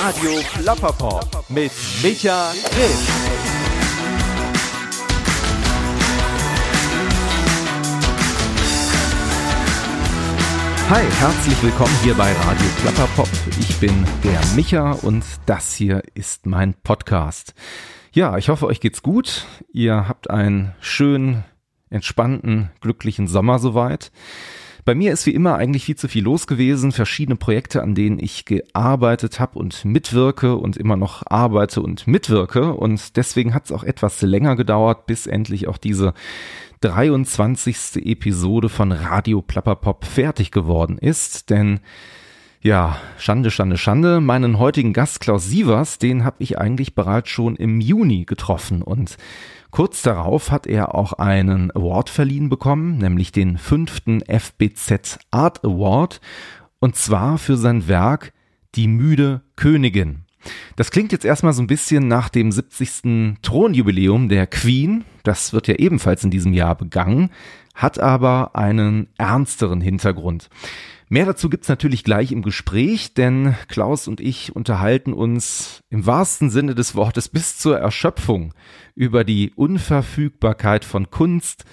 Radio Plapperpop mit Micha Grimm. Hi, herzlich willkommen hier bei Radio Plapperpop. Ich bin der Micha und das hier ist mein Podcast. Ja, ich hoffe, euch geht's gut. Ihr habt einen schönen, entspannten, glücklichen Sommer soweit. Bei mir ist wie immer eigentlich viel zu viel los gewesen, verschiedene Projekte, an denen ich gearbeitet habe und mitwirke und immer noch arbeite und mitwirke und deswegen hat es auch etwas länger gedauert, bis endlich auch diese 23. Episode von Radio Plapperpop fertig geworden ist, denn ja, Schande, Schande, Schande. Meinen heutigen Gast Klaus Sievers, den habe ich eigentlich bereits schon im Juni getroffen und Kurz darauf hat er auch einen Award verliehen bekommen, nämlich den fünften FBZ Art Award, und zwar für sein Werk Die müde Königin. Das klingt jetzt erstmal so ein bisschen nach dem 70. Thronjubiläum der Queen, das wird ja ebenfalls in diesem Jahr begangen, hat aber einen ernsteren Hintergrund. Mehr dazu gibt's natürlich gleich im Gespräch, denn Klaus und ich unterhalten uns im wahrsten Sinne des Wortes bis zur Erschöpfung über die Unverfügbarkeit von Kunst,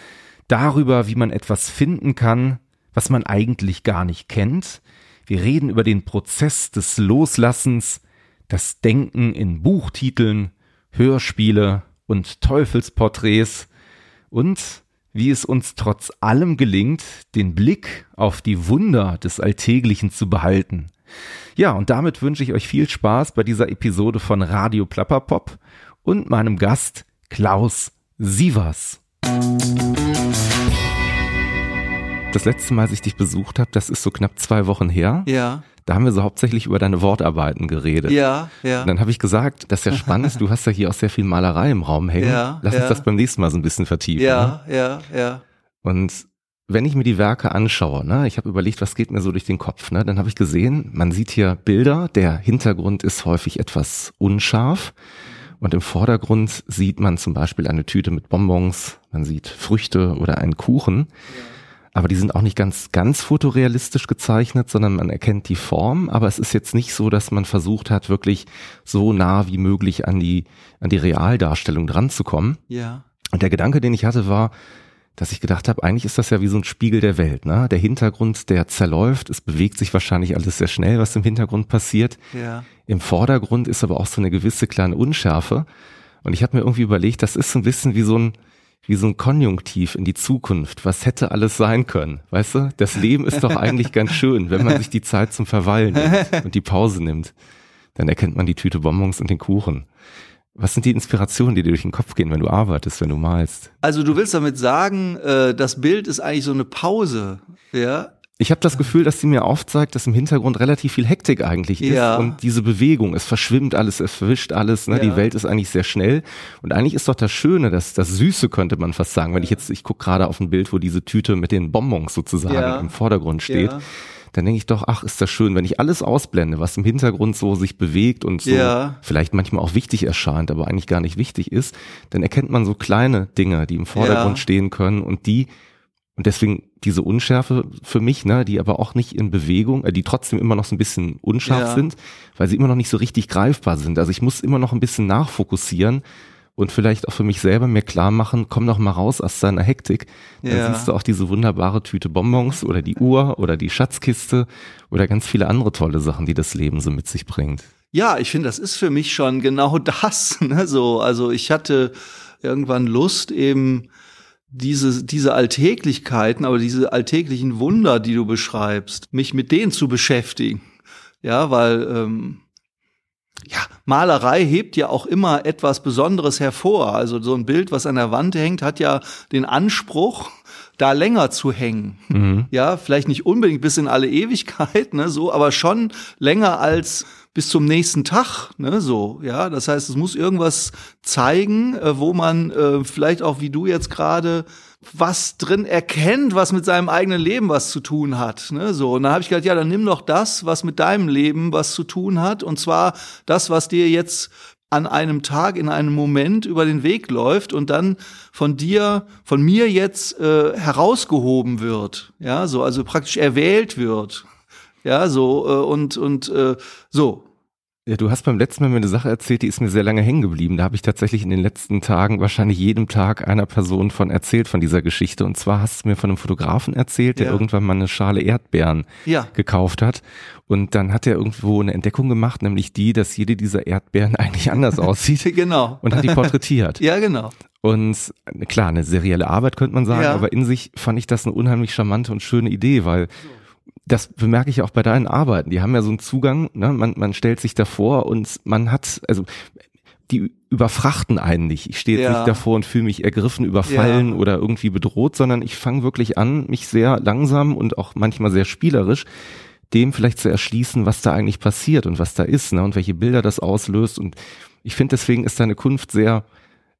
darüber, wie man etwas finden kann, was man eigentlich gar nicht kennt. Wir reden über den Prozess des Loslassens, das Denken in Buchtiteln, Hörspiele und Teufelsporträts und wie es uns trotz allem gelingt, den Blick auf die Wunder des Alltäglichen zu behalten. Ja, und damit wünsche ich euch viel Spaß bei dieser Episode von Radio Plapperpop und meinem Gast Klaus Sievers. Das letzte Mal, als ich dich besucht habe, das ist so knapp zwei Wochen her. Ja. Da haben wir so hauptsächlich über deine Wortarbeiten geredet. Ja, ja. Und dann habe ich gesagt, das ist ja spannend, du hast ja hier auch sehr viel Malerei im Raum hängen. Ja, Lass ja. uns das beim nächsten Mal so ein bisschen vertiefen. Ja, Ne? ja, ja. Und wenn ich mir die Werke anschaue, ne, ich habe überlegt, was geht mir so durch den Kopf, ne, dann habe ich gesehen, man sieht hier Bilder, der Hintergrund ist häufig etwas unscharf und im Vordergrund sieht man zum Beispiel eine Tüte mit Bonbons, man sieht Früchte oder einen Kuchen. Aber die sind auch nicht ganz, ganz fotorealistisch gezeichnet, sondern man erkennt die Form. Aber es ist jetzt nicht so, dass man versucht hat, wirklich so nah wie möglich an die, an die Realdarstellung dran zu kommen. Ja. Und der Gedanke, den ich hatte, war, dass ich gedacht habe, eigentlich ist das ja wie so ein Spiegel der Welt. Ne? Der Hintergrund, der zerläuft, es bewegt sich wahrscheinlich alles sehr schnell, was im Hintergrund passiert. Ja. Im Vordergrund ist aber auch so eine gewisse kleine Unschärfe. Und ich habe mir irgendwie überlegt, das ist so ein bisschen wie so ein, wie so ein Konjunktiv in die Zukunft. Was hätte alles sein können? Weißt du? Das Leben ist doch eigentlich ganz schön, wenn man sich die Zeit zum Verweilen nimmt und die Pause nimmt. Dann erkennt man die Tüte Bonbons und den Kuchen. Was sind die Inspirationen, die dir durch den Kopf gehen, wenn du arbeitest, wenn du malst? Also du willst damit sagen, äh, das Bild ist eigentlich so eine Pause, ja? Ich habe das Gefühl, dass sie mir aufzeigt, dass im Hintergrund relativ viel Hektik eigentlich ist Ja. und diese Bewegung, es verschwimmt alles, es verwischt alles, ne? Ja. die Welt ist eigentlich sehr schnell und eigentlich ist doch das Schöne, das, das Süße könnte man fast sagen, wenn ich jetzt, ich gucke gerade auf ein Bild, wo diese Tüte mit den Bonbons sozusagen Ja. im Vordergrund steht, dann denke ich doch, ach, ist das schön, wenn ich alles ausblende, was im Hintergrund so sich bewegt und so Ja. vielleicht manchmal auch wichtig erscheint, aber eigentlich gar nicht wichtig ist, dann erkennt man so kleine Dinge, die im Vordergrund stehen können und die und deswegen diese Unschärfe für mich, ne, die aber auch nicht in Bewegung, äh, die trotzdem immer noch so ein bisschen unscharf Ja. sind, weil sie immer noch nicht so richtig greifbar sind. Also ich muss immer noch ein bisschen nachfokussieren und vielleicht auch für mich selber mir klar machen, komm doch mal raus aus deiner Hektik. Dann Ja. siehst du auch diese wunderbare Tüte Bonbons oder die Uhr oder die Schatzkiste oder ganz viele andere tolle Sachen, die das Leben so mit sich bringt. Ja, ich finde, das ist für mich schon genau das. Ne? So, also ich hatte irgendwann Lust, eben diese, diese Alltäglichkeiten, aber diese alltäglichen Wunder, die du beschreibst, mich mit denen zu beschäftigen. Ja, weil ähm, ja, Malerei hebt ja auch immer etwas Besonderes hervor. Also so ein Bild, was an der Wand hängt, hat ja den Anspruch, da länger zu hängen. Mhm. Ja, vielleicht nicht unbedingt bis in alle Ewigkeit, ne, so, aber schon länger als bis zum nächsten Tag, ne, so, ja. Das heißt, es muss irgendwas zeigen, äh, wo man äh, vielleicht auch wie du jetzt gerade was drin erkennt, was mit seinem eigenen Leben was zu tun hat, ne, so. Und dann habe ich gedacht, ja, dann nimm doch das, was mit deinem Leben was zu tun hat, und zwar das, was dir jetzt an einem Tag, in einem Moment über den Weg läuft und dann von dir, von mir jetzt äh, herausgehoben wird, ja, so, also praktisch erwählt wird, ja, so äh, und und äh, so. Ja, du hast beim letzten Mal mir eine Sache erzählt, die ist mir sehr lange hängen geblieben. Da habe ich tatsächlich in den letzten Tagen wahrscheinlich jedem Tag einer Person von erzählt von dieser Geschichte. Und zwar hast du mir von einem Fotografen erzählt, der Ja. irgendwann mal eine Schale Erdbeeren Ja. gekauft hat. Und dann hat er irgendwo eine Entdeckung gemacht, nämlich die, dass jede dieser Erdbeeren eigentlich anders aussieht Genau. und hat die porträtiert. Ja, genau. Und äh, klar, eine serielle Arbeit könnte man sagen, Ja. aber in sich fand ich das eine unheimlich charmante und schöne Idee, weil das bemerke ich auch bei deinen Arbeiten. Die haben ja so einen Zugang, ne? man, man stellt sich davor und man hat, also die überfrachten einen nicht. Ich stehe jetzt Ja. nicht davor und fühle mich ergriffen, überfallen Ja. oder irgendwie bedroht, sondern ich fange wirklich an, mich sehr langsam und auch manchmal sehr spielerisch dem vielleicht zu erschließen, was da eigentlich passiert und was da ist, ne? Und welche Bilder das auslöst. Und ich finde, deswegen ist deine Kunst sehr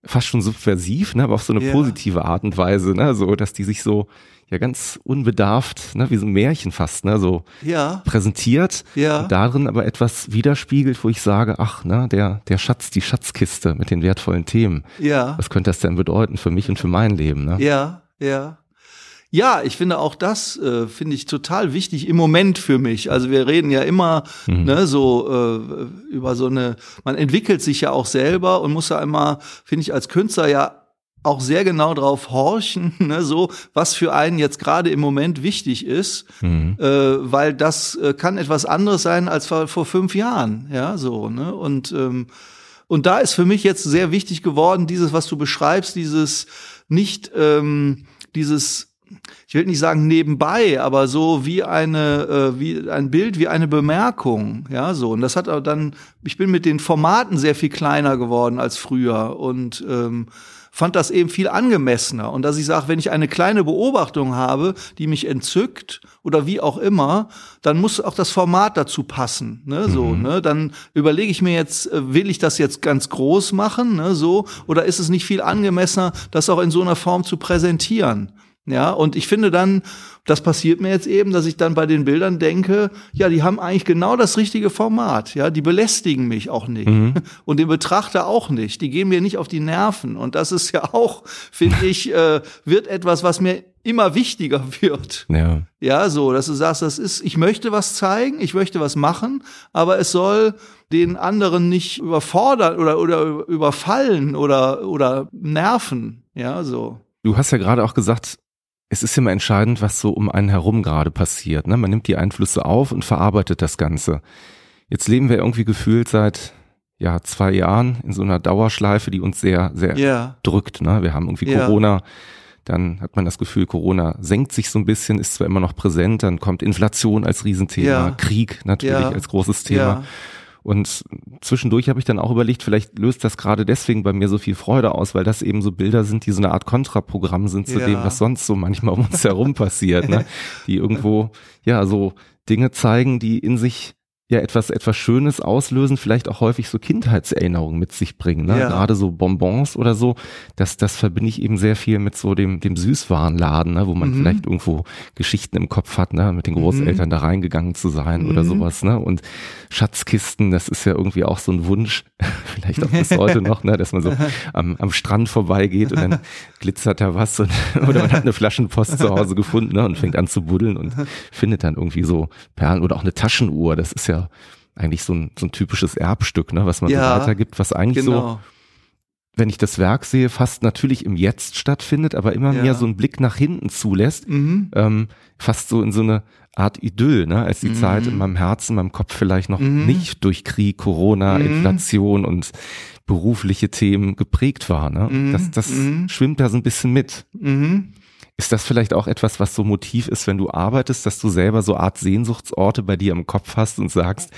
fast schon subversiv, ne? aber auf so eine Ja. positive Art und Weise, ne? So, dass die sich so ja ganz unbedarft, ne, wie so ein Märchen fast, ne, so Ja. präsentiert Ja. und darin aber etwas widerspiegelt, wo ich sage, ach, ne, der, der Schatz, die Schatzkiste mit den wertvollen Themen. Ja. Was könnte das denn bedeuten für mich und für mein Leben, ne? Ja, ja. Ja, ich finde auch das äh, finde ich total wichtig im Moment für mich. Also wir reden ja immer ne, so äh, über so eine, man entwickelt sich ja auch selber und muss ja immer, finde ich als Künstler ja auch sehr genau drauf horchen, ne, so was für einen jetzt gerade im Moment wichtig ist, Mhm. äh, weil das äh, kann etwas anderes sein als vor, vor fünf Jahren, ja, so, ne, und ähm, und da ist für mich jetzt sehr wichtig geworden, dieses, was du beschreibst, dieses nicht, ähm, dieses, ich will nicht sagen nebenbei, aber so wie eine, äh, wie ein Bild, wie eine Bemerkung, ja, so. Und das hat auch dann, ich bin mit den Formaten sehr viel kleiner geworden als früher und ähm, fand das eben viel angemessener. Und dass ich sage, wenn ich eine kleine Beobachtung habe, die mich entzückt oder wie auch immer, dann muss auch das Format dazu passen. Ne? So, ne? Dann überlege ich mir jetzt, äh, will ich das jetzt ganz groß machen, ne? so, oder ist es nicht viel angemessener, das auch in so einer Form zu präsentieren? Ja, und ich finde dann, das passiert mir jetzt eben, dass ich dann bei den Bildern denke, ja, die haben eigentlich genau das richtige Format, ja, die belästigen mich auch nicht und den Betrachter auch nicht, die gehen mir nicht auf die Nerven und das ist ja auch, finde ich, äh, wird etwas, was mir immer wichtiger wird. Ja. Ja, so, dass du sagst, das ist, ich möchte was zeigen, ich möchte was machen, aber es soll den anderen nicht überfordern oder, oder überfallen oder, oder nerven. Ja, so. Du hast ja gerade auch gesagt, es ist immer entscheidend, was so um einen herum gerade passiert. Ne? Man nimmt die Einflüsse auf und verarbeitet das Ganze. Jetzt leben wir irgendwie gefühlt seit ja, zwei Jahren in so einer Dauerschleife, die uns sehr, sehr Ja, drückt. Ne? Wir haben irgendwie Ja. Corona, dann hat man das Gefühl, Corona senkt sich so ein bisschen, ist zwar immer noch präsent, dann kommt Inflation als Riesenthema, Ja. Krieg natürlich als großes Thema. Und zwischendurch habe ich dann auch überlegt, vielleicht löst das gerade deswegen bei mir so viel Freude aus, weil das eben so Bilder sind, die so eine Art Kontraprogramm sind zu Ja. dem, was sonst so manchmal um uns herum passiert, ne? die irgendwo ja so Dinge zeigen, die in sich ja etwas etwas Schönes auslösen, vielleicht auch häufig so Kindheitserinnerungen mit sich bringen, ne? Ja. gerade so Bonbons oder so. Das das verbinde ich eben sehr viel mit so dem dem Süßwarenladen, ne? wo man Mhm. vielleicht irgendwo Geschichten im Kopf hat, ne? mit den Großeltern da reingegangen zu sein oder Mhm. sowas, ne? Und Schatzkisten, das ist ja irgendwie auch so ein Wunsch, vielleicht auch bis heute noch, ne? dass man so am, am Strand vorbeigeht und dann glitzert da was und, oder man hat eine Flaschenpost zu Hause gefunden ne? und fängt an zu buddeln und findet dann irgendwie so Perlen oder auch eine Taschenuhr. Das ist ja eigentlich so ein, so ein typisches Erbstück, ne? was man Ja, so weitergibt, was eigentlich so genau. wenn ich das Werk sehe, fast natürlich im Jetzt stattfindet, aber immer Ja. mehr so einen Blick nach hinten zulässt, Mhm. ähm, fast so in so eine Art Idyll, ne? als die Mhm. Zeit in meinem Herzen, meinem Kopf vielleicht noch Mhm. nicht durch Krieg, Corona, Mhm. Inflation und berufliche Themen geprägt war. Ne? Mhm. Das, das Mhm. schwimmt da so ein bisschen mit. Ist das vielleicht auch etwas, was so Motiv ist, wenn du arbeitest, dass du selber so Art Sehnsuchtsorte bei dir im Kopf hast und sagst,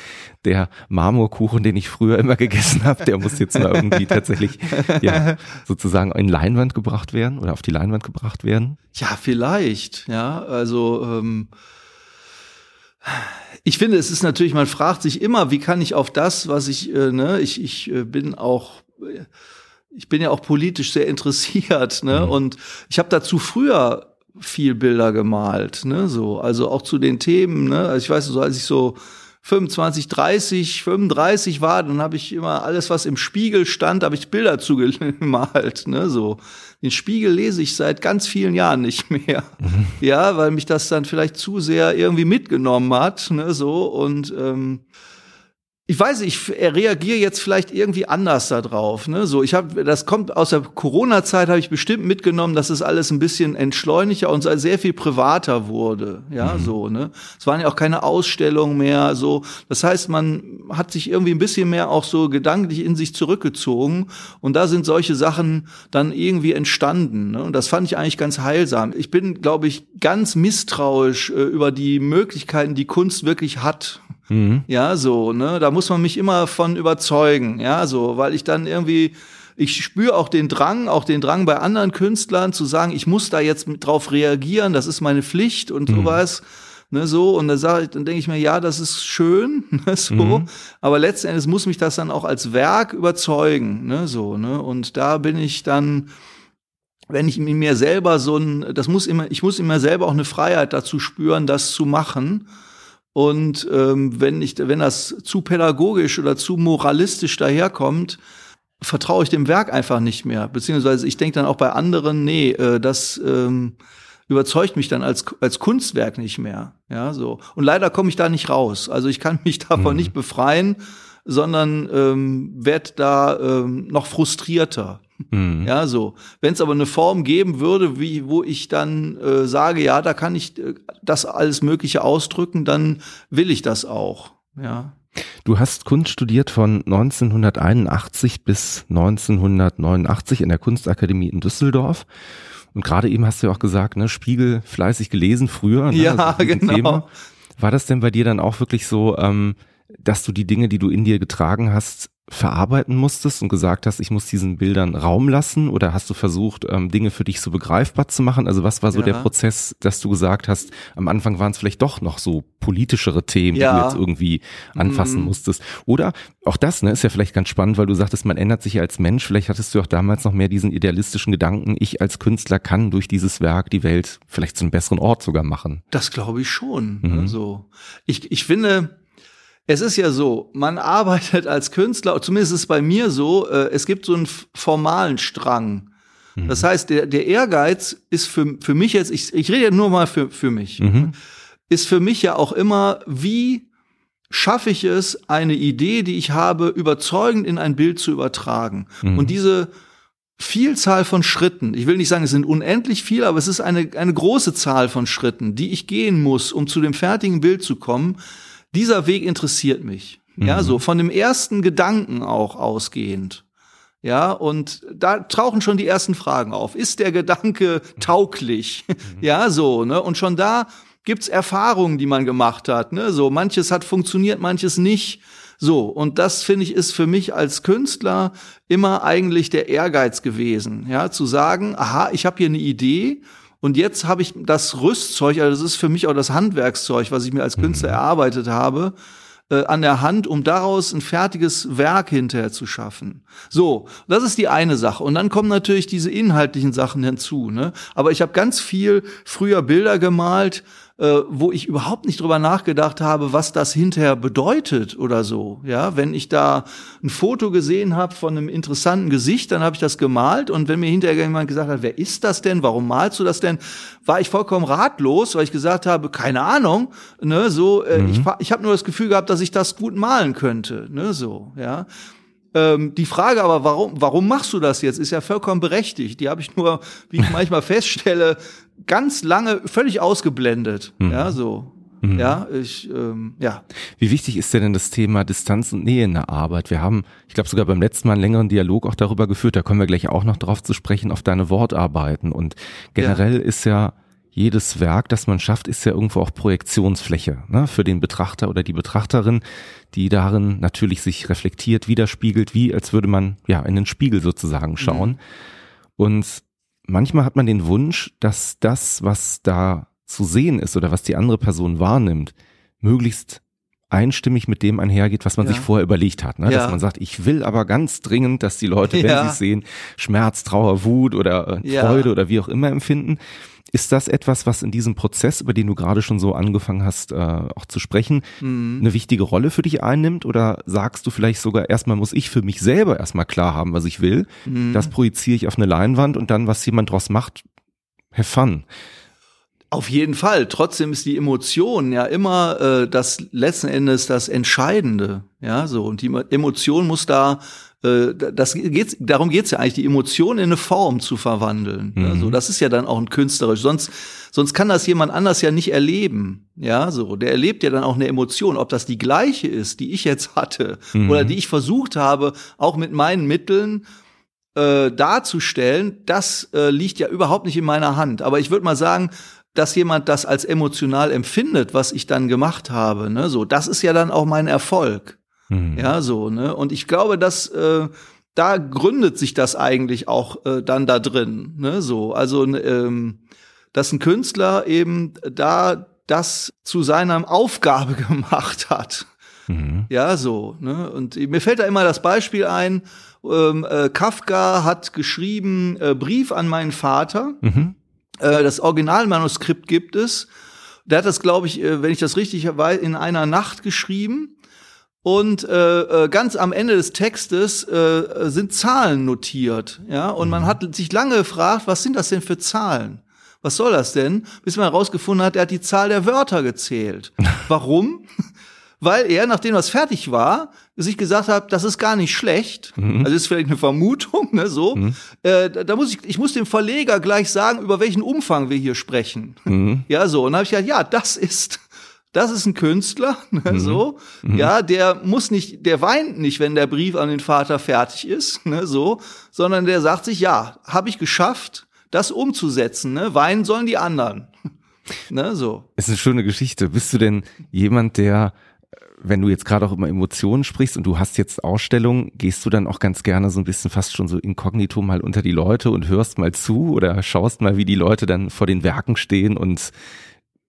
der Marmorkuchen, den ich früher immer gegessen habe, der muss jetzt mal irgendwie tatsächlich ja, sozusagen in Leinwand gebracht werden oder auf die Leinwand gebracht werden? Ja, vielleicht, ja. Also ähm, ich finde, es ist natürlich, man fragt sich immer, wie kann ich auf das, was ich, äh, ne, ich, ich äh, bin auch, äh, ich bin ja auch politisch sehr interessiert, ne? Mhm. Und ich habe dazu früher viel Bilder gemalt, ne? So, also auch zu den Themen, ne? Also ich weiß so, als ich so 25, 30, 35 war, dann habe ich immer alles, was im Spiegel stand, habe ich Bilder zugemalt, ne, so. Den Spiegel lese ich seit ganz vielen Jahren nicht mehr. Ja, weil mich das dann vielleicht zu sehr irgendwie mitgenommen hat, ne, so und ähm, ich weiß, ich reagiere jetzt vielleicht irgendwie anders darauf. Ne? So, ich habe, das kommt aus der Corona-Zeit, habe ich bestimmt mitgenommen, dass es alles ein bisschen entschleuniger und sehr viel privater wurde. Ja, mhm. so. Ne, es waren ja auch keine Ausstellungen mehr. So, das heißt, man hat sich irgendwie ein bisschen mehr auch so gedanklich in sich zurückgezogen und da sind solche Sachen dann irgendwie entstanden. Ne? Und das fand ich eigentlich ganz heilsam. Ich bin, glaube ich, ganz misstrauisch äh, über die Möglichkeiten, die Kunst wirklich hat. Mhm. Ja, so, ne, da muss man mich immer von überzeugen, ja, so, weil ich dann irgendwie ich spüre auch den Drang, auch den Drang bei anderen Künstlern zu sagen, ich muss da jetzt drauf reagieren, das ist meine Pflicht und mhm. sowas. Ne, so, und dann sage ich, dann denke ich mir, ja, das ist schön, ne, so, mhm. aber letzten Endes muss mich das dann auch als Werk überzeugen, ne, so, ne, und da bin ich dann, wenn ich mir selber so ein, das muss immer, ich muss immer selber auch eine Freiheit dazu spüren, das zu machen. Und ähm, wenn ich, wenn das zu pädagogisch oder zu moralistisch daherkommt, vertraue ich dem Werk einfach nicht mehr. Beziehungsweise ich denke dann auch bei anderen, nee, äh, das ähm, überzeugt mich dann als, als Kunstwerk nicht mehr. Ja, so. Und leider komme ich da nicht raus. Also ich kann mich davon mhm. nicht befreien, sondern ähm, werde da ähm, noch frustrierter. Mhm. Ja, so. Wenn es aber eine Form geben würde, wie wo ich dann äh, sage, ja, da kann ich äh, das alles Mögliche ausdrücken, dann will ich das auch. Ja. Du hast Kunst studiert von 1981 bis 1989 in der Kunstakademie in Düsseldorf. Und gerade eben hast du ja auch gesagt, ne, Spiegel fleißig gelesen früher. Ne, ja, genau. Thema. War das denn bei dir dann auch wirklich so, ähm, dass du die Dinge, die du in dir getragen hast, verarbeiten musstest und gesagt hast, ich muss diesen Bildern Raum lassen oder hast du versucht, ähm, Dinge für dich so begreifbar zu machen? Also was war so ja. der Prozess, dass du gesagt hast, am Anfang waren es vielleicht doch noch so politischere Themen, ja. die du jetzt irgendwie anfassen mm. musstest? Oder auch das, ne, ist ja vielleicht ganz spannend, weil du sagtest, man ändert sich ja als Mensch. Vielleicht hattest du auch damals noch mehr diesen idealistischen Gedanken, ich als Künstler kann durch dieses Werk die Welt vielleicht zu einem besseren Ort sogar machen. Das glaube ich schon. Mhm. Also ich, ich finde, es ist ja so, man arbeitet als Künstler, zumindest ist es bei mir so, äh, es gibt so einen formalen Strang. Mhm. Das heißt, der, der Ehrgeiz ist für, für mich jetzt, ich, ich rede ja nur mal für, für mich, mhm. ist für mich ja auch immer, wie schaffe ich es, eine Idee, die ich habe, überzeugend in ein Bild zu übertragen. Mhm. Und diese Vielzahl von Schritten, ich will nicht sagen, es sind unendlich viel, aber es ist eine, eine große Zahl von Schritten, die ich gehen muss, um zu dem fertigen Bild zu kommen, dieser Weg interessiert mich. Mhm. Ja, so von dem ersten Gedanken auch ausgehend. Ja, und da tauchen schon die ersten Fragen auf. Ist der Gedanke tauglich? Mhm. Ja, so, ne? Und schon da gibt's Erfahrungen, die man gemacht hat, ne? So, manches hat funktioniert, manches nicht. So, und das finde ich ist für mich als Künstler immer eigentlich der Ehrgeiz gewesen, ja, zu sagen, aha, ich habe hier eine Idee und jetzt habe ich das Rüstzeug, also das ist für mich auch das Handwerkszeug, was ich mir als Künstler mhm. erarbeitet habe, äh, an der Hand, um daraus ein fertiges Werk hinterher zu schaffen. So, das ist die eine Sache. Und dann kommen natürlich diese inhaltlichen Sachen hinzu. Ne? Aber ich habe ganz viel früher Bilder gemalt, äh, wo ich überhaupt nicht drüber nachgedacht habe, was das hinterher bedeutet oder so. Ja, wenn ich da ein Foto gesehen habe von einem interessanten Gesicht, dann habe ich das gemalt und wenn mir hinterher jemand gesagt hat, wer ist das denn, warum malst du das denn, war ich vollkommen ratlos, weil ich gesagt habe, keine Ahnung, ne, so, äh, mhm. ich, ich habe nur das Gefühl gehabt, dass ich das gut malen könnte, ne, so, ja. Ähm, die Frage aber, warum, warum machst du das jetzt, ist ja vollkommen berechtigt. Die habe ich nur, wie ich manchmal feststelle, ganz lange völlig ausgeblendet. Mhm. Ja, so. Mhm. Ja, ich, ähm, ja. Wie wichtig ist denn das Thema Distanz und Nähe in der Arbeit? Wir haben, ich glaube sogar beim letzten Mal einen längeren Dialog auch darüber geführt, da kommen wir gleich auch noch drauf zu sprechen, auf deine Wortarbeiten. Und generell ja. ist ja jedes Werk, das man schafft, ist ja irgendwo auch Projektionsfläche ne? für den Betrachter oder die Betrachterin, die darin natürlich sich reflektiert, widerspiegelt, wie als würde man ja in den Spiegel sozusagen schauen. Mhm. Und manchmal hat man den Wunsch, dass das, was da zu sehen ist oder was die andere Person wahrnimmt, möglichst einstimmig mit dem einhergeht, was man ja. sich vorher überlegt hat. Ne? Ja. Dass man sagt, ich will aber ganz dringend, dass die Leute, wenn ja. sie sehen, Schmerz, Trauer, Wut oder äh, Freude oder wie auch immer empfinden. Ist das etwas, was in diesem Prozess, über den du gerade schon so angefangen hast, äh, auch zu sprechen, mhm. eine wichtige Rolle für dich einnimmt? Oder sagst du vielleicht sogar, erstmal muss ich für mich selber erstmal klar haben, was ich will. Mhm. Das projiziere ich auf eine Leinwand und dann, was jemand draus macht, have fun. Auf jeden Fall. Trotzdem ist die Emotion ja immer äh, das letzten Endes das Entscheidende. Ja, so. Und die Emotion muss da, das geht's, darum geht's ja eigentlich, die Emotion in eine Form zu verwandeln. Mhm. Also das ist ja dann auch ein künstlerisch. Sonst, sonst kann das jemand anders ja nicht erleben. Ja, so. Der erlebt ja dann auch eine Emotion. Ob das die gleiche ist, die ich jetzt hatte, mhm. oder die ich versucht habe, auch mit meinen Mitteln äh, darzustellen, das äh, liegt ja überhaupt nicht in meiner Hand. Aber ich würde mal sagen, dass jemand das als emotional empfindet, was ich dann gemacht habe, ne, so, das ist ja dann auch mein Erfolg. Mhm. Ja, so, ne, und ich glaube, dass, äh, da gründet sich das eigentlich auch äh, dann da drin, ne, so, also, ähm, dass ein Künstler eben da das zu seiner Aufgabe gemacht hat. Mhm. Ja, so, ne, und mir fällt da immer das Beispiel ein, ähm, äh, Kafka hat geschrieben, äh, Brief an meinen Vater. Mhm äh, das Originalmanuskript gibt es. Der hat das, glaube ich, äh, wenn ich das richtig weiß, in einer Nacht geschrieben. Und äh, äh, ganz am Ende des Textes äh, sind Zahlen notiert, ja. Und man mhm. hat sich lange gefragt, was sind das denn für Zahlen? Was soll das denn? Bis man herausgefunden hat, er hat die Zahl der Wörter gezählt. Warum? weil er, nachdem das fertig war, sich gesagt hat, das ist gar nicht schlecht. Mhm. Also ist vielleicht eine Vermutung, ne, so. Mhm. Äh, da, da muss ich, ich muss dem Verleger gleich sagen, über welchen Umfang wir hier sprechen. Mhm. Ja, so. Und dann habe ich gesagt, ja, das ist, das ist ein Künstler, ne, mhm. so. Mhm. Ja, der muss nicht, der weint nicht, wenn der Brief an den Vater fertig ist, ne, so, sondern der sagt sich, ja, habe ich geschafft, das umzusetzen, ne? Weinen sollen die anderen. ne, so. Es ist eine schöne Geschichte. Bist du denn jemand, der wenn du jetzt gerade auch über Emotionen sprichst und du hast jetzt Ausstellungen, gehst du dann auch ganz gerne so ein bisschen fast schon so inkognito mal unter die Leute und hörst mal zu oder schaust mal, wie die Leute dann vor den Werken stehen und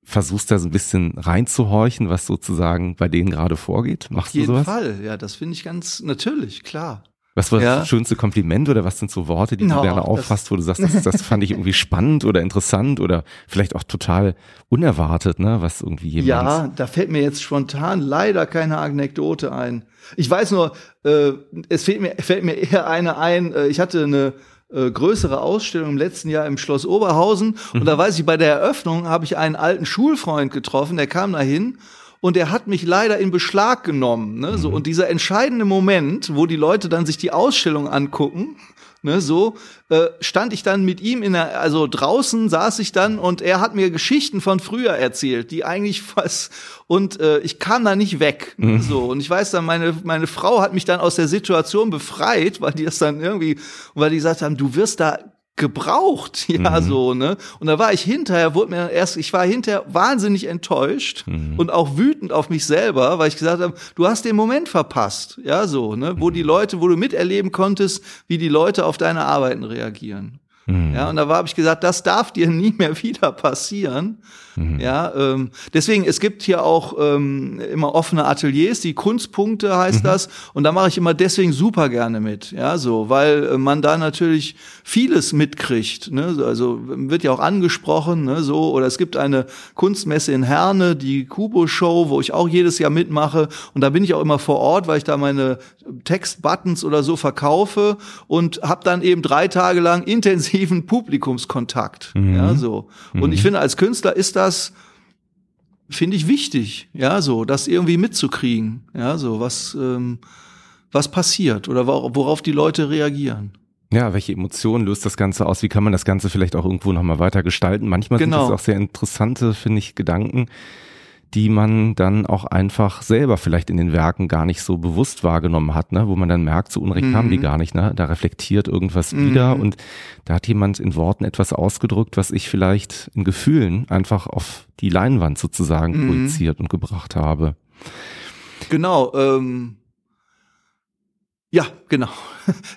versuchst da so ein bisschen reinzuhorchen, was sozusagen bei denen gerade vorgeht? Machst Auf jeden du sowas? Fall, ja, das finde ich ganz natürlich, klar. Was war Ja. das schönste Kompliment oder was sind so Worte, die No, du gerne auffasst, wo du sagst, das, das fand ich irgendwie spannend oder interessant oder vielleicht auch total unerwartet, ne, was irgendwie jemand. Ja, da fällt mir jetzt spontan leider keine Anekdote ein. Ich weiß nur, äh, es fällt mir, fällt mir eher eine ein. Äh, ich hatte eine äh, größere Ausstellung im letzten Jahr im Schloss Oberhausen und da weiß ich, bei der Eröffnung habe ich einen alten Schulfreund getroffen, der kam da hin und der hat mich leider in Beschlag genommen. Ne? So, und dieser entscheidende Moment, wo die Leute dann sich die Ausstellung angucken, ne, so, äh, stand ich dann mit ihm in der, also draußen saß ich dann und er hat mir Geschichten von früher erzählt, die eigentlich was, und äh, ich kam da nicht weg. ne, So, und ich weiß dann, meine, meine Frau hat mich dann aus der Situation befreit, weil die das dann irgendwie, weil die gesagt haben, du wirst da gebraucht, ja, so, ne? Und da war ich hinterher, wurde mir erst, ich war hinterher wahnsinnig enttäuscht und auch wütend auf mich selber, weil ich gesagt habe, du hast den Moment verpasst, ja, so, ne? Wo die Leute, wo du miterleben konntest, wie die Leute auf deine Arbeiten reagieren. Ja, und da habe ich gesagt, das darf dir nie mehr wieder passieren. Ja, ähm, deswegen, es gibt hier auch ähm, immer offene Ateliers, die Kunstpunkte heißt das. Und da mache ich immer deswegen super gerne mit. Ja, so, weil äh, man da natürlich vieles mitkriegt. Ne? Also wird ja auch angesprochen, ne? so, oder es gibt eine Kunstmesse in Herne, die Kubo-Show, wo ich auch jedes Jahr mitmache. Und da bin ich auch immer vor Ort, weil ich da meine Textbuttons oder so verkaufe und habe dann eben drei Tage lang intensiven Publikumskontakt. Ja, so. Und ich finde, als Künstler ist das finde ich wichtig, ja, so, das irgendwie mitzukriegen, ja, so, was, ähm, was passiert oder wor- worauf die Leute reagieren. Ja, welche Emotionen löst das Ganze aus? Wie kann man das Ganze vielleicht auch irgendwo nochmal weiter gestalten? Manchmal Genau. sind das auch sehr interessante, finde ich, Gedanken, die man dann auch einfach selber vielleicht in den Werken gar nicht so bewusst wahrgenommen hat, ne? wo man dann merkt, so Unrecht haben die gar nicht, ne? Da reflektiert irgendwas wieder und da hat jemand in Worten etwas ausgedrückt, was ich vielleicht in Gefühlen einfach auf die Leinwand sozusagen projiziert und gebracht habe. Genau, ähm, ja, genau.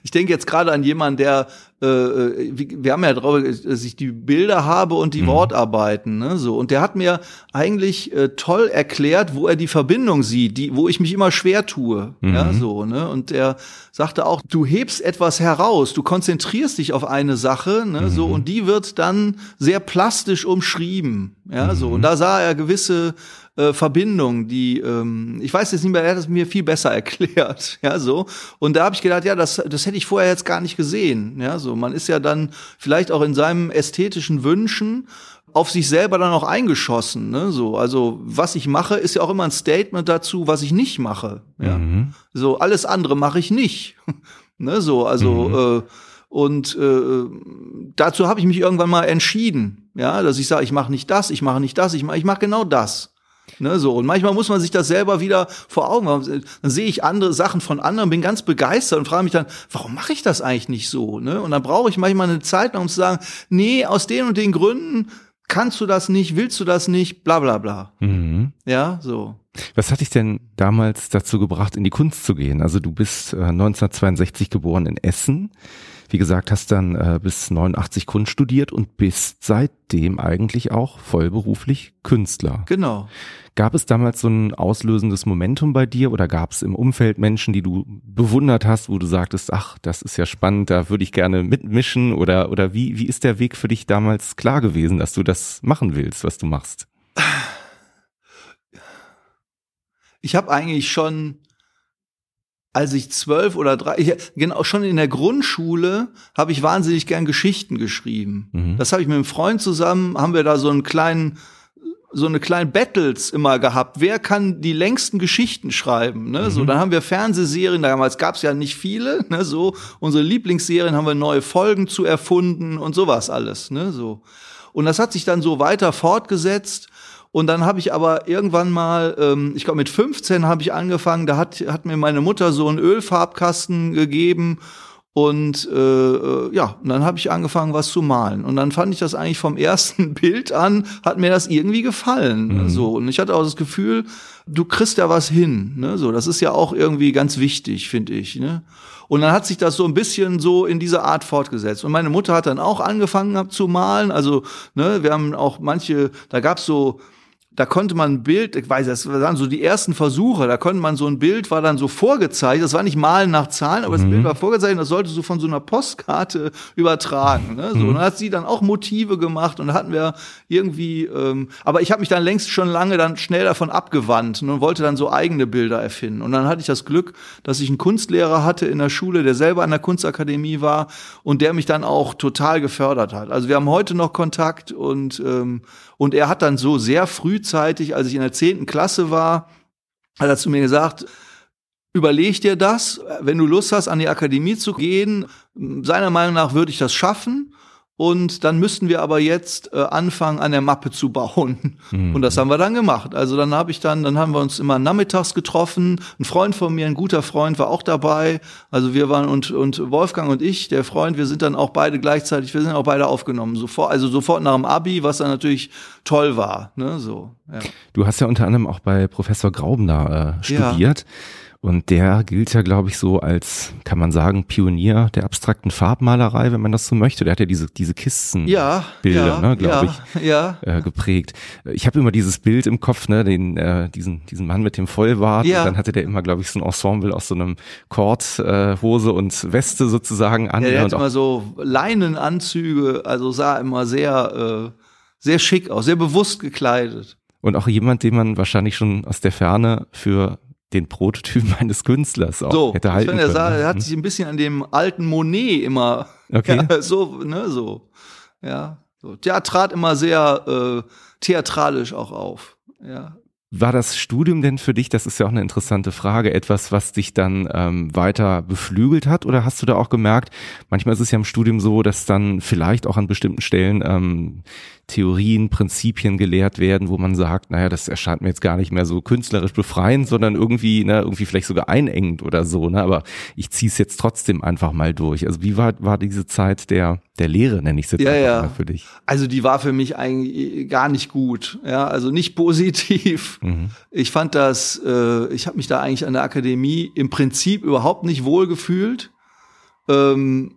Ich denke jetzt gerade an jemanden, der, äh, äh, wir haben ja drauf, äh, dass ich die Bilder habe und die Wortarbeiten, ne, so. Und der hat mir eigentlich äh, toll erklärt, wo er die Verbindung sieht, die, wo ich mich immer schwer tue, ja, so, ne. Und er sagte auch, du hebst etwas heraus, du konzentrierst dich auf eine Sache, ne, so, und die wird dann sehr plastisch umschrieben, ja, so. Und da sah er gewisse äh, Verbindung, die ähm, ich weiß jetzt nicht mehr, er hat es mir viel besser erklärt, ja so. Und da habe ich gedacht, ja, das das hätte ich vorher jetzt gar nicht gesehen, ja so. Man ist ja dann vielleicht auch in seinen ästhetischen Wünschen auf sich selber dann auch eingeschossen. Ne? So, also was ich mache, ist ja auch immer ein Statement dazu, was ich nicht mache. Ja? Mhm. So alles andere mache ich nicht. ne? So, also Mhm. äh, und äh, dazu habe ich mich irgendwann mal entschieden, ja, dass ich sage, ich mache nicht das, ich mache nicht das, ich mache ich mache genau das. Ne, so. Und manchmal muss man sich das selber wieder vor Augen haben. Dann sehe ich andere Sachen von anderen, bin ganz begeistert und frage mich dann, warum mache ich das eigentlich nicht so? Ne? Und dann brauche ich manchmal eine Zeit, um zu sagen, nee, aus den und den Gründen kannst du das nicht, willst du das nicht, bla bla bla. Mhm. Ja, so. Was hat dich denn damals dazu gebracht, in die Kunst zu gehen? Also du bist äh, 1962 geboren in Essen. Wie gesagt, hast dann äh, bis 89 Kunst studiert und bist seitdem eigentlich auch vollberuflich Künstler. Genau. Gab es damals so ein auslösendes Momentum bei dir oder gab es im Umfeld Menschen, die du bewundert hast, wo du sagtest, ach, das ist ja spannend, da würde ich gerne mitmischen oder, oder wie, wie ist der Weg für dich damals klar gewesen, dass du das machen willst, was du machst? Ich habe eigentlich schon, als ich zwölf oder drei, genau schon in der Grundschule habe ich wahnsinnig gern Geschichten geschrieben. Mhm. Das habe ich mit einem Freund zusammen, haben wir da so einen kleinen so eine kleinen Battles immer gehabt. Wer kann die längsten Geschichten schreiben? Ne? So, dann haben wir Fernsehserien, damals gab es ja nicht viele, ne? so unsere Lieblingsserien haben wir neue Folgen zu erfunden und sowas alles, ne? So. Und das hat sich dann so weiter fortgesetzt. Und dann habe ich aber irgendwann mal, ähm, ich glaube mit 15 habe ich angefangen, da hat, hat mir meine Mutter so einen Ölfarbkasten gegeben und äh, äh, ja, und dann habe ich angefangen, was zu malen. Und dann fand ich das eigentlich vom ersten Bild an, hat mir das irgendwie gefallen. Mhm. So. Und ich hatte auch das Gefühl, du kriegst ja was hin. Ne? So, das ist ja auch irgendwie ganz wichtig, finde ich. Ne? Und dann hat sich das so ein bisschen so in dieser Art fortgesetzt. Und meine Mutter hat dann auch angefangen gehabt zu malen. Also, ne, wir haben auch manche, da gab's so, da konnte man ein Bild, ich weiß, das waren so die ersten Versuche, da konnte man so ein Bild, war dann so vorgezeichnet, das war nicht Malen nach Zahlen, aber das Bild war vorgezeichnet, das solltest du von so einer Postkarte übertragen. Ne? So, Und dann hat sie dann auch Motive gemacht und hatten wir irgendwie, ähm, aber ich habe mich dann längst schon lange dann schnell davon abgewandt und wollte dann so eigene Bilder erfinden. Und dann hatte ich das Glück, dass ich einen Kunstlehrer hatte in der Schule, der selber an der Kunstakademie war und der mich dann auch total gefördert hat. Also wir haben heute noch Kontakt und ähm, und er hat dann so sehr frühzeitig, als ich in der zehnten Klasse war, hat er zu mir gesagt, überleg dir das, wenn du Lust hast, an die Akademie zu gehen. Seiner Meinung nach würde ich das schaffen. Und dann müssten wir aber jetzt äh, anfangen, an der Mappe zu bauen. Und das haben wir dann gemacht. Also dann habe ich dann, dann haben wir uns immer nachmittags getroffen. Ein Freund von mir, ein guter Freund, war auch dabei. Also wir waren und und Wolfgang und ich, der Freund, wir sind dann auch beide gleichzeitig, wir sind auch beide aufgenommen. Sofort, also sofort nach dem Abi, was dann natürlich toll war. Ne, so. Ja. Du hast ja unter anderem auch bei Professor Graubner äh, Ja. Und der gilt ja, glaube ich, so als, kann man sagen, Pionier der abstrakten Farbmalerei, wenn man das so möchte. Der hat ja diese, diese Kistenbilder, Ja, ja, ne, glaube ja, ich, ja. äh, geprägt. Ich habe immer dieses Bild im Kopf, ne, den, äh, diesen, diesen Mann mit dem Vollbart. Ja. Und dann hatte der immer, glaube ich, so ein Ensemble aus so einem Kord-Hose äh, Hose und Weste sozusagen an. Ja, der ne, hat immer so Leinenanzüge, also sah immer sehr, äh, sehr schick aus, sehr bewusst gekleidet. Und auch jemand, den man wahrscheinlich schon aus der Ferne für den Prototypen eines Künstlers auch So, hätte halten finde, er, können. sah, er hat sich ein bisschen an dem alten Monet immer, Okay. ja, so, ne, so, ja, so. Der trat immer sehr äh, theatralisch auch auf, ja. War das Studium denn für dich, das ist ja auch eine interessante Frage, etwas, was dich dann ähm, weiter beflügelt hat? Oder hast du da auch gemerkt, manchmal ist es ja im Studium so, dass dann vielleicht auch an bestimmten Stellen ähm, Theorien, Prinzipien gelehrt werden, wo man sagt, naja, das erscheint mir jetzt gar nicht mehr so künstlerisch befreiend, sondern irgendwie, ne, irgendwie vielleicht sogar einengend oder so, ne? Aber ich ziehe es jetzt trotzdem einfach mal durch. Also wie war, war diese Zeit der, der Lehre, nenne ich es jetzt Ja, ja. mal für dich? Also die war für mich eigentlich gar nicht gut, ja, also nicht positiv. Mhm. Ich fand das, äh, ich habe mich da eigentlich an der Akademie im Prinzip überhaupt nicht wohl gefühlt, ähm,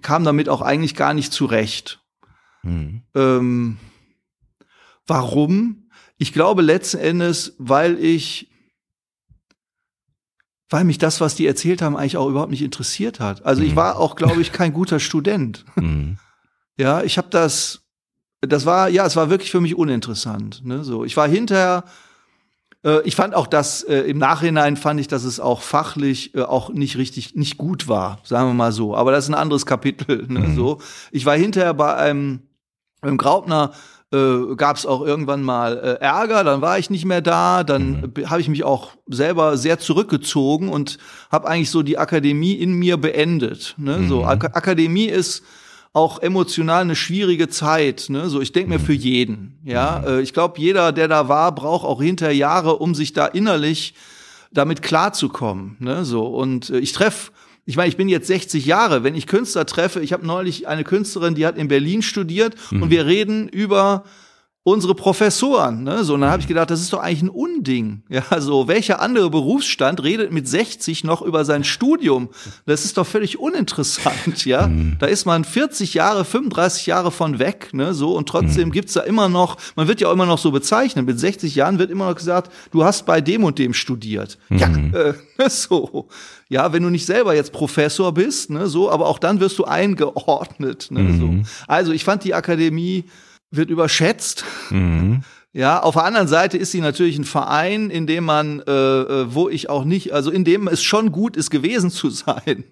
kam damit auch eigentlich gar nicht zurecht. Mhm. Ähm, warum? Ich glaube letzten Endes, weil ich, weil mich das, was die erzählt haben, eigentlich auch überhaupt nicht interessiert hat. Also ich Mhm. war auch, glaube ich, kein guter Student. Mhm. Ja, ich habe das, das war, ja, es war wirklich für mich uninteressant. Ne? So, ich war hinterher, äh, ich fand auch das, äh, im Nachhinein fand ich, dass es auch fachlich äh, auch nicht richtig, nicht gut war, sagen wir mal so. Aber das ist ein anderes Kapitel. Ne? Mhm. So, ich war hinterher bei einem, beim Graupner äh, gab es auch irgendwann mal äh, Ärger, dann war ich nicht mehr da, dann mhm. habe ich mich auch selber sehr zurückgezogen und habe eigentlich so die Akademie in mir beendet. Ne? Mhm. So Ak Akademie ist auch emotional eine schwierige Zeit. Ne? So, ich denke mir für jeden. Ja, mhm. äh, ich glaube, jeder, der da war, braucht auch hinter Jahre, um sich da innerlich damit klarzukommen. Ne? So und äh, ich treffe ich meine, ich bin jetzt 60 Jahre, wenn ich Künstler treffe, ich habe neulich eine Künstlerin, die hat in Berlin studiert mhm. und wir reden über unsere Professoren, ne? So, und dann habe ich gedacht, das ist doch eigentlich ein Unding. Ja, so welcher andere Berufsstand redet mit 60 noch über sein Studium? Das ist doch völlig uninteressant, ja? Mhm. Da ist man 40 Jahre, 35 Jahre von weg, ne? So und trotzdem mhm. gibt's da immer noch, man wird ja auch immer noch so bezeichnet, mit 60 Jahren wird immer noch gesagt, du hast bei dem und dem studiert. Mhm. Ja, äh, so. Ja, wenn du nicht selber jetzt Professor bist, ne, so, aber auch dann wirst du eingeordnet, ne, so. Mhm. Also, ich fand die Akademie wird überschätzt. Mhm. Ja, auf der anderen Seite ist sie natürlich ein Verein, in dem man, äh, äh, wo ich auch nicht, also in dem es schon gut ist gewesen zu sein.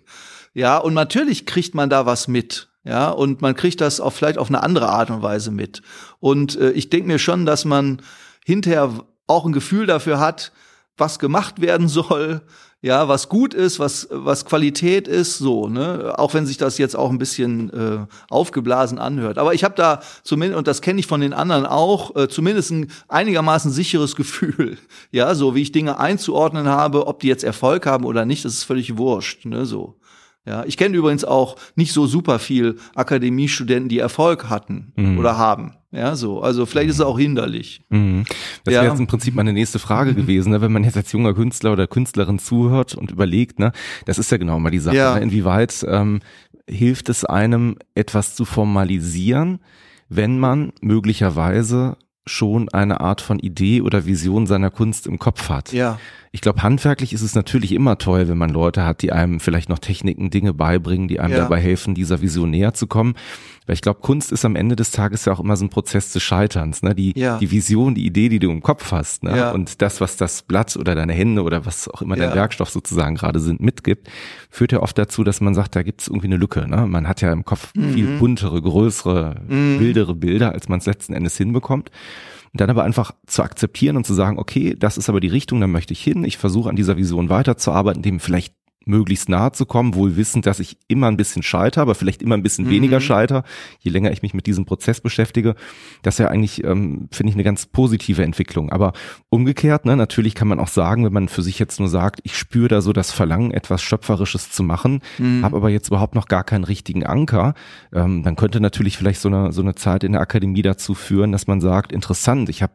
Ja, und natürlich kriegt man da was mit. Ja, und man kriegt das auch vielleicht auf eine andere Art und Weise mit. Und äh, ich denke mir schon, dass man hinterher auch ein Gefühl dafür hat, was gemacht werden soll, ja, was gut ist, was, was Qualität ist, so, ne? Auch wenn sich das jetzt auch ein bisschen äh, aufgeblasen anhört. Aber ich habe da zumindest, und das kenne ich von den anderen auch, äh, zumindest ein einigermaßen sicheres Gefühl. Ja, so wie ich Dinge einzuordnen habe, ob die jetzt Erfolg haben oder nicht, das ist völlig wurscht, ne? So. Ja, ich kenne übrigens auch nicht so super viel Akademiestudenten, die Erfolg hatten mhm. oder haben. Ja, so. Also vielleicht ist es auch hinderlich. Mhm. Das wäre jetzt im Prinzip meine nächste Frage gewesen, ne? wenn man jetzt als junger Künstler oder Künstlerin zuhört und überlegt, ne, das ist ja genau mal die Sache. Ja. Ne? Inwieweit ähm, hilft es einem, etwas zu formalisieren, wenn man möglicherweise schon eine Art von Idee oder Vision seiner Kunst im Kopf hat. Ja. Ich glaube, handwerklich ist es natürlich immer toll, wenn man Leute hat, die einem vielleicht noch Techniken, Dinge beibringen, die einem ja. dabei helfen, dieser Vision näher zu kommen. Weil ich glaube, Kunst ist am Ende des Tages ja auch immer so ein Prozess des Scheiterns. Ne? Die, ja. die Vision, die Idee, die du im Kopf hast ne? Ja. und das, was das Blatt oder deine Hände oder was auch immer dein Werkstoff sozusagen gerade sind, mitgibt, führt ja oft dazu, dass man sagt, da gibt es irgendwie eine Lücke. Ne? Man hat ja im Kopf mhm. viel buntere, größere, mhm. wildere Bilder, als man es letzten Endes hinbekommt. Und dann aber einfach zu akzeptieren und zu sagen, okay, das ist aber die Richtung, da möchte ich hin. Ich versuche an dieser Vision weiterzuarbeiten, dem vielleicht möglichst nahe zu kommen, wohl wissend, dass ich immer ein bisschen scheiter, aber vielleicht immer ein bisschen mhm. weniger scheiter, je länger ich mich mit diesem Prozess beschäftige. Das ist ja eigentlich, ähm, finde ich, eine ganz positive Entwicklung. Aber umgekehrt, ne, natürlich kann man auch sagen, wenn man für sich jetzt nur sagt, ich spüre da so das Verlangen, etwas Schöpferisches zu machen, mhm. habe aber jetzt überhaupt noch gar keinen richtigen Anker, ähm, dann könnte natürlich vielleicht so eine, so eine Zeit in der Akademie dazu führen, dass man sagt, interessant, ich habe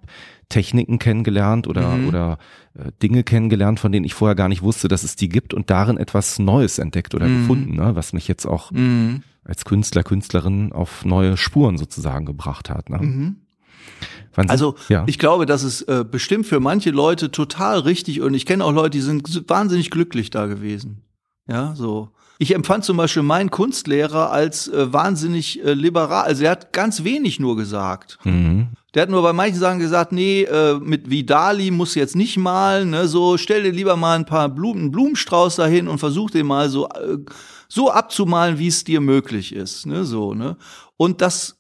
Techniken kennengelernt oder, mhm. oder äh, Dinge kennengelernt, von denen ich vorher gar nicht wusste, dass es die gibt und darin etwas Neues entdeckt oder mhm. gefunden, ne, was mich jetzt auch mhm. als Künstler, Künstlerin auf neue Spuren sozusagen gebracht hat. Ne? Mhm. Sie, also ja. ich glaube, dass es äh, bestimmt für manche Leute total richtig und ich kenne auch Leute, die sind wahnsinnig glücklich da gewesen. Ja, so. Ich empfand zum Beispiel meinen Kunstlehrer als äh, wahnsinnig äh, liberal. Also er hat ganz wenig nur gesagt. Mhm. Der hat nur bei manchen Sachen gesagt, nee, äh, mit Vidali muss jetzt nicht malen, ne, so stell dir lieber mal ein paar Blumen, Blumenstrauß dahin und versuch den mal so äh, so abzumalen, wie es dir möglich ist, ne, so, ne? Und das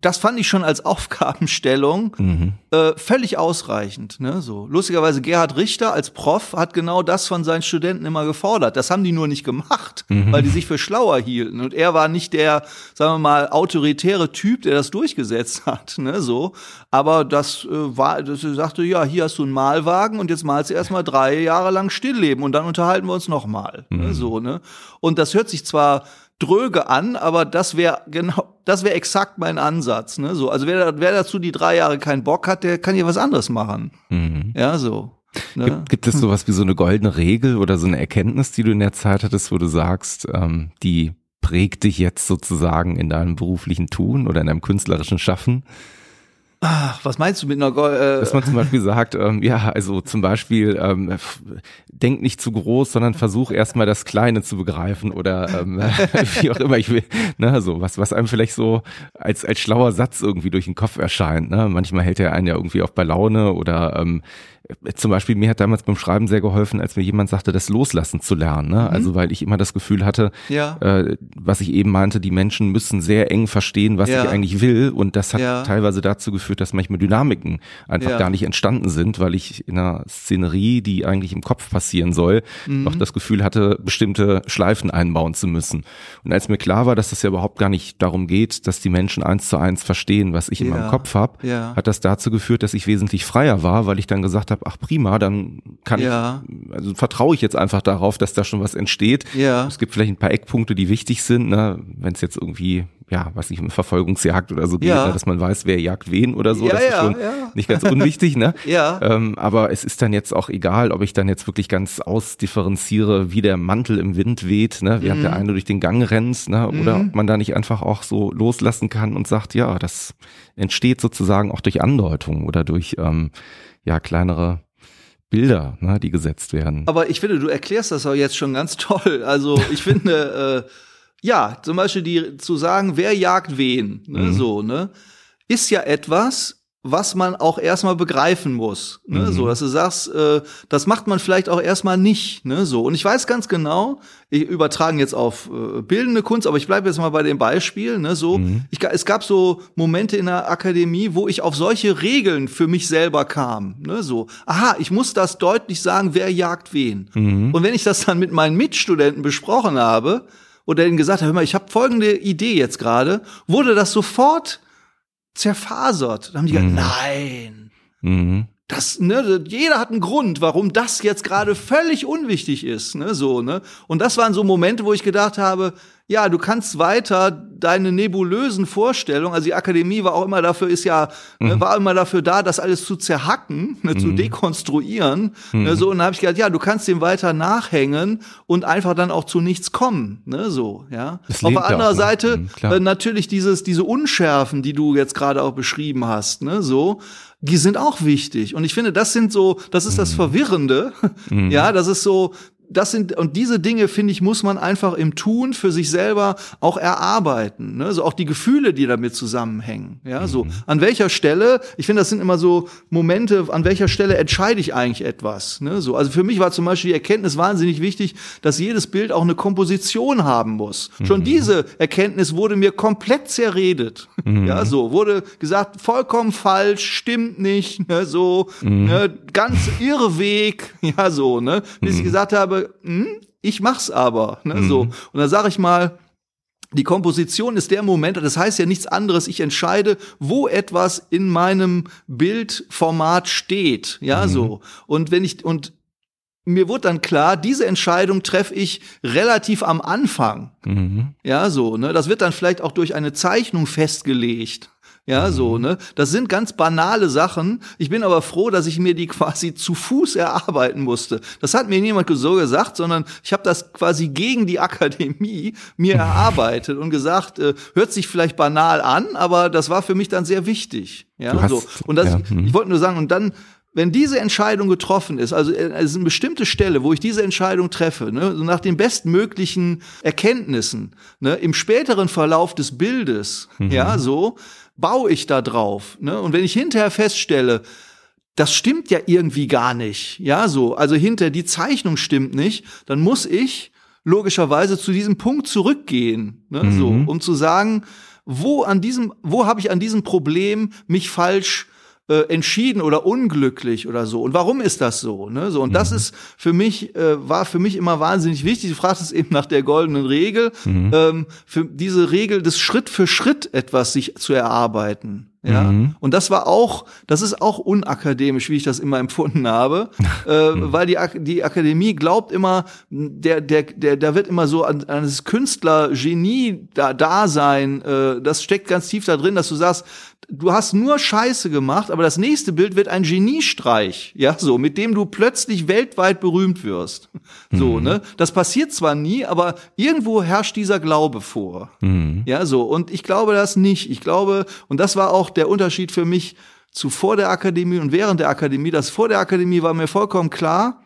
das fand ich schon als Aufgabenstellung mhm. äh, völlig ausreichend. Ne? So lustigerweise Gerhard Richter als Prof hat genau das von seinen Studenten immer gefordert. Das haben die nur nicht gemacht, mhm. weil die sich für schlauer hielten. Und er war nicht der, sagen wir mal, autoritäre Typ, der das durchgesetzt hat. Ne? So, aber das äh, war, das sagte ja, hier hast du einen Malwagen und jetzt malst du erstmal drei Jahre lang Stillleben und dann unterhalten wir uns nochmal. Ne? Mhm. Ne? So ne. Und das hört sich zwar dröge an, aber das wäre genau, das wäre exakt mein Ansatz. Ne? So, also wer, wer dazu die drei Jahre keinen Bock hat, der kann ja was anderes machen. Mhm. Ja, so. Ne? Gibt, gibt es sowas wie so eine goldene Regel oder so eine Erkenntnis, die du in der Zeit hattest, wo du sagst, ähm, die prägt dich jetzt sozusagen in deinem beruflichen Tun oder in deinem künstlerischen Schaffen? Ach, was meinst du mit einer Gold? Äh Dass man zum Beispiel sagt, ähm, ja, also zum Beispiel, ähm, denk nicht zu groß, sondern versuch erstmal das Kleine zu begreifen oder ähm, wie auch immer ich will. Ne, so was, was einem vielleicht so als als schlauer Satz irgendwie durch den Kopf erscheint. Ne? Manchmal hält er einen ja irgendwie auch bei Laune oder ähm, zum Beispiel mir hat damals beim Schreiben sehr geholfen, als mir jemand sagte, das Loslassen zu lernen. Ne? Also weil ich immer das Gefühl hatte, Ja. äh, was ich eben meinte, die Menschen müssen sehr eng verstehen, was Ja. ich eigentlich will. Und das hat Ja. teilweise dazu geführt, dass manchmal Dynamiken einfach gar nicht entstanden sind, weil ich in einer Szenerie, die eigentlich im Kopf passieren soll, Mhm. noch das Gefühl hatte, bestimmte Schleifen einbauen zu müssen. Und als mir klar war, dass es ja überhaupt gar nicht darum geht, dass die Menschen eins zu eins verstehen, was ich in meinem Kopf habe, hat das dazu geführt, dass ich wesentlich freier war, weil ich dann gesagt habe, ach prima, dann kann Ja. ich, also vertraue ich jetzt einfach darauf, dass da schon was entsteht. Ja. Es gibt vielleicht ein paar Eckpunkte, die wichtig sind, ne? wenn es jetzt irgendwie, ja, was ich, eine Verfolgungsjagd oder so geht, Ja. ne? dass man weiß, wer jagt wen oder so, Ja, das ist ja, schon ja. nicht ganz unwichtig, ne? Ja. Ähm, aber es ist dann jetzt auch egal, ob ich dann jetzt wirklich ganz ausdifferenziere, wie der Mantel im Wind weht, ne? während Mhm. der eine durch den Gang rennt, ne? oder ob man da nicht einfach auch so loslassen kann und sagt, ja, das entsteht sozusagen auch durch Andeutung oder durch ähm, ja kleinere Bilder, ne, die gesetzt werden. Aber ich finde, du erklärst das auch jetzt schon ganz toll. Also ich finde, äh, ja, zum Beispiel die zu sagen, wer jagt wen, ne, Mhm. so, ne, ist ja etwas, was man auch erstmal begreifen muss. Ne, Mhm. So, dass du sagst, äh, das macht man vielleicht auch erstmal nicht. Ne, so. Und ich weiß ganz genau, ich übertragen jetzt auf äh, bildende Kunst, aber ich bleibe jetzt mal bei dem Beispiel. Ne, so, Mhm. ich, es gab so Momente in der Akademie, wo ich auf solche Regeln für mich selber kam. Ne, so, aha, ich muss das deutlich sagen, wer jagt wen. Mhm. Und wenn ich das dann mit meinen Mitstudenten besprochen habe oder ihnen gesagt habe, hör mal, ich habe folgende Idee jetzt gerade, wurde das sofort zerfasert. Da haben die gesagt, Mhm. nein, Mhm. das, ne, jeder hat einen Grund, warum das jetzt gerade völlig unwichtig ist, ne, so, ne. Und das waren so Momente, wo ich gedacht habe, ja, du kannst weiter deine nebulösen Vorstellungen, also die Akademie war auch immer dafür, ist ja, ne, war immer dafür da, das alles zu zerhacken, ne, zu dekonstruieren, ne, so, und da habe ich gedacht, ja, du kannst dem weiter nachhängen und einfach dann auch zu nichts kommen, ne, so, ja. Das Auf der anderen ne? Seite, Mhm, äh, natürlich dieses, diese Unschärfen, die du jetzt gerade auch beschrieben hast, ne, so, die sind auch wichtig. Und ich finde, das sind so, das ist Mhm. das Verwirrende. Ja, das ist so, das sind, und diese Dinge, finde ich, muss man einfach im Tun für sich selber auch erarbeiten. Ne? So auch die Gefühle, die damit zusammenhängen. Ja, so, Mhm. an welcher Stelle, ich finde, das sind immer so Momente, an welcher Stelle entscheide ich eigentlich etwas. Ne? So, also für mich war zum Beispiel die Erkenntnis wahnsinnig wichtig, dass jedes Bild auch eine Komposition haben muss. Schon Mhm. diese Erkenntnis wurde mir komplett zerredet. Mhm. Ja, so, wurde gesagt, vollkommen falsch, stimmt nicht, ne, so, Mhm. ne, ganz Irrweg, ja, so, ne, bis ich gesagt habe, hm, ich mach's aber, ne, so. Und dann sage ich mal, die Komposition ist der Moment, das heißt ja nichts anderes, ich entscheide, wo etwas in meinem Bildformat steht, ja, so. Und wenn ich, und mir wurde dann klar, diese Entscheidung treffe ich relativ am Anfang. Mhm. Ja, so, ne? Das wird dann vielleicht auch durch eine Zeichnung festgelegt. Ja, so, ne? Das sind ganz banale Sachen. Ich bin aber froh, dass ich mir die quasi zu Fuß erarbeiten musste. Das hat mir niemand so gesagt, sondern ich habe das quasi gegen die Akademie mir erarbeitet und gesagt, äh, hört sich vielleicht banal an, aber das war für mich dann sehr wichtig. Ja, hast- so. Und das, ja, hm. ich wollte nur sagen, und dann, wenn diese Entscheidung getroffen ist, also äh, es ist eine bestimmte Stelle, wo ich diese Entscheidung treffe, ne, so nach den bestmöglichen Erkenntnissen, ne, im späteren Verlauf des Bildes, ja, so, baue ich da drauf. Ne? Und wenn ich hinterher feststelle, das stimmt ja irgendwie gar nicht, ja, so, also hinter die Zeichnung stimmt nicht, dann muss ich logischerweise zu diesem Punkt zurückgehen, ne, so, um zu sagen, wo an diesem, wo habe ich an diesem Problem mich falsch äh, entschieden oder unglücklich oder so. Und warum ist das so? Ne? So und das ist für mich äh, war für mich immer wahnsinnig wichtig. Du fragst eben nach der goldenen Regel, ähm, für diese Regel des Schritt für Schritt etwas sich zu erarbeiten. Ja, und das war auch, das ist auch unakademisch, wie ich das immer empfunden habe, äh, weil die, die Akademie glaubt immer, der, der, der, da wird immer so an, an das Künstler-Genie da, da sein, äh, das steckt ganz tief da drin, dass du sagst, du hast nur Scheiße gemacht, aber das nächste Bild wird ein Geniestreich, ja, so, mit dem du plötzlich weltweit berühmt wirst. So, ne? Das passiert zwar nie, aber irgendwo herrscht dieser Glaube vor. Ja, so. Und ich glaube das nicht. Ich glaube, und das war auch der Unterschied für mich zu vor der Akademie und während der Akademie. Das vor der Akademie war mir vollkommen klar,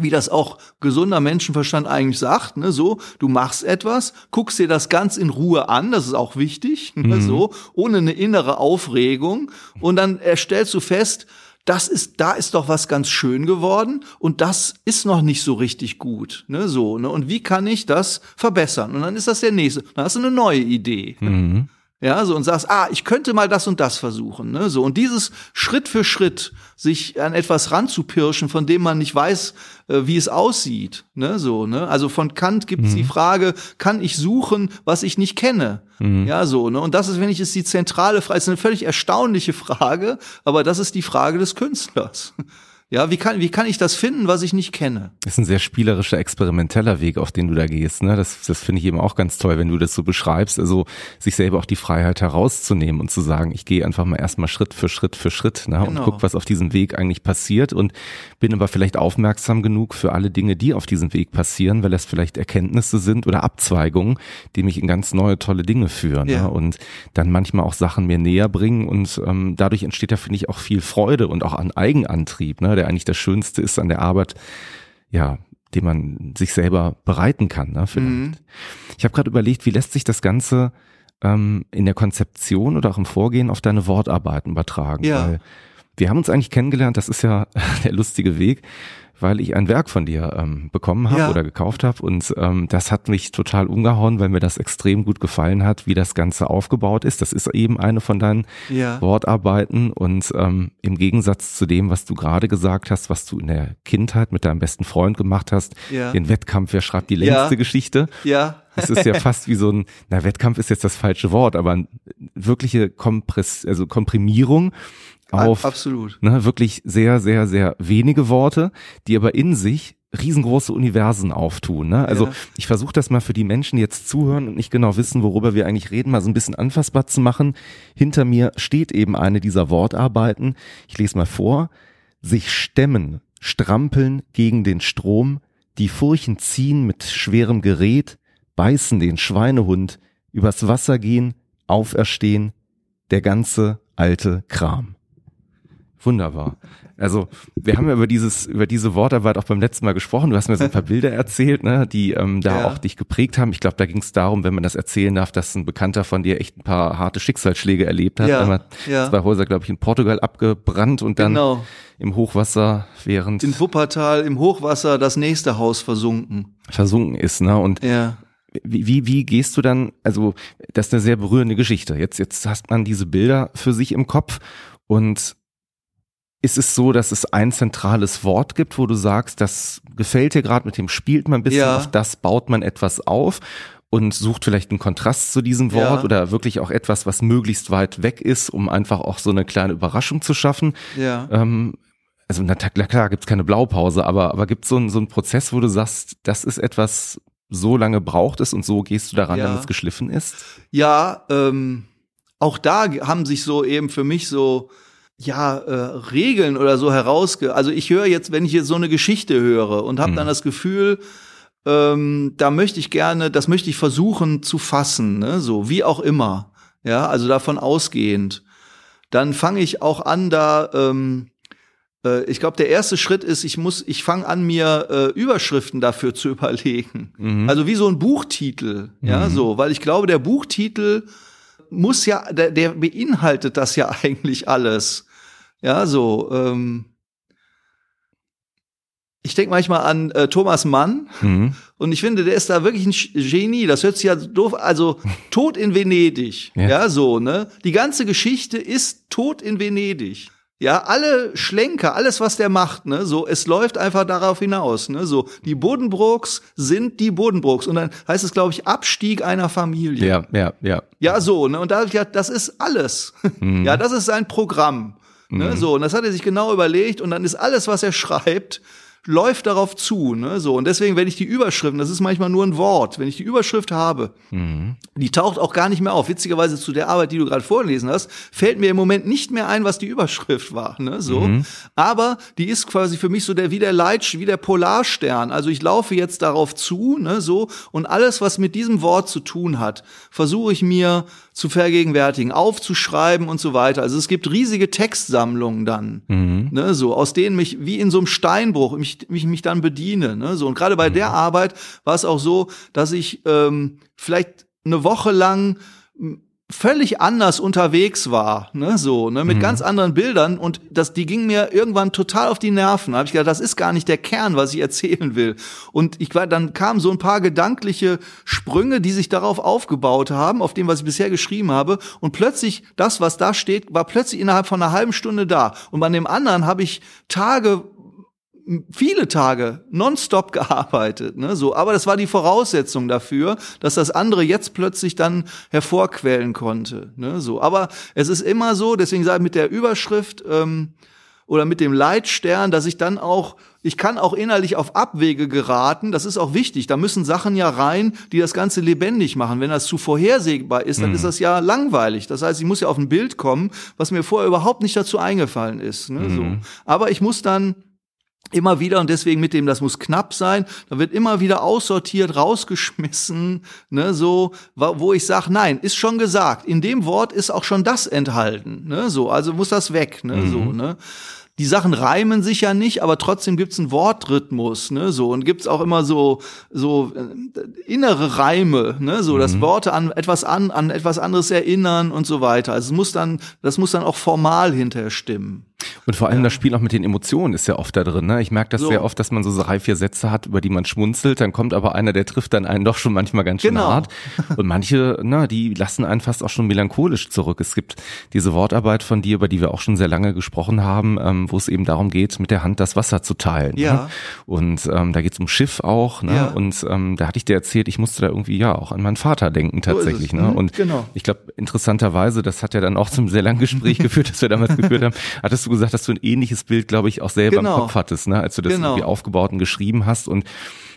wie das auch gesunder Menschenverstand eigentlich sagt, ne, so, du machst etwas, guckst dir das ganz in Ruhe an, das ist auch wichtig, ne, so, ohne eine innere Aufregung und dann erstellst du fest, das ist, da ist doch was ganz schön geworden und das ist noch nicht so richtig gut, ne, so, ne, und wie kann ich das verbessern? Und dann ist das der nächste, dann hast du eine neue Idee. Mhm. Ja, so und sagst, ah, ich könnte mal das und das versuchen, ne, so und dieses Schritt für Schritt sich an etwas ranzupirschen, von dem man nicht weiß, äh, wie es aussieht, ne, so, ne? Also von Kant gibt es die Frage, kann ich suchen, was ich nicht kenne? Ja, so, ne? Und das ist, wenn ich es die zentrale Frage, ist eine völlig erstaunliche Frage, aber das ist die Frage des Künstlers. Ja, wie kann, wie kann ich das finden, was ich nicht kenne? Das ist ein sehr spielerischer, experimenteller Weg, auf den du da gehst. Ne? Das, das finde ich eben auch ganz toll, wenn du das so beschreibst. Also sich selber auch die Freiheit herauszunehmen und zu sagen, ich gehe einfach mal erstmal Schritt für Schritt für Schritt ne? und Genau. guck, was auf diesem Weg eigentlich passiert und bin aber vielleicht aufmerksam genug für alle Dinge, die auf diesem Weg passieren, weil das vielleicht Erkenntnisse sind oder Abzweigungen, die mich in ganz neue, tolle Dinge führen. Ja. Ne? Und dann manchmal auch Sachen mir näher bringen und ähm, dadurch entsteht da, finde ich, auch viel Freude und auch an Eigenantrieb, ne? Der eigentlich das Schönste ist an der Arbeit, ja, den man sich selber bereiten kann, ne, vielleicht. Mhm. Ich habe gerade überlegt, wie lässt sich das Ganze ähm, in der Konzeption oder auch im Vorgehen auf deine Wortarbeiten übertragen? Ja. Weil wir haben uns eigentlich kennengelernt, das ist ja der lustige Weg, weil ich ein Werk von dir ähm, bekommen habe Ja. oder gekauft habe und ähm, das hat mich total umgehauen, weil mir das extrem gut gefallen hat, wie das Ganze aufgebaut ist. Das ist eben eine von deinen Ja. Wortarbeiten und ähm, im Gegensatz zu dem, was du gerade gesagt hast, was du in der Kindheit mit deinem besten Freund gemacht hast, Ja. den Wettkampf, wer schreibt die längste Geschichte? Ja. Es ist ja fast wie so ein, na, Wettkampf ist jetzt das falsche Wort, aber wirkliche Kompress, also Komprimierung auf Absolut. ne, wirklich sehr, sehr, sehr wenige Worte, die aber in sich riesengroße Universen auftun. Ne? Also Ja. ich versuche das mal für die Menschen, die jetzt zuhören und nicht genau wissen, worüber wir eigentlich reden, mal so ein bisschen anfassbar zu machen. Hinter mir steht eben eine dieser Wortarbeiten. Ich lese mal vor. Sich stemmen, strampeln gegen den Strom, die Furchen ziehen mit schwerem Gerät, beißen den Schweinehund, übers Wasser gehen, auferstehen, der ganze alte Kram. Wunderbar. Also wir haben ja über dieses über diese Wortarbeit auch beim letzten Mal gesprochen. Du hast mir so ein paar Bilder erzählt, ne, die ähm, da Ja. auch dich geprägt haben. Ich glaube, da ging es darum, wenn man das erzählen darf, dass ein Bekannter von dir echt ein paar harte Schicksalsschläge erlebt hat. Ja, Einmal ja. zwei Häuser, glaube ich, in Portugal abgebrannt und dann Genau. im Hochwasser während In Wuppertal im Hochwasser das nächste Haus versunken. versunken ist. Ne? Und Ja. wie, wie, wie gehst du dann, also das ist eine sehr berührende Geschichte. Jetzt, jetzt hast man diese Bilder für sich im Kopf und ist es so, dass es ein zentrales Wort gibt, wo du sagst, das gefällt dir gerade, mit dem spielt man ein bisschen, Ja. auf das baut man etwas auf und sucht vielleicht einen Kontrast zu diesem Wort Ja. oder wirklich auch etwas, was möglichst weit weg ist, um einfach auch so eine kleine Überraschung zu schaffen. Ja. Ähm, also na, klar, gibt's keine Blaupause, aber, aber gibt so es so einen Prozess, wo du sagst, das ist etwas, so lange braucht es und so gehst du daran, Ja. damit es geschliffen ist? Ja, ähm, auch da haben sich so eben für mich so ja äh, Regeln oder so herausge. Also ich höre jetzt, wenn ich jetzt so eine Geschichte höre und habe Hm. dann das Gefühl, ähm, da möchte ich gerne, das möchte ich versuchen zu fassen, ne? so wie auch immer. Ja, also davon ausgehend. Dann fange ich auch an, da ähm, äh, ich glaube, der erste Schritt ist, ich muss, ich fange an, mir äh, Überschriften dafür zu überlegen. Mhm. Also wie so ein Buchtitel, ja, Mhm. so, weil ich glaube, der Buchtitel muss ja, der, der beinhaltet das ja eigentlich alles. Ja, so. Ähm, ich denke manchmal an äh, Thomas Mann Mhm. und ich finde, der ist da wirklich ein Genie. Das hört sich ja doof, also Tod in Venedig. Ja. Ja. so, ne? Die ganze Geschichte ist Tod in Venedig. Ja, alle Schlenker, alles was der macht, ne, so, es läuft einfach darauf hinaus, ne, so, die Bodenbrooks sind die Bodenbrooks und dann heißt es, glaube ich, Abstieg einer Familie. Ja, ja, ja. Ja, so, ne? Und da gedacht, das ist alles. Ja, das ist sein Programm. Ne? So, und das hat er sich genau überlegt und dann ist alles, was er schreibt, läuft darauf zu, ne? So, und deswegen, wenn ich die Überschriften, das ist manchmal nur ein Wort, wenn ich die Überschrift habe, die taucht auch gar nicht mehr auf. Witzigerweise zu der Arbeit, die du gerade vorgelesen hast, fällt mir im Moment nicht mehr ein, was die Überschrift war, ne? So. Aber die ist quasi für mich so der, wie der Leitsch, wie der Polarstern. Also ich laufe jetzt darauf zu, ne? So. Und alles, was mit diesem Wort zu tun hat, versuche ich mir zu vergegenwärtigen, aufzuschreiben und so weiter. Also es gibt riesige Textsammlungen dann, ne, so aus denen mich wie in so einem Steinbruch mich mich, mich dann bediene, ne, so. Und gerade bei der Arbeit war es auch so, dass ich ähm, vielleicht eine Woche lang völlig anders unterwegs war, ne, so, ne, mit mhm. ganz anderen Bildern und das, die ging mir irgendwann total auf die Nerven. Da habe ich gedacht, das ist gar nicht der Kern, was ich erzählen will. Und ich war, dann kamen so ein paar gedankliche Sprünge, die sich darauf aufgebaut haben, auf dem, was ich bisher geschrieben habe. Und plötzlich, das, was da steht, war plötzlich innerhalb von einer halben Stunde da. Und bei dem anderen habe ich Tage viele Tage nonstop gearbeitet, ne, so. Aber das war die Voraussetzung dafür, dass das andere jetzt plötzlich dann hervorquellen konnte, ne, so. Aber es ist immer so, deswegen sage ich mit der Überschrift ähm, oder mit dem Leitstern, dass ich dann auch ich kann auch innerlich auf Abwege geraten. Das ist auch wichtig. Da müssen Sachen ja rein, die das Ganze lebendig machen. Wenn das zu vorhersehbar ist, dann mhm. ist das ja langweilig. Das heißt, ich muss ja auf ein Bild kommen, was mir vorher überhaupt nicht dazu eingefallen ist. Ne, mhm. so. Aber ich muss dann immer wieder und deswegen mit dem, das muss knapp sein, da wird immer wieder aussortiert, rausgeschmissen, ne, so, wo ich sage, nein, ist schon gesagt, in dem Wort ist auch schon das enthalten, ne, so, also muss das weg, ne, mhm. so, ne die Sachen reimen sich ja nicht, aber trotzdem gibt's einen Wortrhythmus, ne, so und gibt's auch immer so so äh, innere Reime, ne, so mhm. dass Worte an etwas an an etwas anderes erinnern und so weiter. Also es muss dann das muss dann auch formal hinterher stimmen. Und vor allem das Spiel auch mit den Emotionen ist ja oft da drin. Ne? Ich merke das so. sehr oft, dass man so drei, vier Sätze hat, über die man schmunzelt, dann kommt aber einer, der trifft dann einen doch schon manchmal ganz schön genau. hart. Und manche, na, die lassen einen fast auch schon melancholisch zurück. Es gibt diese Wortarbeit von dir, über die wir auch schon sehr lange gesprochen haben, ähm, wo es eben darum geht, mit der Hand das Wasser zu teilen. Ne? Ja. Ne? Und ähm, da geht es um Schiff auch. Ne? Ja. Und ähm, da hatte ich dir erzählt, ich musste da irgendwie ja auch an meinen Vater denken tatsächlich. So ne? Mhm, Und genau. ich glaube, interessanterweise, das hat ja dann auch zum sehr langen Gespräch geführt, das wir damals geführt haben, hattest du gesagt, dass du ein ähnliches Bild, glaube ich, auch selber genau. im Kopf hattest, ne? als du das genau. irgendwie aufgebaut und geschrieben hast. Und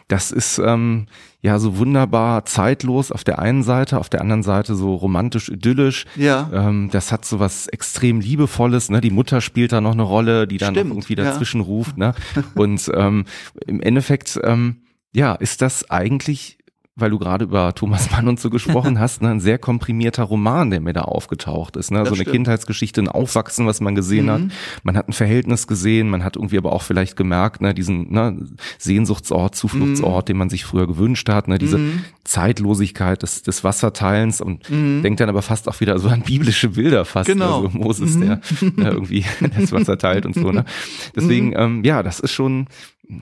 das ist ähm, ja so wunderbar zeitlos auf der einen Seite, auf der anderen Seite so romantisch idyllisch. Ja. Ähm, das hat so was extrem liebevolles. Ne? Die Mutter spielt da noch eine Rolle, die dann irgendwie dazwischen ja. ruft. Ne? Und ähm, im Endeffekt ähm, ja ist das eigentlich weil du gerade über Thomas Mann und so gesprochen hast, ne, ein sehr komprimierter Roman, der mir da aufgetaucht ist. Ne? so eine stimmt. Kindheitsgeschichte, ein Aufwachsen, was man gesehen mhm. hat. Man hat ein Verhältnis gesehen, man hat irgendwie aber auch vielleicht gemerkt, ne, diesen ne, Sehnsuchtsort, Zufluchtsort, mhm. den man sich früher gewünscht hat, ne, diese mhm. Zeitlosigkeit des, des Wasserteilens und mhm. denkt dann aber fast auch wieder so an biblische Bilder fast. Genau. Also Moses, der mhm. ne, irgendwie das Wasser teilt und so. Ne? Deswegen, mhm. ähm, ja, das ist schon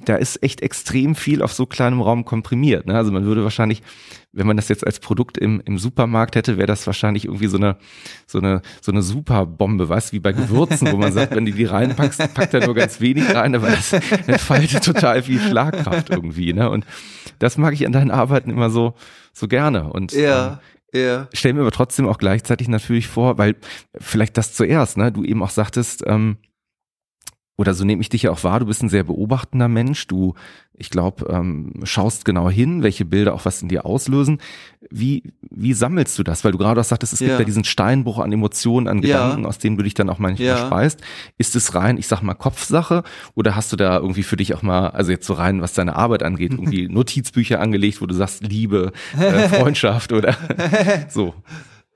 da ist echt extrem viel auf so kleinem Raum komprimiert. Ne? Also man würde wahrscheinlich, wenn man das jetzt als Produkt im, im Supermarkt hätte, wäre das wahrscheinlich irgendwie so eine so eine so eine Superbombe, weißt wie bei Gewürzen, wo man sagt, wenn du die reinpackst, packt er nur ganz wenig rein, aber das entfaltet total viel Schlagkraft irgendwie. Ne? Und das mag ich an deinen Arbeiten immer so so gerne. Und ja. Ähm, ja. Stell mir aber trotzdem auch gleichzeitig natürlich vor, weil vielleicht das zuerst, ne, du eben auch sagtest, ähm, oder so nehme ich dich ja auch wahr, du bist ein sehr beobachtender Mensch, du, ich glaube, ähm, schaust genau hin, welche Bilder auch was in dir auslösen. Wie, wie sammelst du das? Weil du gerade auch sagtest, es ja. gibt ja diesen Steinbruch an Emotionen, an Gedanken, ja. aus denen du dich dann auch manchmal ja. speist. Ist es rein, ich sag mal, Kopfsache oder hast du da irgendwie für dich auch mal, also jetzt so rein, was deine Arbeit angeht, irgendwie Notizbücher angelegt, wo du sagst, Liebe, äh, Freundschaft oder so?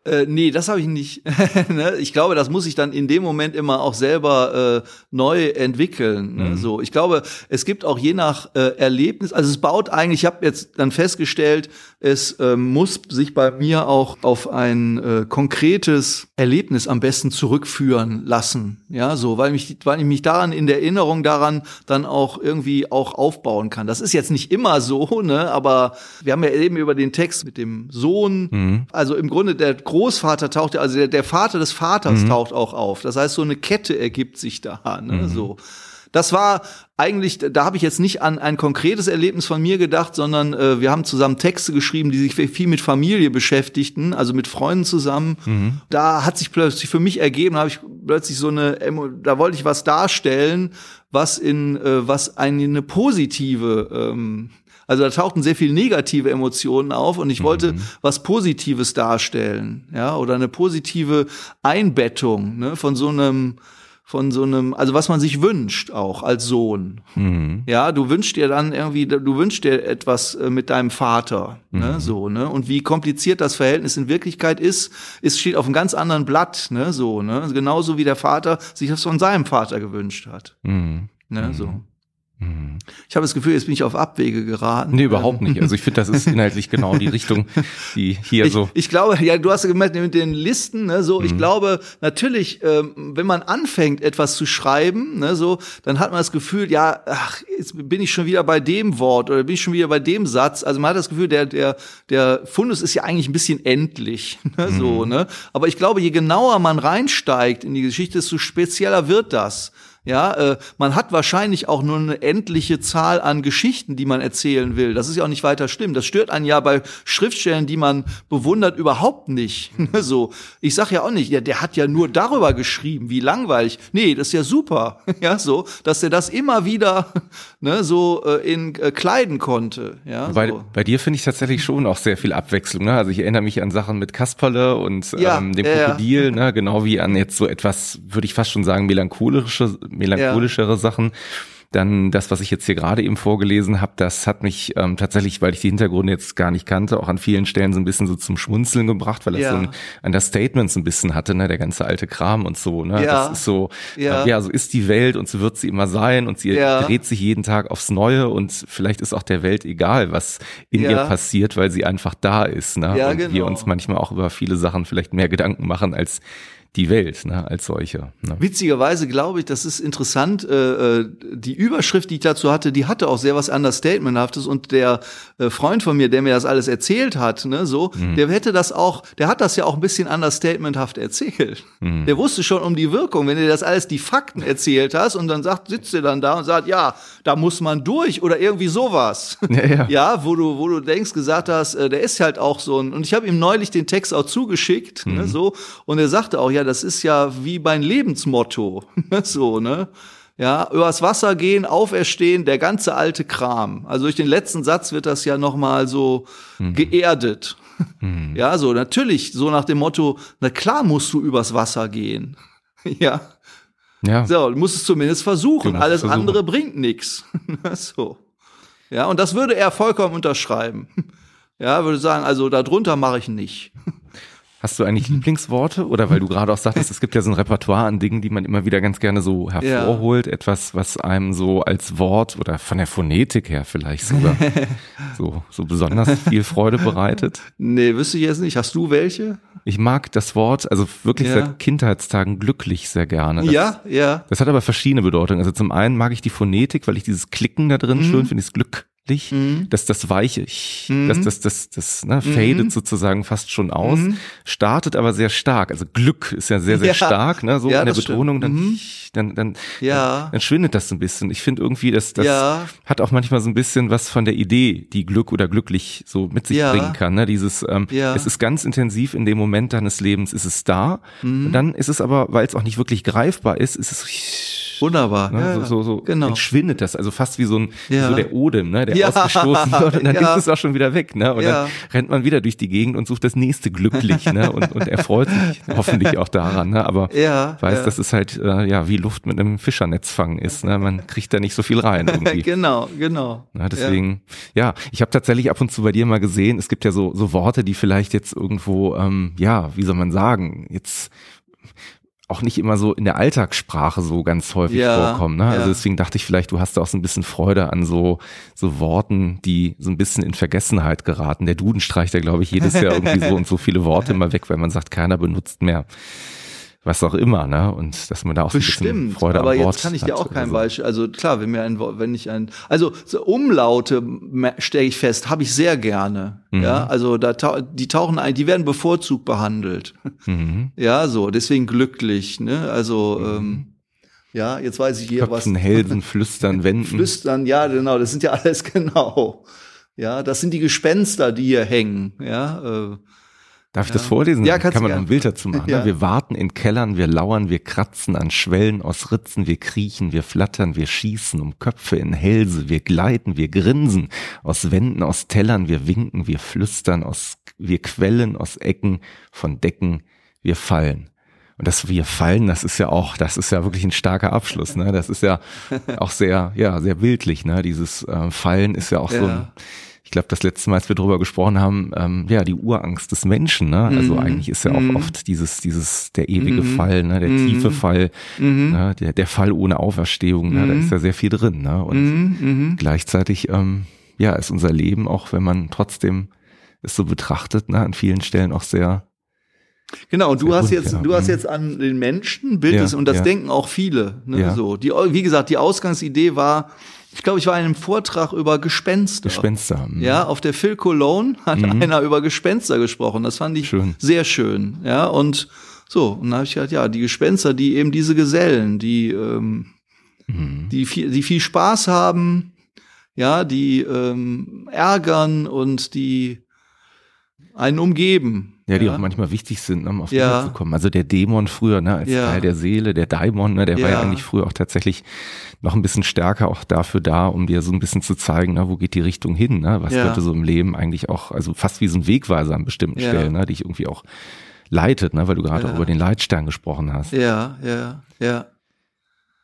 Äh, nee, das habe ich nicht. ne? Ich glaube, das muss ich dann in dem Moment immer auch selber äh, neu entwickeln. Ne? Mhm. So, ich glaube, es gibt auch je nach äh, Erlebnis, also es baut eigentlich, ich habe jetzt dann festgestellt, es äh, muss sich bei mir auch auf ein äh, konkretes Erlebnis am besten zurückführen lassen. Ja, so, weil mich, weil ich mich daran in der Erinnerung daran dann auch irgendwie auch aufbauen kann. Das ist jetzt nicht immer so, ne, aber wir haben ja eben über den Text mit dem Sohn, mhm. also im Grunde der Großvater taucht, also der, der Vater des Vaters mhm. taucht auch auf. Das heißt, so eine Kette ergibt sich da, ne, mhm. so. Das war eigentlich, da habe ich jetzt nicht an ein konkretes Erlebnis von mir gedacht, sondern äh, wir haben zusammen Texte geschrieben, die sich viel mit Familie beschäftigten, also mit Freunden zusammen. Mhm. Da hat sich plötzlich für mich ergeben, habe ich plötzlich so eine, da wollte ich was darstellen, was in, äh, was eine, eine positive ähm, also da tauchten sehr viel negative Emotionen auf und ich wollte mhm. was Positives darstellen, ja, oder eine positive Einbettung ne, von so einem von so einem, also was man sich wünscht auch als Sohn. Mhm. Ja, du wünschst dir dann irgendwie, du wünschst dir etwas äh, mit deinem Vater, ne, mhm. ne, so, ne? Und wie kompliziert das Verhältnis in Wirklichkeit ist, ist steht auf einem ganz anderen Blatt, ne, so, ne? Genauso wie der Vater sich das von seinem Vater gewünscht hat. Mhm. Ne, so. Ich habe das Gefühl, jetzt bin ich auf Abwege geraten. Nee, überhaupt nicht. Also ich finde, das ist inhaltlich genau die Richtung, die hier ich, so. Ich glaube, ja, du hast ja gemerkt mit den Listen, ne, so, mhm. ich glaube, natürlich, ähm, wenn man anfängt, etwas zu schreiben, ne, so, dann hat man das Gefühl, ja, ach, jetzt bin ich schon wieder bei dem Wort oder bin ich schon wieder bei dem Satz. Also man hat das Gefühl, der, der, der Fundus ist ja eigentlich ein bisschen endlich, ne, mhm. so, ne. Aber ich glaube, je genauer man reinsteigt in die Geschichte, desto spezieller wird das. Ja, äh, man hat wahrscheinlich auch nur eine endliche Zahl an Geschichten, die man erzählen will. Das ist ja auch nicht weiter schlimm. Das stört einen ja bei Schriftstellen, die man bewundert, überhaupt nicht. so, ich sag ja auch nicht, ja, der hat ja nur darüber geschrieben, wie langweilig. Nee, das ist ja super. ja, so, dass er das immer wieder ne, so äh, in äh, kleiden konnte. Ja, bei, so. bei dir finde ich tatsächlich schon auch sehr viel Abwechslung. Ne? Also ich erinnere mich an Sachen mit Kasperle und ja, ähm, dem Krokodil, ne? genau wie an jetzt so etwas, würde ich fast schon sagen, melancholische melancholischere ja. Sachen. Dann das, was ich jetzt hier gerade eben vorgelesen habe, das hat mich ähm, tatsächlich, weil ich die Hintergründe jetzt gar nicht kannte, auch an vielen Stellen so ein bisschen so zum Schmunzeln gebracht, weil es ja. so ein Understatement so ein bisschen hatte, ne, der ganze alte Kram und so. Ne? Ja. Das ist so, ja. Äh, ja, so ist die Welt und so wird sie immer sein und sie ja. dreht sich jeden Tag aufs Neue und vielleicht ist auch der Welt egal, was in ja. ihr passiert, weil sie einfach da ist. Ne? Ja, und genau. wir uns manchmal auch über viele Sachen vielleicht mehr Gedanken machen als die Welt ne, als solche. Ne. Witzigerweise glaube ich, das ist interessant. Äh, äh, die Überschrift, die ich dazu hatte, die hatte auch sehr was Understatementhaftes und der äh, Freund von mir, der mir das alles erzählt hat, ne, so, mhm. der hätte das auch, der hat das ja auch ein bisschen understatementhaft erzählt. Mhm. Der wusste schon um die Wirkung, wenn du das alles die Fakten erzählt hast und dann sagt, sitzt er dann da und sagt, ja, da muss man durch oder irgendwie sowas. Ja, ja. ja wo du, wo du denkst, gesagt hast, äh, der ist halt auch so ein, und ich habe ihm neulich den Text auch zugeschickt, ne, mhm. ne, so, und er sagte auch, ja, das ist ja wie mein Lebensmotto. so, ne? Ja, übers Wasser gehen, auferstehen, der ganze alte Kram. Also durch den letzten Satz wird das ja nochmal so mhm. geerdet. Mhm. Ja, so natürlich, so nach dem Motto, na klar musst du übers Wasser gehen. ja. Ja. So, du musst es zumindest versuchen. Alles versuchen. andere bringt nichts. so. Ja, und das würde er vollkommen unterschreiben. Ja, würde sagen, also darunter mache ich nicht. Hast du eigentlich mhm. Lieblingsworte? Oder weil du gerade auch sagtest, es gibt ja so ein Repertoire an Dingen, die man immer wieder ganz gerne so hervorholt. Ja. Etwas, was einem so als Wort oder von der Phonetik her vielleicht sogar so, so besonders viel Freude bereitet. Nee, wüsste ich jetzt nicht. Hast du welche? Ich mag das Wort, also wirklich ja. seit Kindheitstagen glücklich sehr gerne. Das, ja, ja. Das hat aber verschiedene Bedeutungen. Also zum einen mag ich die Phonetik, weil ich dieses Klicken da drin mhm. schön finde, das Glück deutlich, mhm. dass das Weiche, mhm. dass das, das, das ne, fadet mhm. sozusagen fast schon aus, mhm. startet aber sehr stark. Also Glück ist ja sehr, sehr ja. stark, ne, so ja, in der Betonung, dann, mhm. dann, dann, ja. dann, dann schwindet das so ein bisschen. Ich finde irgendwie, dass das ja. hat auch manchmal so ein bisschen was von der Idee, die Glück oder glücklich so mit sich bringen kann. Ne? Dieses, ähm, es ist ganz intensiv in dem Moment deines Lebens, ist es da. Und dann ist es aber, weil es auch nicht wirklich greifbar ist, ist es Wunderbar. Ne? Ja, so, so, so genau. entschwindet das, also fast wie so ein ja. so der Odem, ne? der ja. ausgestoßen wird und dann ja. ist es auch schon wieder weg. Ne? Und dann rennt man wieder durch die Gegend und sucht das nächste glücklich ne? und, und er freut sich hoffentlich auch daran. Ne? Aber weiß, dass es halt äh, ja wie Luft mit einem Fischernetz fangen ist. Ne? Man kriegt da nicht so viel rein irgendwie. genau, genau. Ne? Deswegen, ja, ich habe tatsächlich ab und zu bei dir mal gesehen, es gibt ja so, so Worte, die vielleicht jetzt irgendwo, ähm, ja, wie soll man sagen, jetzt auch nicht immer so in der Alltagssprache so ganz häufig ja, vorkommen. Ne? Also ja. Deswegen dachte ich vielleicht, du hast da auch so ein bisschen Freude an so, so Worten, die so ein bisschen in Vergessenheit geraten. Der Duden streicht ja, glaube ich, jedes Jahr irgendwie so und so viele Worte immer weg, weil man sagt, keiner benutzt mehr was auch immer, ne? Und dass man da auch so ein bisschen Freude aber am Wort jetzt kann ich dir auch kein so. Beispiel. Also klar, wenn mir ein wenn ich ein, also so Umlaute stelle ich fest, habe ich sehr gerne. Mhm. Ja, also da die tauchen ein, die werden bevorzugt behandelt. Mhm. Ja, so deswegen glücklich, ne? Also mhm. ähm, ja, jetzt weiß ich hier Köpfen, was. Hälsen, Flüstern, Wenden. Flüstern, ja, genau, das sind ja alles genau. Ja, das sind die Gespenster, die hier hängen. Ja, äh, Darf ich das vorlesen? Ja, kann man noch ein Bild dazu machen. Ne? Ja. Wir warten in Kellern, wir lauern, wir kratzen an Schwellen aus Ritzen, wir kriechen, wir flattern, wir schießen um Köpfe in Hälse, wir gleiten, wir grinsen aus Wänden, aus Tellern, wir winken, wir flüstern, aus, wir quellen aus Ecken von Decken, wir fallen. Und das wir fallen, das ist ja auch, das ist ja wirklich ein starker Abschluss, ne? Das ist ja auch sehr, ja, sehr bildlich, ne? Dieses äh, Fallen ist ja auch ja. so ein ich glaube, das letzte Mal, als wir drüber gesprochen haben, ähm, ja, die Urangst des Menschen, ne? Also Mhm. eigentlich ist ja auch Mhm. oft dieses, dieses, der ewige Mhm. Fall, ne? Der Mhm. tiefe Fall, Mhm. ne? Der, der Fall ohne Auferstehung, ne? Da Mhm. ist ja sehr viel drin, ne? Und gleichzeitig, ähm, ja, ist unser Leben, auch wenn man trotzdem es so betrachtet, ne? An vielen Stellen auch sehr, Genau, und du Sehr hast gut, jetzt, ja. du hast jetzt an den Menschen bildest Ja, und das ja. denken auch viele. Ne, so. die, wie gesagt, die Ausgangsidee war, ich glaube, ich war in einem Vortrag über Gespenster. Gespenster. mhm. Ja, auf der Phil Cologne hat Mhm. einer über Gespenster gesprochen. Das fand ich Schön. sehr schön. Ja, und so, und dann habe ich gedacht, ja, die Gespenster, die eben diese Gesellen, die, ähm, Mhm. die, viel, die viel Spaß haben, ja, die ähm, ärgern und die einen umgeben. Ja, die auch manchmal wichtig sind, um auf die Ja. Welt zu kommen. Also der Dämon früher, ne, als Ja. Teil der Seele, der Daimon, ne, der war ja Ja. eigentlich früher auch tatsächlich noch ein bisschen stärker auch dafür da, um dir so ein bisschen zu zeigen, ne, wo geht die Richtung hin, ne? Was Ja. könnte so im Leben eigentlich auch, also fast wie so ein Wegweiser an bestimmten Ja. Stellen, ne, die ich irgendwie auch leitet, ne, weil du gerade Ja. auch über den Leitstern gesprochen hast. Ja, ja, ja.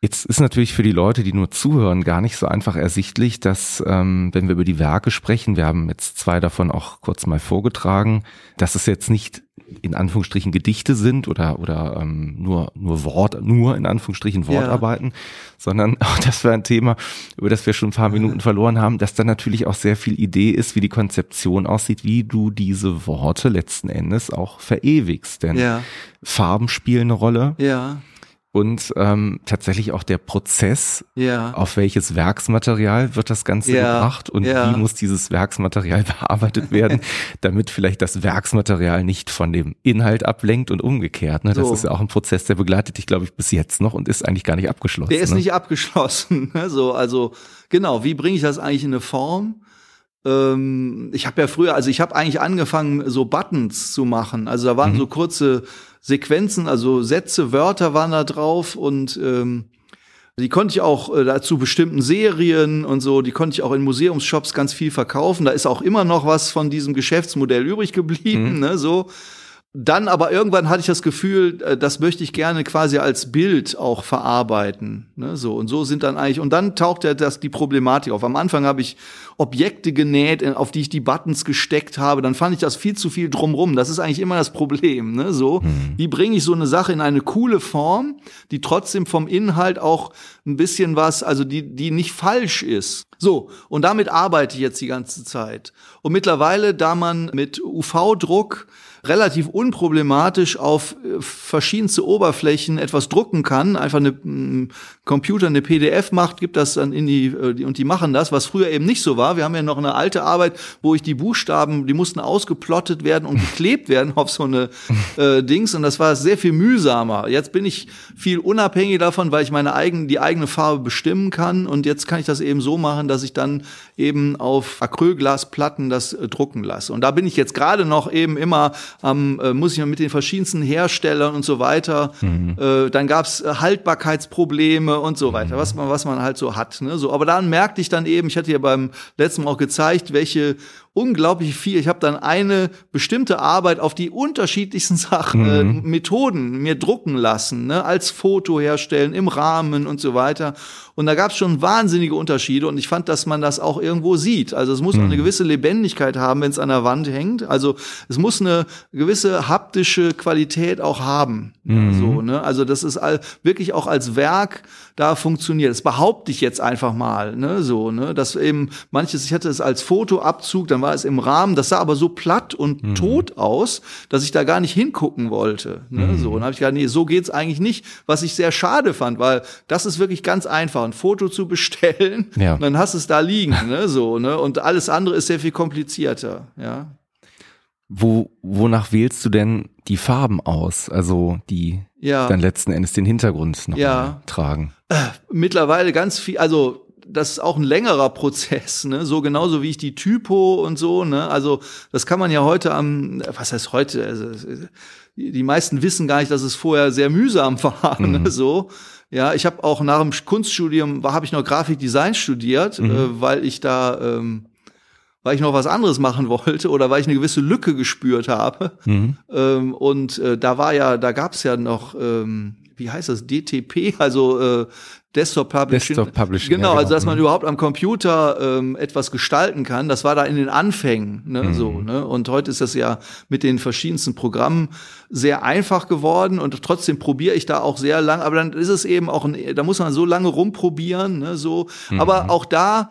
Jetzt ist natürlich für die Leute, die nur zuhören, gar nicht so einfach ersichtlich, dass, ähm, wenn wir über die Werke sprechen, wir haben jetzt zwei davon auch kurz mal vorgetragen, dass es jetzt nicht in Anführungsstrichen Gedichte sind oder oder ähm, nur nur Wort nur in Anführungsstrichen Wortarbeiten, sondern auch das war ein Thema, über das wir schon ein paar Minuten verloren haben, dass da natürlich auch sehr viel Idee ist, wie die Konzeption aussieht, wie du diese Worte letzten Endes auch verewigst, denn Ja, Farben spielen eine Rolle. Ja, und ähm, tatsächlich auch der Prozess, ja. auf welches Werksmaterial wird das Ganze Ja, gebracht und ja. wie muss dieses Werksmaterial bearbeitet werden, damit vielleicht das Werksmaterial nicht von dem Inhalt ablenkt und umgekehrt. Ne? Das So. ist ja auch ein Prozess, der begleitet dich, glaube ich, bis jetzt noch und ist eigentlich gar nicht abgeschlossen. Der ist ne? nicht abgeschlossen. ne? So, also genau, wie bringe ich das eigentlich in eine Form? Ähm, ich habe ja früher, also ich habe eigentlich angefangen, so Buttons zu machen. Also da Mhm. waren so kurze Sequenzen, also Sätze, Wörter waren da drauf und ähm, die konnte ich auch äh, dazu bestimmten Serien und so, die konnte ich auch in Museumsshops ganz viel verkaufen. Da ist auch immer noch was von diesem Geschäftsmodell übrig geblieben, Mhm. ne, so. Dann aber irgendwann hatte ich das Gefühl, äh, das möchte ich gerne quasi als Bild auch verarbeiten. Ne, so und so sind dann eigentlich und dann taucht ja das die Problematik auf. Am Anfang habe ich Objekte genäht, äh, auf die ich die Buttons gesteckt habe. Dann fand ich das viel zu viel drumrum. Das ist eigentlich immer das Problem. Ne, so wie bringe ich so eine Sache in eine coole Form, die trotzdem vom Inhalt auch ein bisschen was, also die die nicht falsch ist. So, und damit arbeite ich jetzt die ganze Zeit. Und mittlerweile, da man mit UV-Druck relativ unproblematisch auf äh, verschiedenste Oberflächen etwas drucken kann, einfach eine Computer eine PDF macht, gibt das dann in die, äh, die und die machen das, was früher eben nicht so war. Wir haben ja noch eine alte Arbeit, wo ich die Buchstaben, die mussten ausgeplottet werden und geklebt werden auf so eine äh, Dings und das war sehr viel mühsamer. Jetzt bin ich viel unabhängig davon, weil ich meine eigene die eigene Farbe bestimmen kann und jetzt kann ich das eben so machen, dass ich dann eben auf Acrylglasplatten das äh, drucken lasse. Und da bin ich jetzt gerade noch eben immer am, äh, muss ich mal mit den verschiedensten Herstellern und so weiter. Äh, dann gab's äh, Haltbarkeitsprobleme und so weiter, was man, was man halt so hat. Ne? So, aber dann merkte ich dann eben, ich hatte ja beim letzten Mal auch gezeigt, welche unglaublich viel. Ich habe dann eine bestimmte Arbeit auf die unterschiedlichsten Sachen, äh, Methoden mir drucken lassen, ne? als Foto herstellen, im Rahmen und so weiter. Und da gab es schon wahnsinnige Unterschiede und ich fand, dass man das auch irgendwo sieht. Also es muss auch eine gewisse Lebendigkeit haben, wenn es an der Wand hängt. Also es muss eine gewisse haptische Qualität auch haben. Ja, so, ne? Also das ist all, wirklich auch als Werk da funktioniert. Das behaupte ich jetzt einfach mal, ne? So, ne? Dass eben manches, ich hatte es als Fotoabzug, dann war es im Rahmen, das sah aber so platt und tot aus, dass ich da gar nicht hingucken wollte. Ne? So, und habe ich gedacht, nee, so geht's eigentlich nicht, was ich sehr schade fand, weil das ist wirklich ganz einfach, ein Foto zu bestellen, Ja. und dann hast du es da liegen, ne? So, ne? Und alles andere ist sehr viel komplizierter, ja. Wo, wonach wählst du denn die Farben aus? Also die Ja. dann letzten Endes den Hintergrund noch Ja. tragen. mittlerweile ganz viel, also das ist auch ein längerer Prozess, ne? So genauso wie ich die Typo und so, ne? Also das kann man ja heute am, was heißt heute? Also, die meisten wissen gar nicht, dass es vorher sehr mühsam war, ne? So. Ja, ich habe auch nach dem Kunststudium, habe ich noch Grafikdesign studiert, äh, weil ich da ähm, weil ich noch was anderes machen wollte oder weil ich eine gewisse Lücke gespürt habe. Mhm. Ähm, und äh, da war ja, da gab's ja noch, ähm, wie heißt das, DTP, also äh, Desktop Publishing. Desktop Publishing. Genau, ja, also dass man Mhm. überhaupt am Computer ähm, etwas gestalten kann. Das war da in den Anfängen, ne, Mhm. so, ne? Und heute ist das ja mit den verschiedensten Programmen sehr einfach geworden und trotzdem probiere ich da auch sehr lang. Aber dann ist es eben auch, ein, da muss man so lange rumprobieren, ne, so. Mhm. Aber auch da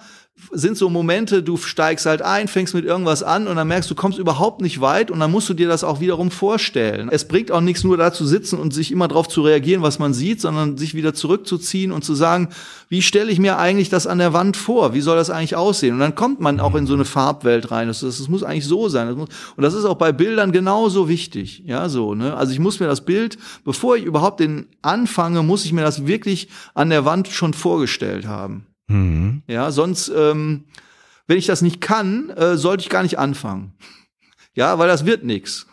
sind so Momente, du steigst halt ein, fängst mit irgendwas an und dann merkst du, kommst überhaupt nicht weit und dann musst du dir das auch wiederum vorstellen. Es bringt auch nichts, nur da zu sitzen und sich immer darauf zu reagieren, was man sieht, sondern sich wieder zurückzuziehen und zu sagen, wie stelle ich mir eigentlich das an der Wand vor? Wie soll das eigentlich aussehen? Und dann kommt man auch in so eine Farbwelt rein. Das, das, das muss eigentlich so sein. Das muss, und das ist auch bei Bildern genauso wichtig. Ja, so, ne? Also ich muss mir das Bild, bevor ich überhaupt den anfange, muss ich mir das wirklich an der Wand schon vorgestellt haben. Mhm. Ja, sonst, ähm, wenn ich das nicht kann, äh, sollte ich gar nicht anfangen. Ja, weil das wird nix.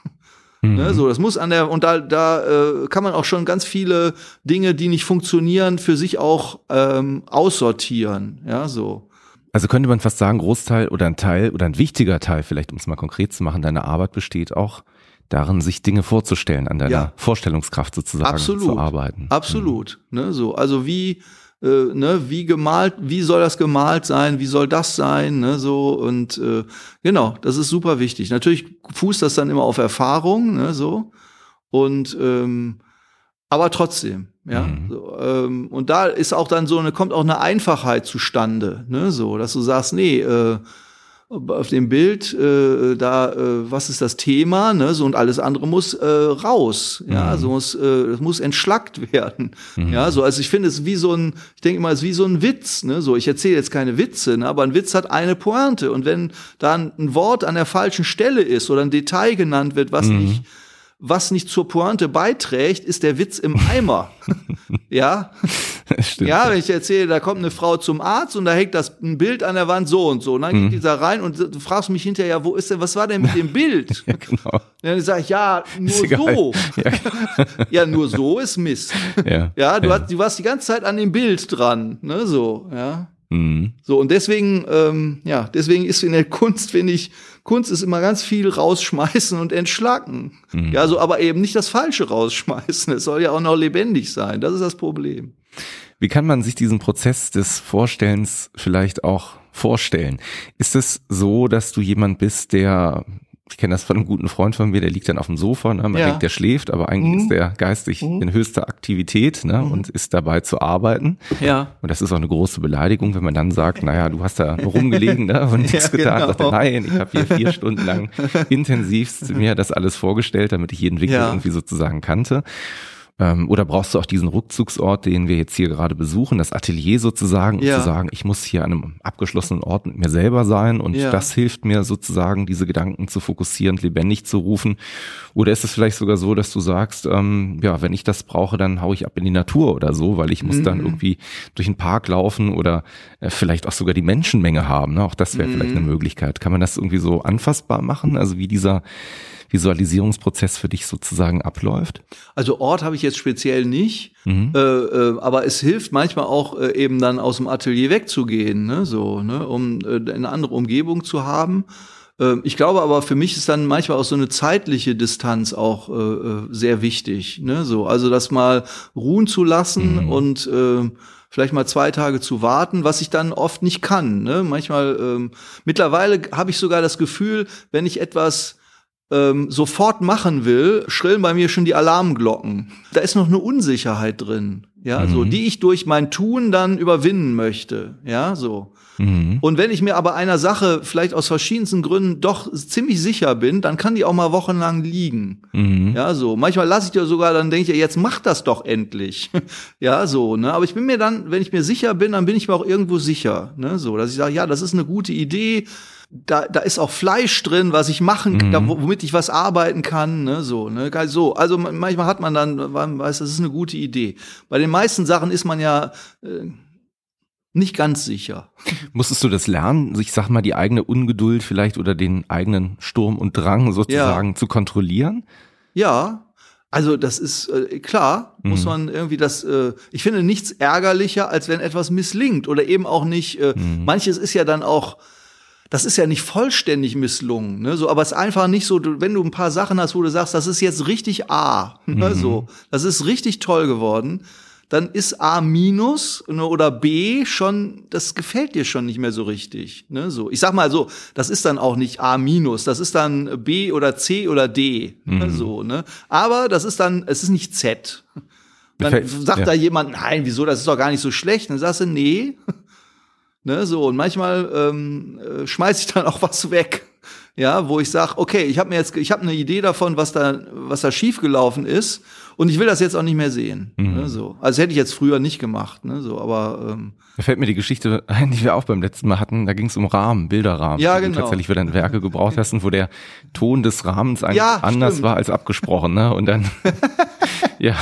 Mhm. Ne, so, das muss an der, und da, da äh, kann man auch schon ganz viele Dinge, die nicht funktionieren, für sich auch ähm, aussortieren. Ja, so. Also könnte man fast sagen, Großteil oder ein Teil oder ein wichtiger Teil, vielleicht um es mal konkret zu machen, deiner Arbeit besteht auch darin, sich Dinge vorzustellen, an deiner Ja. Vorstellungskraft sozusagen Absolut. zu arbeiten. Absolut. Ne, so. Also wie, äh, ne, wie gemalt, wie soll das gemalt sein, wie soll das sein, ne, so und äh, genau, das ist super wichtig. Natürlich fußt das dann immer auf Erfahrung, ne, so und ähm, aber trotzdem, ja. Mhm. So, ähm, und da ist auch dann so eine, kommt auch eine Einfachheit zustande, ne, so, dass du sagst, nee, äh, auf dem Bild, äh, da, äh, was ist das Thema, ne, so und alles andere muss äh, raus, ja, Mhm. so muss, äh, es muss entschlackt werden, Mhm. ja, so, also ich finde es wie so ein, ich denke immer, es ist wie so ein Witz, ne, so, ich erzähle jetzt keine Witze, ne, aber ein Witz hat eine Pointe und wenn dann ein Wort an der falschen Stelle ist oder ein Detail genannt wird, was Mhm. nicht was nicht zur Pointe beiträgt, ist der Witz im Eimer. ja, Stimmt. ja, wenn ich erzähle, da kommt eine Frau zum Arzt und da hängt das ein Bild an der Wand so und so. Und dann Mhm. geht die da rein und du fragst mich hinterher, wo ist denn, was war denn mit dem Bild? Genau. Dann sage ich, ja, nur so. Ja. Ja, nur so ist Mist. Ja. Ja, du, Ja. Hast, du warst die ganze Zeit an dem Bild dran, ne, so, ja. Mhm. So, und deswegen, ähm, ja, deswegen ist in der Kunst, finde ich, Kunst ist immer ganz viel rausschmeißen und entschlacken. Mhm. Ja, so, aber eben nicht das Falsche rausschmeißen. Es soll ja auch noch lebendig sein. Das ist das Problem. Wie kann man sich diesen Prozess des Vorstellens vielleicht auch vorstellen? Ist es so, dass du jemand bist, der, ich kenne das von einem guten Freund von mir, der liegt dann auf dem Sofa, ne? man Ja. denkt, der schläft, aber eigentlich Mhm. ist der geistig in höchster Aktivität ne? und ist dabei zu arbeiten. Ja. Und das ist auch eine große Beleidigung, wenn man dann sagt, naja, du hast da rumgelegen ne? und nichts Ja, getan. genau. Sagt er, nein, ich habe hier vier Stunden lang intensivst mir das alles vorgestellt, damit ich jeden Winkel Ja. irgendwie sozusagen kannte. Ähm, oder brauchst du auch diesen Rückzugsort, den wir jetzt hier gerade besuchen, das Atelier sozusagen, um Ja. zu sagen, ich muss hier an einem abgeschlossenen Ort mit mir selber sein und Ja. das hilft mir sozusagen, diese Gedanken zu fokussieren, lebendig zu rufen. Oder ist es vielleicht sogar so, dass du sagst, ähm, ja, wenn ich das brauche, dann hau ich ab in die Natur oder so, weil ich muss dann Mhm. irgendwie durch den Park laufen oder äh, vielleicht auch sogar die Menschenmenge haben. Ne? Auch das wäre vielleicht Mhm. eine Möglichkeit. Kann man das irgendwie so anfassbar machen? Also wie dieser Visualisierungsprozess für dich sozusagen abläuft? Also Ort habe ich jetzt speziell nicht, Mhm. äh, äh, aber es hilft manchmal auch äh, eben dann aus dem Atelier wegzugehen, ne, so, ne, um äh, eine andere Umgebung zu haben. Ähm, ich glaube aber für mich ist dann manchmal auch so eine zeitliche Distanz auch äh, äh, sehr wichtig, ne, so, also das mal ruhen zu lassen Mhm. und vielleicht mal zwei Tage zu warten, was ich dann oft nicht kann. Ne? Manchmal, ähm, mittlerweile habe ich sogar das Gefühl, wenn ich etwas ähm, sofort machen will, schrillen bei mir schon die Alarmglocken. Da ist noch eine Unsicherheit drin, ja, so, Mhm. die ich durch mein Tun dann überwinden möchte, ja, so. Mhm. Und wenn ich mir aber einer Sache vielleicht aus verschiedensten Gründen doch ziemlich sicher bin, dann kann die auch mal wochenlang liegen. Mhm. Ja, so. Manchmal lasse ich dir sogar, dann denke ich, jetzt mach das doch endlich. ja, so, ne. Aber ich bin mir dann, wenn ich mir sicher bin, dann bin ich mir auch irgendwo sicher, ne, so, dass ich sage, ja, das ist eine gute Idee. Da, da ist auch Fleisch drin, was ich machen, Mhm. da, womit ich was arbeiten kann, ne, so, ne, so. Also man- manchmal hat man dann, man weiß, das ist eine gute Idee. Bei den meisten Sachen ist man ja äh, nicht ganz sicher. Musstest du das lernen, ich sag mal, die eigene Ungeduld vielleicht oder den eigenen Sturm und Drang sozusagen zu kontrollieren? Ja, also das ist äh, klar, muss Mhm. man irgendwie das, äh, ich finde nichts ärgerlicher, als wenn etwas misslingt oder eben auch nicht, äh, Mhm. manches ist ja dann auch, das ist ja nicht vollständig misslungen, ne? So, aber es ist einfach nicht so, wenn du ein paar Sachen hast, wo du sagst, das ist jetzt richtig A, ne? so, das ist richtig toll geworden, dann ist A minus ne, oder B schon, das gefällt dir schon nicht mehr so richtig. Ne, so, ich sag mal so, das ist dann auch nicht A minus, das ist dann B oder C oder D. Ne, so, ne? Aber das ist dann, es ist nicht Z. Dann sagt ja. da jemand, nein, wieso, das ist doch gar nicht so schlecht. Dann sagst du, nee. Ne, so, und manchmal ähm, äh, schmeiß ich dann auch was weg. Ja, wo ich sage, okay, ich habe mir jetzt, ich habe eine Idee davon, was da, was da schiefgelaufen ist, und ich will das jetzt auch nicht mehr sehen. Mhm. Ne, so. Also hätte ich jetzt früher nicht gemacht, ne, so, aber ähm, Da fällt mir die Geschichte ein, die wir auch beim letzten Mal hatten. Da ging es um Rahmen, Bilderrahmen. Ja, die du genau. tatsächlich für deine Werke gebraucht hast und wo der Ton des Rahmens eigentlich Ja, anders stimmt. war als abgesprochen. Ne? Und dann, ja,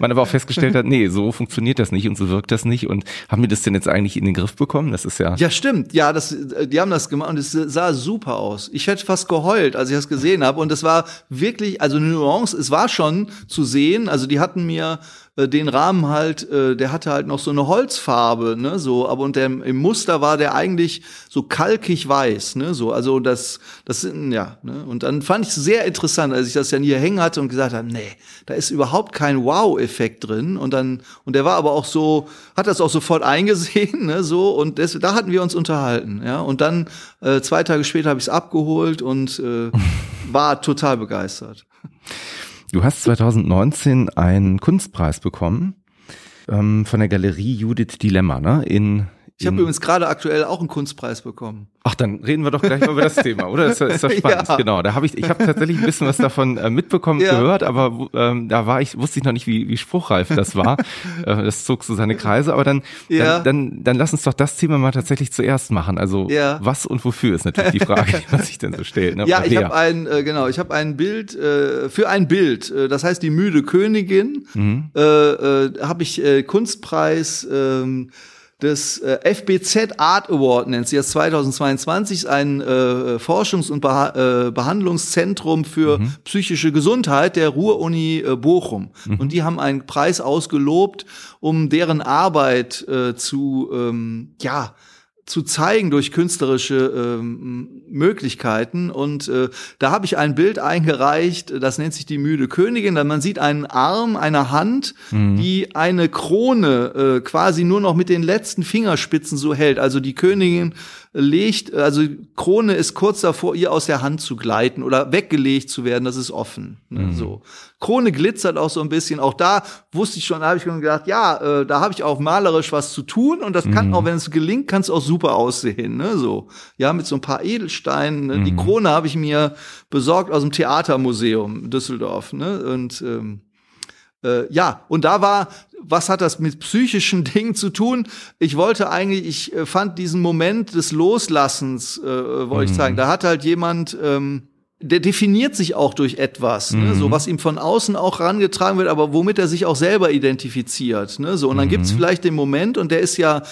man aber auch festgestellt hat, nee, so funktioniert das nicht und so wirkt das nicht. Und haben wir das denn jetzt eigentlich in den Griff bekommen? Das ist ja, ja, stimmt, ja, das, äh, die haben das gemacht und es sah super aus. Ich hätte fast geheult, als ich das gesehen habe, und es war wirklich, also eine Nuance, es war schon zu sehen. Also die hatten mir äh, den Rahmen halt, äh, der hatte halt noch so eine Holzfarbe, ne, so, aber und der, im Muster war der eigentlich so kalkig weiß, ne, so, also das, das sind, ja, ne, und dann fand ich es sehr interessant, als ich das dann hier hängen hatte und gesagt habe, nee, da ist überhaupt kein Wow-Effekt drin und dann, und der war aber auch so, hat das auch sofort eingesehen, ne, so, und das, da hatten wir uns unterhalten, ja, und dann, äh, zwei Tage später habe ich es abgeholt und äh, war total begeistert. Du hast 2019 einen Kunstpreis bekommen ähm, von der Galerie Judith Dilemma, ne? In, Ich habe in übrigens gerade aktuell auch einen Kunstpreis bekommen. Ach, dann reden wir doch gleich mal über das Thema, oder? Das ist, ist doch spannend. Ja. Genau. Da habe ich, ich habe tatsächlich ein bisschen was davon äh, mitbekommen, Ja. gehört, aber ähm, da war ich, wusste ich noch nicht, wie, wie spruchreif das war. äh, das zog so seine Kreise. Aber dann, Ja. dann, dann, dann lass uns doch das Thema mal tatsächlich zuerst machen. Also was und wofür ist natürlich die Frage, die man sich dann so stellt. Ne? Ja, ich habe ein äh, genau, ich habe ein Bild äh, für ein Bild. Äh, das heißt die müde Königin. Mhm. Äh, habe ich Kunstpreis ähm, des äh, FBZ Art Award nennt sie das 2022 ist ein äh, Forschungs- und Beha äh, Behandlungszentrum für Mhm. psychische Gesundheit der Ruhr-Uni äh, Bochum. Mhm. Und die haben einen Preis ausgelobt, um deren Arbeit äh, zu ähm, ja zu zeigen durch künstlerische ähm, Möglichkeiten. Und äh, da habe ich ein Bild eingereicht, das nennt sich die müde Königin. Da man sieht einen Arm, eine Hand, die eine Krone äh, quasi nur noch mit den letzten Fingerspitzen so hält. Also die Königin legt, also Krone ist kurz davor, ihr aus der Hand zu gleiten oder weggelegt zu werden. Das ist offen. Ne, So. Krone glitzert auch so ein bisschen. Auch da wusste ich schon, da habe ich schon gedacht, ja, äh, da habe ich auch malerisch was zu tun und das kann auch, wenn es gelingt, kann es auch super aussehen. Ne? So, ja, mit so ein paar Edelsteinen. Ne? Die Krone habe ich mir besorgt aus dem Theatermuseum Düsseldorf. Ne? Und ähm, äh, ja, und da war, was hat das mit psychischen Dingen zu tun? Ich wollte eigentlich, ich äh, fand diesen Moment des Loslassens, äh, wollte ich sagen, da hat halt jemand, ähm, der definiert sich auch durch etwas, ne? so was ihm von außen auch rangetragen wird, aber womit er sich auch selber identifiziert. Ne? So, und dann gibt's vielleicht den Moment, und der ist ja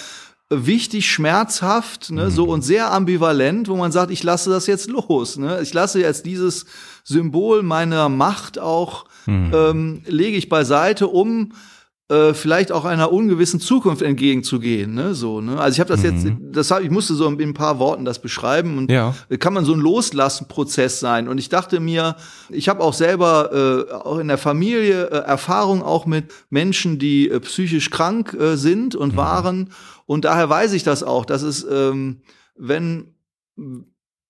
wichtig, schmerzhaft, ne, so und sehr ambivalent, wo man sagt, ich lasse das jetzt los, ne, ich lasse jetzt dieses Symbol meiner Macht auch ähm, lege ich beiseite, um äh, vielleicht auch einer ungewissen Zukunft entgegenzugehen, ne, so, ne. Also ich habe das jetzt, das hab, ich musste so in ein paar Worten das beschreiben und Ja. kann man so ein Loslassen-Prozess sein. Und ich dachte mir, ich habe auch selber äh, auch in der Familie äh, Erfahrung auch mit Menschen, die äh, psychisch krank äh, sind und waren. Und daher weiß ich das auch, dass es, ähm, wenn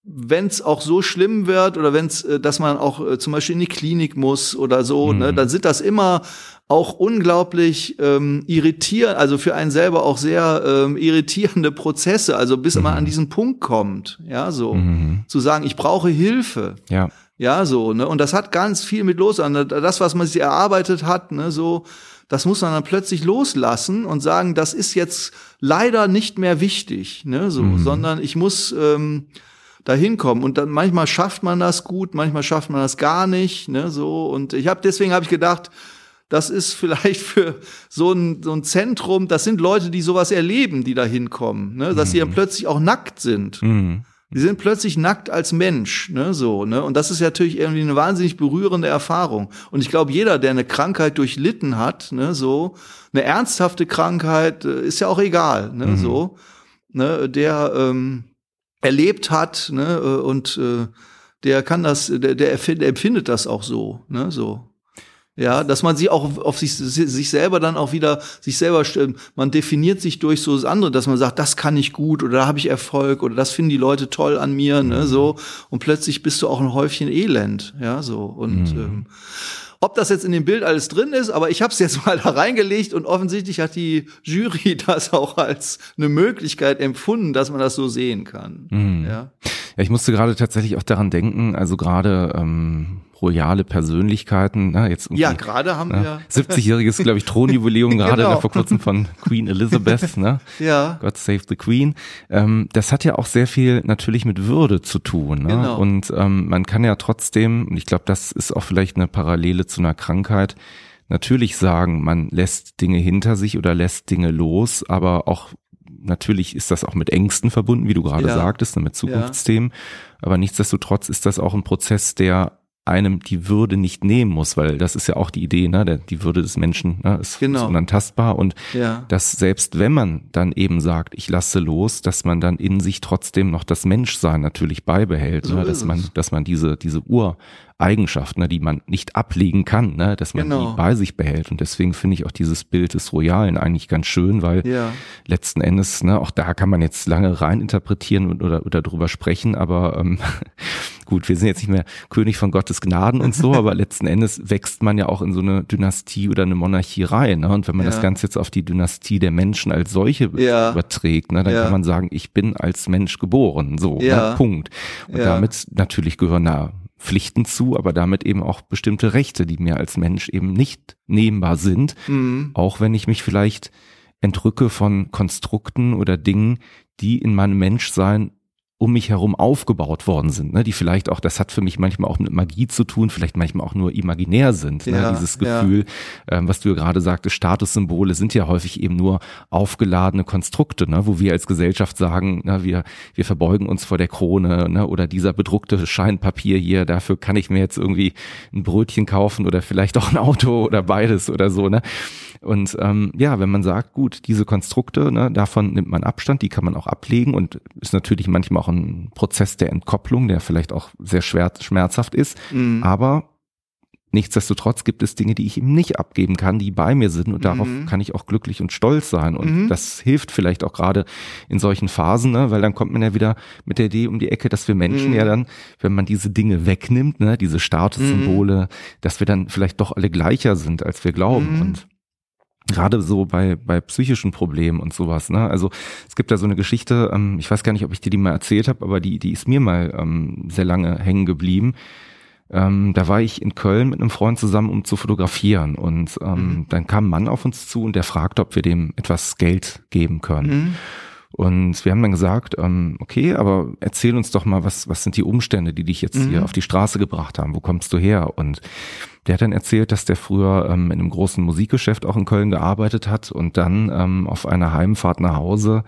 wenn es auch so schlimm wird oder wenn es, äh, dass man auch äh, zum Beispiel in die Klinik muss oder so, ne, dann sind das immer auch unglaublich ähm, irritierend, also für einen selber auch sehr ähm, irritierende Prozesse, also bis man an diesen Punkt kommt, ja, so zu sagen, ich brauche Hilfe. Ja. Ja, so, ne? Und das hat ganz viel mit los an. Das, was man sich erarbeitet hat, ne, so, das muss man dann plötzlich loslassen und sagen, das ist jetzt leider nicht mehr wichtig, ne, so, sondern ich muss ähm, da hinkommen. Und dann manchmal schafft man das gut, manchmal schafft man das gar nicht, ne, so. Und ich habe deswegen habe ich gedacht, das ist vielleicht für so ein, so ein Zentrum, das sind Leute, die sowas erleben, die da hinkommen, ne, dass sie dann plötzlich auch nackt sind. Mhm. Die sind plötzlich nackt als Mensch, ne, so, ne? Und das ist natürlich irgendwie eine wahnsinnig berührende Erfahrung. Und ich glaube, jeder, der eine Krankheit durchlitten hat, ne, so, eine ernsthafte Krankheit, äh, ist ja auch egal, ne, so, ne, der, ähm, erlebt hat, ne, äh, und äh, der kann das, der, der empfindet das auch so, ne, so. Ja, dass man sie auch auf sich, sich selber dann auch wieder, sich selber, man definiert sich durch so das andere, dass man sagt, das kann ich gut oder da habe ich Erfolg oder das finden die Leute toll an mir, ne, mhm. so. Und plötzlich bist du auch ein Häufchen Elend, ja, so. Und mhm. ähm, ob das jetzt in dem Bild alles drin ist, aber ich habe es jetzt mal da reingelegt und offensichtlich hat die Jury das auch als eine Möglichkeit empfunden, dass man das so sehen kann. Mhm. Ja. ja, ich musste gerade tatsächlich auch daran denken, also gerade ähm, royale Persönlichkeiten. Ne, jetzt ja, gerade haben ne, wir 70-jähriges, glaube ich, Thronjubiläum gerade genau. vor kurzem von Queen Elizabeth. Ne? ja. God Save the Queen. Ähm, das hat ja auch sehr viel natürlich mit Würde zu tun. Ne? Genau. Und ähm, man kann ja trotzdem, und ich glaube, das ist auch vielleicht eine Parallele zu einer Krankheit, natürlich sagen, man lässt Dinge hinter sich oder lässt Dinge los, aber auch natürlich ist das auch mit Ängsten verbunden, wie du gerade ja. sagtest, ne, mit Zukunftsthemen. Ja. Aber nichtsdestotrotz ist das auch ein Prozess, der einem die Würde nicht nehmen muss, weil das ist ja auch die Idee, ne? Der, die Würde des Menschen ne? ist, genau. ist unantastbar und ja. dass selbst wenn man dann eben sagt, ich lasse los, dass man dann in sich trotzdem noch das Menschsein natürlich beibehält, so ne? dass man, dass man diese diese Ur Eigenschaft, ne, die man nicht ablegen kann, ne, dass man genau. die bei sich behält. Und deswegen finde ich auch dieses Bild des Royalen eigentlich ganz schön, weil ja. letzten Endes, ne, auch da kann man jetzt lange rein interpretieren oder, oder drüber sprechen, aber ähm, gut, wir sind jetzt nicht mehr König von Gottes Gnaden und so, aber letzten Endes wächst man ja auch in so eine Dynastie oder eine Monarchie rein. Ne? Und wenn man ja. das Ganze jetzt auf die Dynastie der Menschen als solche ja. überträgt, ne, dann kann man sagen, ich bin als Mensch geboren, so, ne, Punkt. Und damit natürlich gehören da Pflichten zu, aber damit eben auch bestimmte Rechte, die mir als Mensch eben nicht nehmbar sind, mhm. auch wenn ich mich vielleicht entrücke von Konstrukten oder Dingen, die in meinem Menschsein um mich herum aufgebaut worden sind, ne, die vielleicht auch, das hat für mich manchmal auch mit Magie zu tun, vielleicht manchmal auch nur imaginär sind. Ne, ja, ne, dieses Gefühl, ja. ähm, was du ja gerade sagtest, Statussymbole sind ja häufig eben nur aufgeladene Konstrukte, ne, wo wir als Gesellschaft sagen, na, wir, wir verbeugen uns vor der Krone ne, oder dieser bedruckte Scheinpapier hier, dafür kann ich mir jetzt irgendwie ein Brötchen kaufen oder vielleicht auch ein Auto oder beides oder so. Ne? Und ähm, ja, wenn man sagt, gut, diese Konstrukte, ne, davon nimmt man Abstand, die kann man auch ablegen und ist natürlich manchmal auch ein Prozess der Entkopplung, der vielleicht auch sehr schwer, schmerzhaft ist. Mhm. Aber Nichtsdestotrotz gibt es Dinge, die ich ihm nicht abgeben kann, die bei mir sind und mhm. darauf kann ich auch glücklich und stolz sein. Und mhm. das hilft vielleicht auch gerade in solchen Phasen, ne? weil dann kommt man ja wieder mit der Idee um die Ecke, dass wir Menschen mhm. ja dann, wenn man diese Dinge wegnimmt, ne, diese Statussymbole, mhm. dass wir dann vielleicht doch alle gleicher sind, als wir glauben. Mhm. Und Gerade so bei, bei psychischen Problemen und sowas. Ne? Also es gibt da so eine Geschichte, ähm, ich weiß gar nicht, ob ich dir die mal erzählt habe, aber die, die ist mir mal ähm, sehr lange hängen geblieben. Ähm, da war ich in Köln mit einem Freund zusammen, um zu fotografieren. Und ähm, mhm. dann kam ein Mann auf uns zu und der fragte, ob wir dem etwas Geld geben können. Mhm. Und wir haben dann gesagt, ähm, okay, aber erzähl uns doch mal, was, was sind die Umstände, die dich jetzt mhm. hier auf die Straße gebracht haben? Wo kommst du her? Und der hat dann erzählt, dass der früher ähm, in einem großen Musikgeschäft auch in Köln gearbeitet hat und dann ähm, auf einer Heimfahrt nach Hause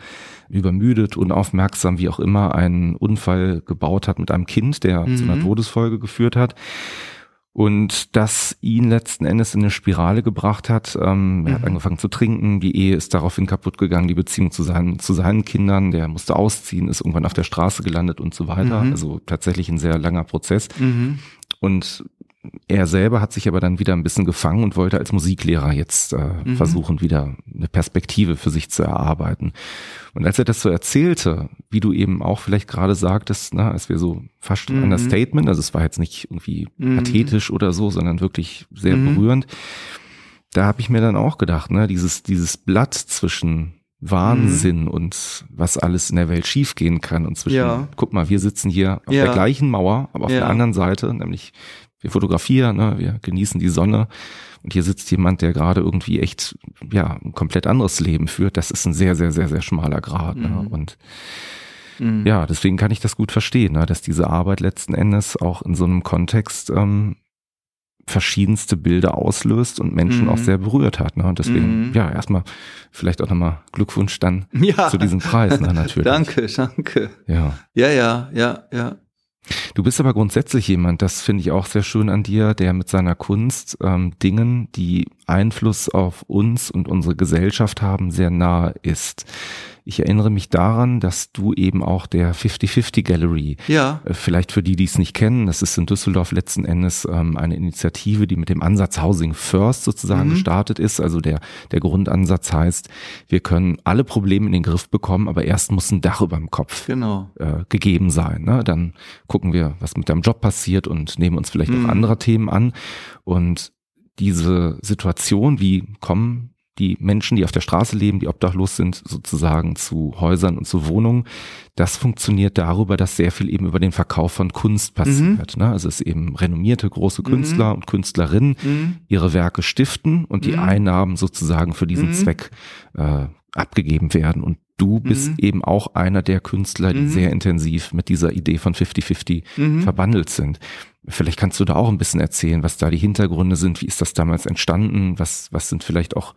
übermüdet, unaufmerksam, wie auch immer, einen Unfall gebaut hat mit einem Kind, der mhm. zu einer. Todesfolge geführt hat und das ihn letzten Endes in eine Spirale gebracht hat. Ähm, mhm. Er hat mhm. angefangen zu trinken, die Ehe ist daraufhin kaputt gegangen, die Beziehung zu seinen, zu seinen Kindern, der musste ausziehen, ist irgendwann auf der Straße gelandet und so weiter. Mhm. Also tatsächlich ein sehr langer Prozess. Mhm. Und er selber hat sich aber dann wieder ein bisschen gefangen und wollte als Musiklehrer jetzt äh, mhm. versuchen, wieder eine Perspektive für sich zu erarbeiten. Und als er das so erzählte, wie du eben auch vielleicht gerade sagtest, ne, als wir so fast mhm. ein Statement, also es war jetzt nicht irgendwie mhm. pathetisch oder so, sondern wirklich sehr mhm. berührend, da habe ich mir dann auch gedacht, ne, dieses, dieses Blatt zwischen Wahnsinn mhm. und was alles in der Welt schiefgehen kann und zwischen, ja. guck mal, wir sitzen hier auf ja. der gleichen Mauer, aber auf ja. der anderen Seite, nämlich wir fotografieren, ne, wir genießen die Sonne und hier sitzt jemand, der gerade irgendwie echt ja ein komplett anderes Leben führt. Das ist ein sehr, sehr, sehr, sehr schmaler Grad. Ne? Mhm. Ne? Und mhm. ja, deswegen kann ich das gut verstehen, ne, dass diese Arbeit letzten Endes auch in so einem Kontext ähm, verschiedenste Bilder auslöst und Menschen mhm. auch sehr berührt hat. Ne? Und deswegen, mhm. ja, erstmal vielleicht auch nochmal Glückwunsch dann ja. zu diesem Preis, ne, natürlich. danke, danke. Ja. Ja, ja, ja, ja. Du bist aber grundsätzlich jemand, das finde ich auch sehr schön an dir, der mit seiner Kunst ähm, Dingen, die Einfluss auf uns und unsere Gesellschaft haben, sehr nahe ist. Ich erinnere mich daran, dass du eben auch der 50-50 Gallery, Ja. äh, vielleicht für die, die es nicht kennen, das ist in Düsseldorf letzten Endes ähm, eine Initiative, die mit dem Ansatz Housing First sozusagen Mhm. gestartet ist. Also der, der Grundansatz heißt, wir können alle Probleme in den Griff bekommen, aber erst muss ein Dach über dem Kopf Genau. äh, gegeben sein. Ne? Dann gucken wir, was mit deinem Job passiert und nehmen uns vielleicht Mhm. auch anderer Themen an. Und diese Situation, wie kommen die Menschen, die auf der Straße leben, die obdachlos sind, sozusagen zu Häusern und zu Wohnungen, das funktioniert darüber, dass sehr viel eben über den Verkauf von Kunst passiert. Ne? Also es eben renommierte große Künstler und Künstlerinnen Mhm. ihre Werke stiften und die Mhm. Einnahmen sozusagen für diesen Mhm. Zweck äh, abgegeben werden. Und du bist Mhm. eben auch einer der Künstler, die Mhm. sehr intensiv mit dieser Idee von 50-50 Mhm. verbandelt sind. Vielleicht kannst du da auch ein bisschen erzählen, was da die Hintergründe sind. Wie ist das damals entstanden? Was, was sind vielleicht auch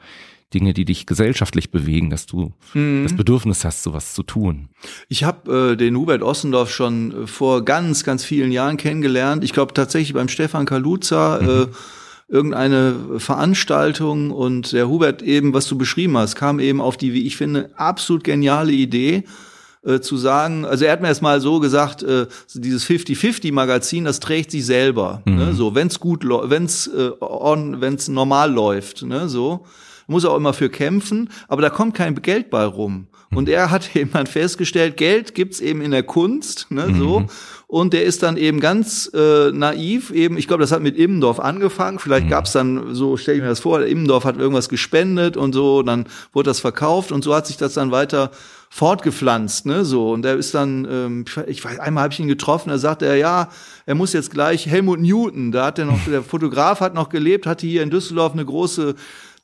Dinge, die dich gesellschaftlich bewegen, dass du Mhm. das Bedürfnis hast, sowas zu tun? Ich habe äh, den Hubert Ossendorf schon äh, vor ganz, ganz vielen Jahren kennengelernt. Ich glaube tatsächlich beim Stefan Kaluza äh, irgendeine Veranstaltung und der Hubert eben, was du beschrieben hast, kam eben auf die, wie ich finde, absolut geniale Idee äh, zu sagen, also er hat mir erst mal so gesagt, äh, dieses 50-50-Magazin, das trägt sich selber. Ne? So, wenn's gut, wenn's äh, on, wenn's normal läuft, ne? so muss er auch immer für kämpfen, aber da kommt kein Geld bei rum. Und er hat eben dann festgestellt, Geld gibt's eben in der Kunst, ne, so. Und der ist dann eben ganz äh, naiv, eben, ich glaube, das hat mit Immendorf angefangen. Vielleicht gab's dann, so stelle ich mir das vor, Immendorf hat irgendwas gespendet und so, dann wurde das verkauft und so hat sich das dann weiter fortgepflanzt, ne, so. Und er ist dann, ähm, ich weiß, einmal habe ich ihn getroffen, da sagte er, ja, er muss jetzt gleich Helmut Newton, da hat er noch, der Fotograf hat noch gelebt, hatte hier in Düsseldorf eine große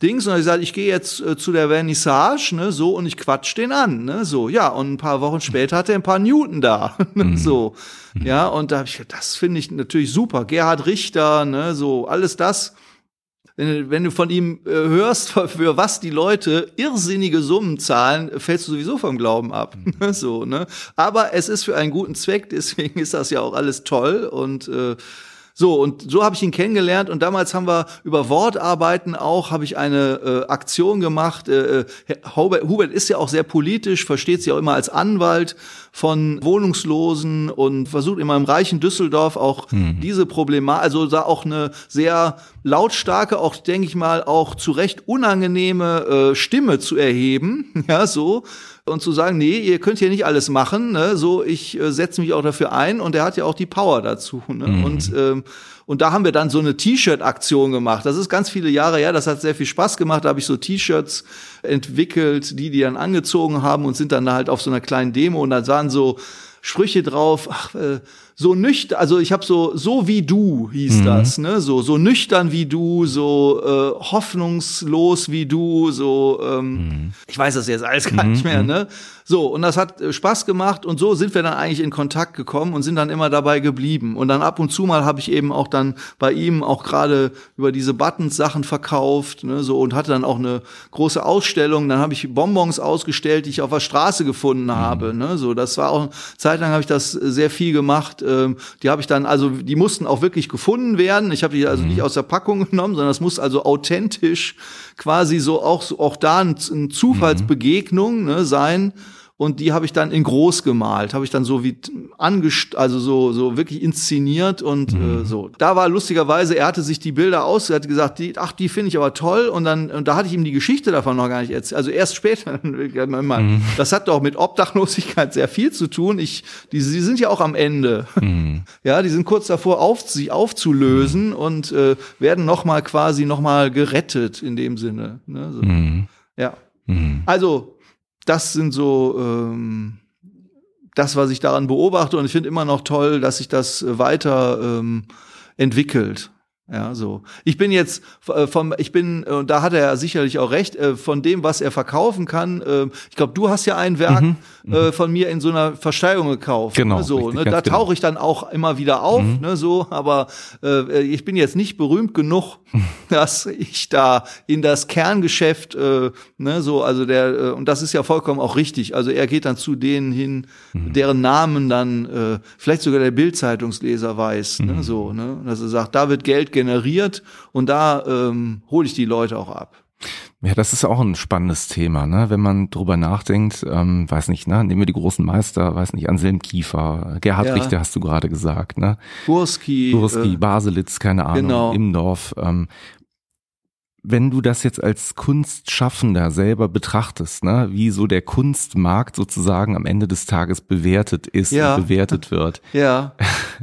Dings und er sagt, ich gehe jetzt äh, zu der Vernissage, ne, so und ich quatsch den an, ne, so, ja, und ein paar Wochen später hat er ein paar Newton da, ne, so, ja, und da habe ich, das finde ich natürlich super, Gerhard Richter, ne, so, alles das, wenn, du- wenn du von ihm äh, hörst, für, für was die Leute irrsinnige Summen zahlen, fällst du sowieso vom Glauben ab, ne, so, ne, aber es ist für einen guten Zweck, deswegen ist das ja auch alles toll und äh, so, und so habe ich ihn kennengelernt und damals haben wir über Wortarbeiten auch, habe ich eine äh, Aktion gemacht. Äh, äh, Hubert, Hubert ist ja auch sehr politisch, versteht sich auch immer als Anwalt von Wohnungslosen und versucht immer im reichen Düsseldorf auch diese Problematik, also da auch eine sehr lautstarke, auch denke ich mal, auch zu Recht unangenehme äh, Stimme zu erheben, ja, so und zu sagen, nee, ihr könnt hier nicht alles machen, ne? so ich äh, setze mich auch dafür ein und er hat ja auch die Power dazu. Ne? Und ähm, und da haben wir dann so eine T-Shirt-Aktion gemacht. Das ist ganz viele Jahre her, das hat sehr viel Spaß gemacht. Da habe ich so T-Shirts entwickelt, die die dann angezogen haben und sind dann halt auf so einer kleinen Demo und da waren so Sprüche drauf, ach, äh, so nüchtern, also ich habe so so wie du hieß das, ne, so so nüchtern wie du, so äh, hoffnungslos wie du, so ähm, ich weiß das jetzt alles gar nicht mehr, ne? So und das hat äh, Spaß gemacht und so sind wir dann eigentlich in Kontakt gekommen und sind dann immer dabei geblieben. Und dann ab und zu mal habe ich eben auch dann bei ihm auch gerade über diese Buttons Sachen verkauft, ne, so und hatte dann auch eine große Ausstellung, dann habe ich Bonbons ausgestellt, die ich auf der Straße gefunden habe, ne, so. Das war auch zeitlang habe ich das äh, sehr viel gemacht, ähm, die habe ich dann also die mussten auch wirklich gefunden werden. Ich habe die also nicht aus der Packung genommen, sondern es muss also authentisch quasi so auch auch da ein, eine Zufallsbegegnung ne, sein. Und die habe ich dann in groß gemalt, habe ich dann so wie angest also so so wirklich inszeniert und äh, so. Da war lustigerweise, er hatte sich die Bilder aus, er hatte gesagt, die, ach, die finde ich aber toll und dann und da hatte ich ihm die Geschichte davon noch gar nicht erzählt. Also erst später. Das hat doch mit Obdachlosigkeit sehr viel zu tun. Ich, die, sie sind ja auch am Ende. Ja, die sind kurz davor, auf, sich aufzulösen und äh, werden noch mal quasi noch mal gerettet in dem Sinne. Ne? So. Ja. Also das sind so ähm, das, was ich daran beobachte und ich finde immer noch toll, dass sich das weiter ähm, entwickelt. Ja, so. Ich bin jetzt äh, vom, ich bin, äh, und da hat er sicherlich auch recht, äh, von dem, was er verkaufen kann. Äh, ich glaube, du hast ja ein Werk äh, von mir in so einer Versteigerung gekauft. Genau, Ne, so, richtig, ne, da genau. tauche ich dann auch immer wieder auf, ne, so, aber äh, ich bin jetzt nicht berühmt genug, dass ich da in das Kerngeschäft, äh, ne, so, also der, und das ist ja vollkommen auch richtig. Also er geht dann zu denen hin, deren Namen dann äh, vielleicht sogar der Bildzeitungsleser weiß, ne, so, ne, dass er sagt, da wird Geld generiert und da ähm, hole ich die Leute auch ab. Ja, das ist auch ein spannendes Thema, ne? Wenn man drüber nachdenkt, ähm, weiß nicht, ne? Nehmen wir die großen Meister, weiß nicht, Anselm Kiefer, Gerhard Ja. Richter hast du gerade gesagt, ne? Burski. Turski, äh, Baselitz, keine Ahnung, genau. Imdorf. Ähm, wenn du das jetzt als Kunstschaffender selber betrachtest, ne, wie so der Kunstmarkt sozusagen am Ende des Tages bewertet ist Ja. und bewertet wird, ja.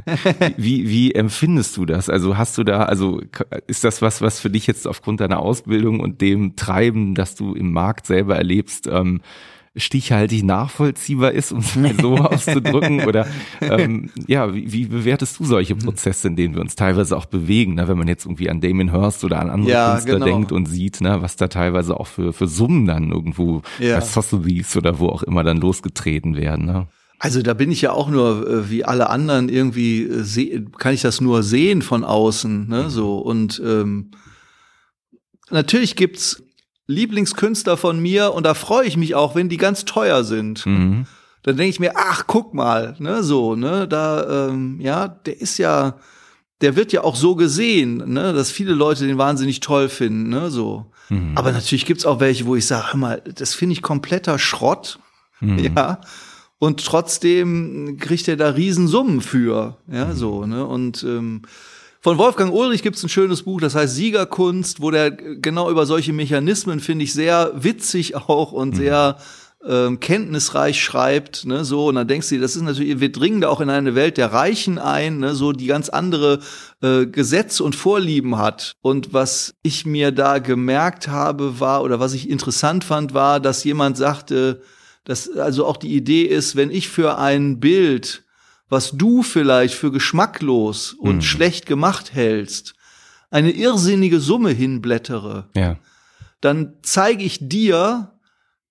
wie, wie empfindest du das? Also hast du da, also ist das was, was für dich jetzt aufgrund deiner Ausbildung und dem Treiben, das du im Markt selber erlebst, ähm, stichhaltig nachvollziehbar ist, um es mal so auszudrücken? Oder ähm, ja, wie, wie bewertest du solche Prozesse, in denen wir uns teilweise auch bewegen, ne? wenn man jetzt irgendwie an Damien Hirst oder an andere Ja, Künstler genau. denkt und sieht, ne, was da teilweise auch für, für Summen dann irgendwo Ja. bei Sotheby's oder wo auch immer dann losgetreten werden. Ne? Also da bin ich ja auch nur äh, wie alle anderen irgendwie äh, kann ich das nur sehen von außen, ne, so und ähm, natürlich gibt's Lieblingskünstler von mir und da freue ich mich auch, wenn die ganz teuer sind. Mhm. Dann denke ich mir, ach guck mal, ne, so, ne, da ähm, ja, der ist ja der wird ja auch so gesehen, ne, dass viele Leute den wahnsinnig toll finden, ne, so. Mhm. Aber natürlich gibt's auch welche, wo ich sage, hör mal, das finde ich kompletter Schrott. Mhm. Ja. Und trotzdem kriegt er da Riesensummen für. Ja, so, ne? Und ähm, von Wolfgang Ulrich gibt's ein schönes Buch, das heißt Siegerkunst, wo der genau über solche Mechanismen, finde ich, sehr witzig auch und sehr ähm, kenntnisreich schreibt, ne, so, und dann denkst du dir, das ist natürlich, wir dringen da auch in eine Welt der Reichen ein, ne, so, die ganz andere äh, Gesetze und Vorlieben hat. Und was ich mir da gemerkt habe, war, oder was ich interessant fand, war, dass jemand sagte, dass also auch die Idee ist, wenn ich für ein Bild, was du vielleicht für geschmacklos und Mhm. schlecht gemacht hältst, eine irrsinnige Summe hinblättere, Ja. dann zeige ich dir,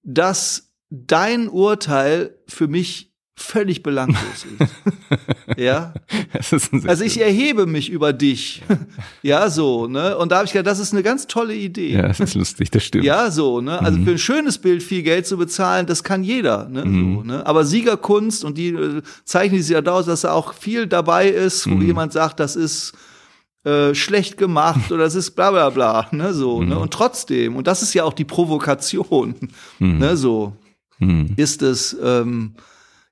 dass dein Urteil für mich völlig belanglos ist. ja? Ist Also ich erhebe mich über dich. ja, so, ne? Und da habe ich gedacht, das ist eine ganz tolle Idee. Ja, das ist lustig, das stimmt. Ja, so, ne? Also Mhm. für ein schönes Bild viel Geld zu bezahlen, das kann jeder, ne? Mhm. So, ne? Aber Siegerkunst und die äh, zeichnen sich ja daraus, dass da auch viel dabei ist, wo Mhm. jemand sagt, das ist äh, schlecht gemacht oder das ist bla bla bla, ne? So, ne? Mhm. Und trotzdem, und das ist ja auch die Provokation, Mhm. ne? So, Mhm. ist es ähm,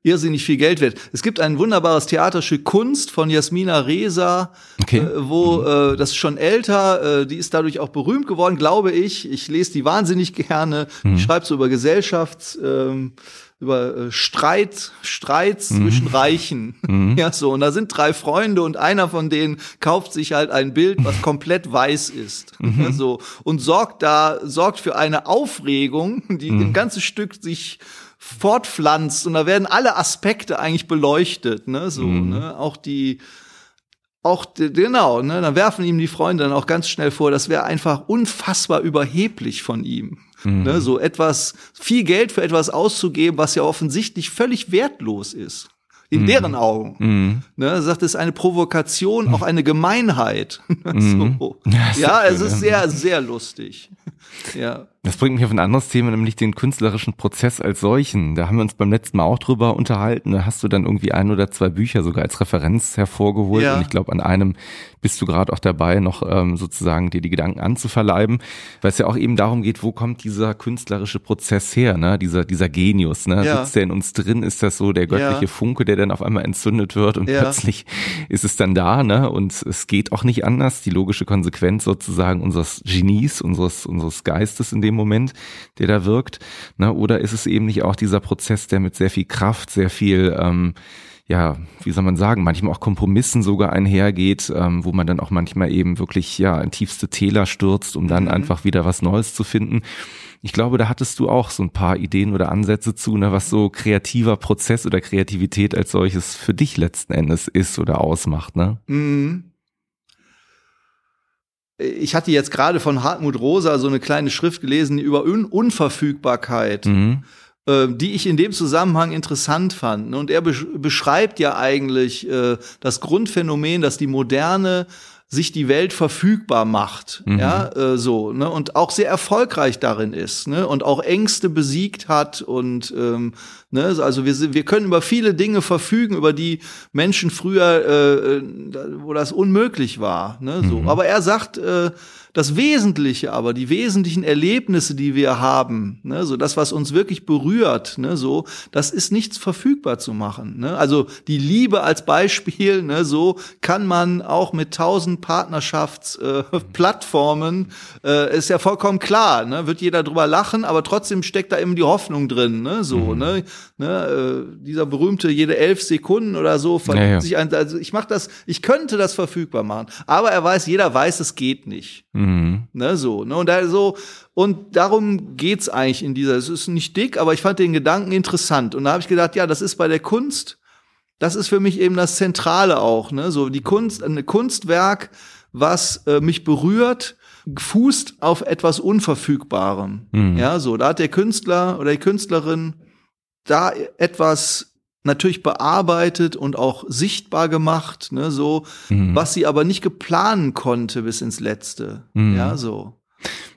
irrsinnig viel Geld wert. Es gibt ein wunderbares Theaterstück Kunst von Jasmina Reza, Okay. äh, wo äh, das ist schon älter, äh, die ist dadurch auch berühmt geworden, glaube ich. Ich lese die wahnsinnig gerne. Mhm. Die schreibt so über Gesellschafts, ähm, über äh, Streit, Streits Mhm. zwischen Reichen. Ja, so. Und da sind drei Freunde und einer von denen kauft sich halt ein Bild, was komplett weiß ist. Mhm. Ja, so. Und sorgt da, sorgt für eine Aufregung, die Mhm. im ganzen Stück sich fortpflanzt und da werden alle Aspekte eigentlich beleuchtet, ne, so, Mhm. ne, auch die, auch, die- genau, ne, dann werfen ihm die Freunde dann auch ganz schnell vor, das wäre einfach unfassbar überheblich von ihm, Mhm. ne, so etwas, viel Geld für etwas auszugeben, was ja offensichtlich völlig wertlos ist. In deren Augen. Mhm. Ne, er sagt, es ist eine Provokation, auch eine Gemeinheit. so. Ja, Ja, es ist sehr, sehr lustig. Ja. Das bringt mich auf ein anderes Thema, nämlich den künstlerischen Prozess als solchen. Da haben wir uns beim letzten Mal auch drüber unterhalten. Da hast du dann irgendwie ein oder zwei Bücher sogar als Referenz hervorgeholt. Ja. Und ich glaube, an einem bist du gerade auch dabei, noch ähm, sozusagen dir die Gedanken anzuverleiben, weil es ja auch eben darum geht, wo kommt dieser künstlerische Prozess her, ne? dieser, dieser Genius, ne? Ja. Sitzt der in uns drin? Ist das so der göttliche Ja. Funke, der dann auf einmal entzündet wird und Ja. plötzlich ist es dann da, ne? Und es geht auch nicht anders. Die logische Konsequenz sozusagen unseres Genies, unseres, unseres Geistes in dem Moment, der da wirkt, ne? Oder ist es eben nicht auch dieser Prozess, der mit sehr viel Kraft, sehr viel, ähm, ja, wie soll man sagen, manchmal auch Kompromissen sogar einhergeht, ähm, wo man dann auch manchmal eben wirklich, ja, in tiefste Täler stürzt, um dann einfach wieder was Neues zu finden. Ich glaube, da hattest du auch so ein paar Ideen oder Ansätze zu, ne, was so kreativer Prozess oder Kreativität als solches für dich letzten Endes ist oder ausmacht, ne? Mhm. Ich hatte jetzt gerade von Hartmut Rosa so eine kleine Schrift gelesen über Un Unverfügbarkeit, Mhm. äh, die ich in dem Zusammenhang interessant fand. Und er besch beschreibt ja eigentlich äh, das Grundphänomen, dass die Moderne sich die Welt verfügbar macht, Mhm. ja, äh, so, ne, und auch sehr erfolgreich darin ist, ne, und auch Ängste besiegt hat und, ähm, ne, also wir, wir können über viele Dinge verfügen, über die Menschen früher, äh, äh, wo das unmöglich war, ne, so. Mhm. Aber er sagt, äh, das Wesentliche aber, die wesentlichen Erlebnisse, die wir haben, ne, so das, was uns wirklich berührt, ne, so, das ist nichts verfügbar zu machen. Ne? Also die Liebe als Beispiel, ne, so kann man auch mit tausend Partnerschaftsplattformen, äh, äh, ist ja vollkommen klar, ne, wird jeder drüber lachen, aber trotzdem steckt da eben die Hoffnung drin, ne, so, ne, ne, äh, dieser berühmte jede elf Sekunden oder so verliebt Ja, ja. sich ein, also ich mach das, ich könnte das verfügbar machen, aber er weiß, jeder weiß, es geht nicht. Mhm. Ne, so, ne, und da so, und darum geht's eigentlich in dieser, es ist nicht dick, aber ich fand den Gedanken interessant. Und da habe ich gedacht, ja, das ist bei der Kunst, das ist für mich eben das Zentrale auch, ne, so die Kunst, ein Kunstwerk, was äh, mich berührt, fußt auf etwas Unverfügbarem. Mhm. Ja, so, da hat der Künstler oder die Künstlerin da etwas natürlich bearbeitet und auch sichtbar gemacht, ne, so, Mhm. was sie aber nicht geplanen konnte bis ins Letzte. Mhm. Ja, so.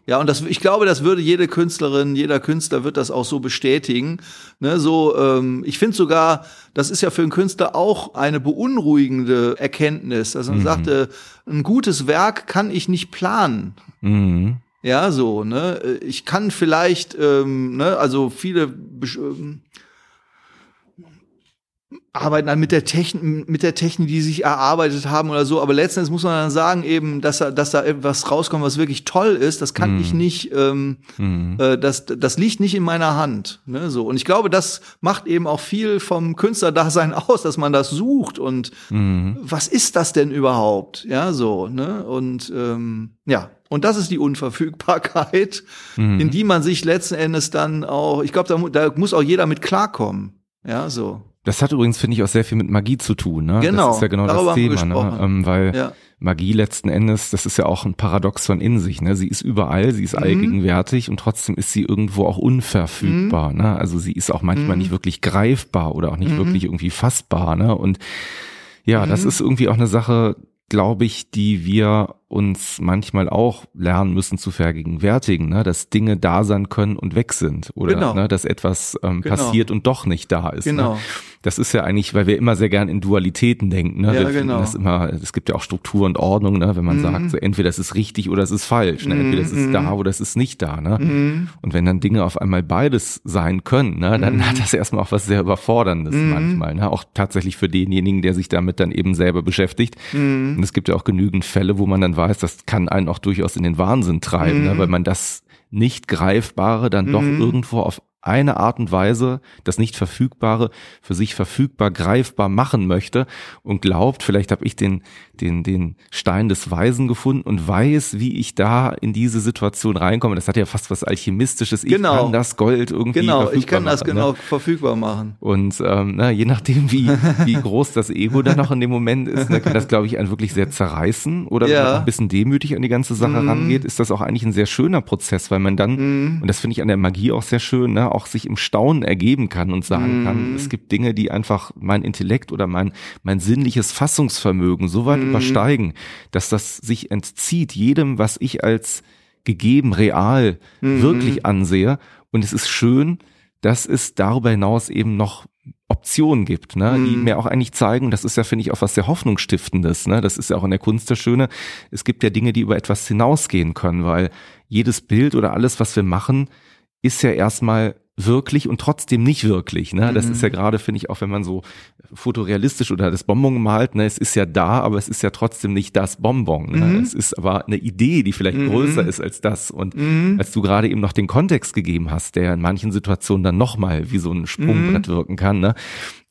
Ja, und das, ich glaube, das würde jede Künstlerin, jeder Künstler wird das auch so bestätigen. Ne, so, ähm, ich finde sogar, das ist ja für einen Künstler auch eine beunruhigende Erkenntnis. Also man Mhm. sagte, ein gutes Werk kann ich nicht planen. Mhm. Ja, so, ne? Ich kann vielleicht, ähm, ne, also viele ähm, arbeiten dann mit der Technik, mit der Technik, die sie sich erarbeitet haben oder so, aber letztendlich muss man dann sagen eben, dass da, dass da etwas rauskommt, was wirklich toll ist, das kann Mhm. ich nicht, ähm, Mhm. äh, das, das liegt nicht in meiner Hand, ne, so. Und ich glaube, das macht eben auch viel vom Künstlerdasein aus, dass man das sucht und Mhm. was ist das denn überhaupt? Ja, so, ne? Und ähm, ja, und das ist die Unverfügbarkeit, Mhm. in die man sich letzten Endes dann auch, ich glaube, da, da muss auch jeder mit klarkommen. Ja, so. Das hat übrigens, finde ich, auch sehr viel mit Magie zu tun. Ne? Genau, Das ist ja genau darüber das Thema. Ne? Ähm, weil Ja. Magie letzten Endes, das ist ja auch ein Paradoxon in sich. Ne? Sie ist überall, sie ist Mhm. allgegenwärtig und trotzdem ist sie irgendwo auch unverfügbar. Mhm. Ne? Also sie ist auch manchmal nicht wirklich greifbar oder auch nicht wirklich irgendwie fassbar. Ne? Und ja, das Mhm. ist irgendwie auch eine Sache, glaube ich, die wir uns manchmal auch lernen müssen zu vergegenwärtigen, ne? dass Dinge da sein können und weg sind oder Genau. ne? dass etwas ähm, Genau. passiert und doch nicht da ist. Genau. Ne? Das ist ja eigentlich, weil wir immer sehr gern in Dualitäten denken. Ne? Ja, wir genau. das immer, es gibt ja auch Struktur und Ordnung, ne? wenn man Mhm. sagt, so entweder es ist richtig oder es ist falsch, ne? entweder es ist Mhm. da oder es ist nicht da. Ne? Mhm. Und wenn dann Dinge auf einmal beides sein können, ne, dann Mhm. hat das erstmal auch was sehr Überforderndes Mhm. manchmal. Ne? Auch tatsächlich für denjenigen, der sich damit dann eben selber beschäftigt. Mhm. Und es gibt ja auch genügend Fälle, wo man dann weiß, das kann einen auch durchaus in den Wahnsinn treiben, ne? weil man das nicht Greifbare dann doch irgendwo auf eine Art und Weise das nicht verfügbare für sich verfügbar greifbar machen möchte und glaubt, vielleicht habe ich den den den Stein des Weisen gefunden und weiß, wie ich da in diese Situation reinkomme. Das hat ja fast was alchemistisches. Ich Genau. kann das Gold irgendwie Genau, ich verfügbar kann das machen, genau Ne? verfügbar machen. Und ähm, na, je nachdem, wie, wie groß das Ego dann noch in dem Moment ist, ne, kann das, glaube ich, einen wirklich sehr zerreißen. Oder wenn Ja. ein bisschen demütig an die ganze Sache Mhm. rangeht, ist das auch eigentlich ein sehr schöner Prozess, weil man dann, Mhm. und das finde ich an der Magie auch sehr schön, ne, auch sich im Staunen ergeben kann und sagen Mhm. kann, es gibt Dinge, die einfach mein Intellekt oder mein, mein sinnliches Fassungsvermögen so weit Mhm. übersteigen, dass das sich entzieht jedem, was ich als gegeben, real, Mhm. wirklich ansehe. Und es ist schön, dass es darüber hinaus eben noch Optionen gibt, ne, die Mhm. mir auch eigentlich zeigen, das ist ja, finde ich, auch was sehr Hoffnungsstiftendes, ne, das ist ja auch in der Kunst das Schöne, es gibt ja Dinge, die über etwas hinausgehen können, weil jedes Bild oder alles, was wir machen, ist ja erstmal wirklich und trotzdem nicht wirklich. Ne? Das Mhm. ist ja gerade, finde ich, auch wenn man so fotorealistisch oder das Bonbon malt, ne, es ist ja da, aber es ist ja trotzdem nicht das Bonbon. Ne? Mhm. Es ist aber eine Idee, die vielleicht Mhm. größer ist als das. Und Mhm. als du gerade eben noch den Kontext gegeben hast, der in manchen Situationen dann nochmal wie so ein Sprungbrett Mhm. wirken kann, ne?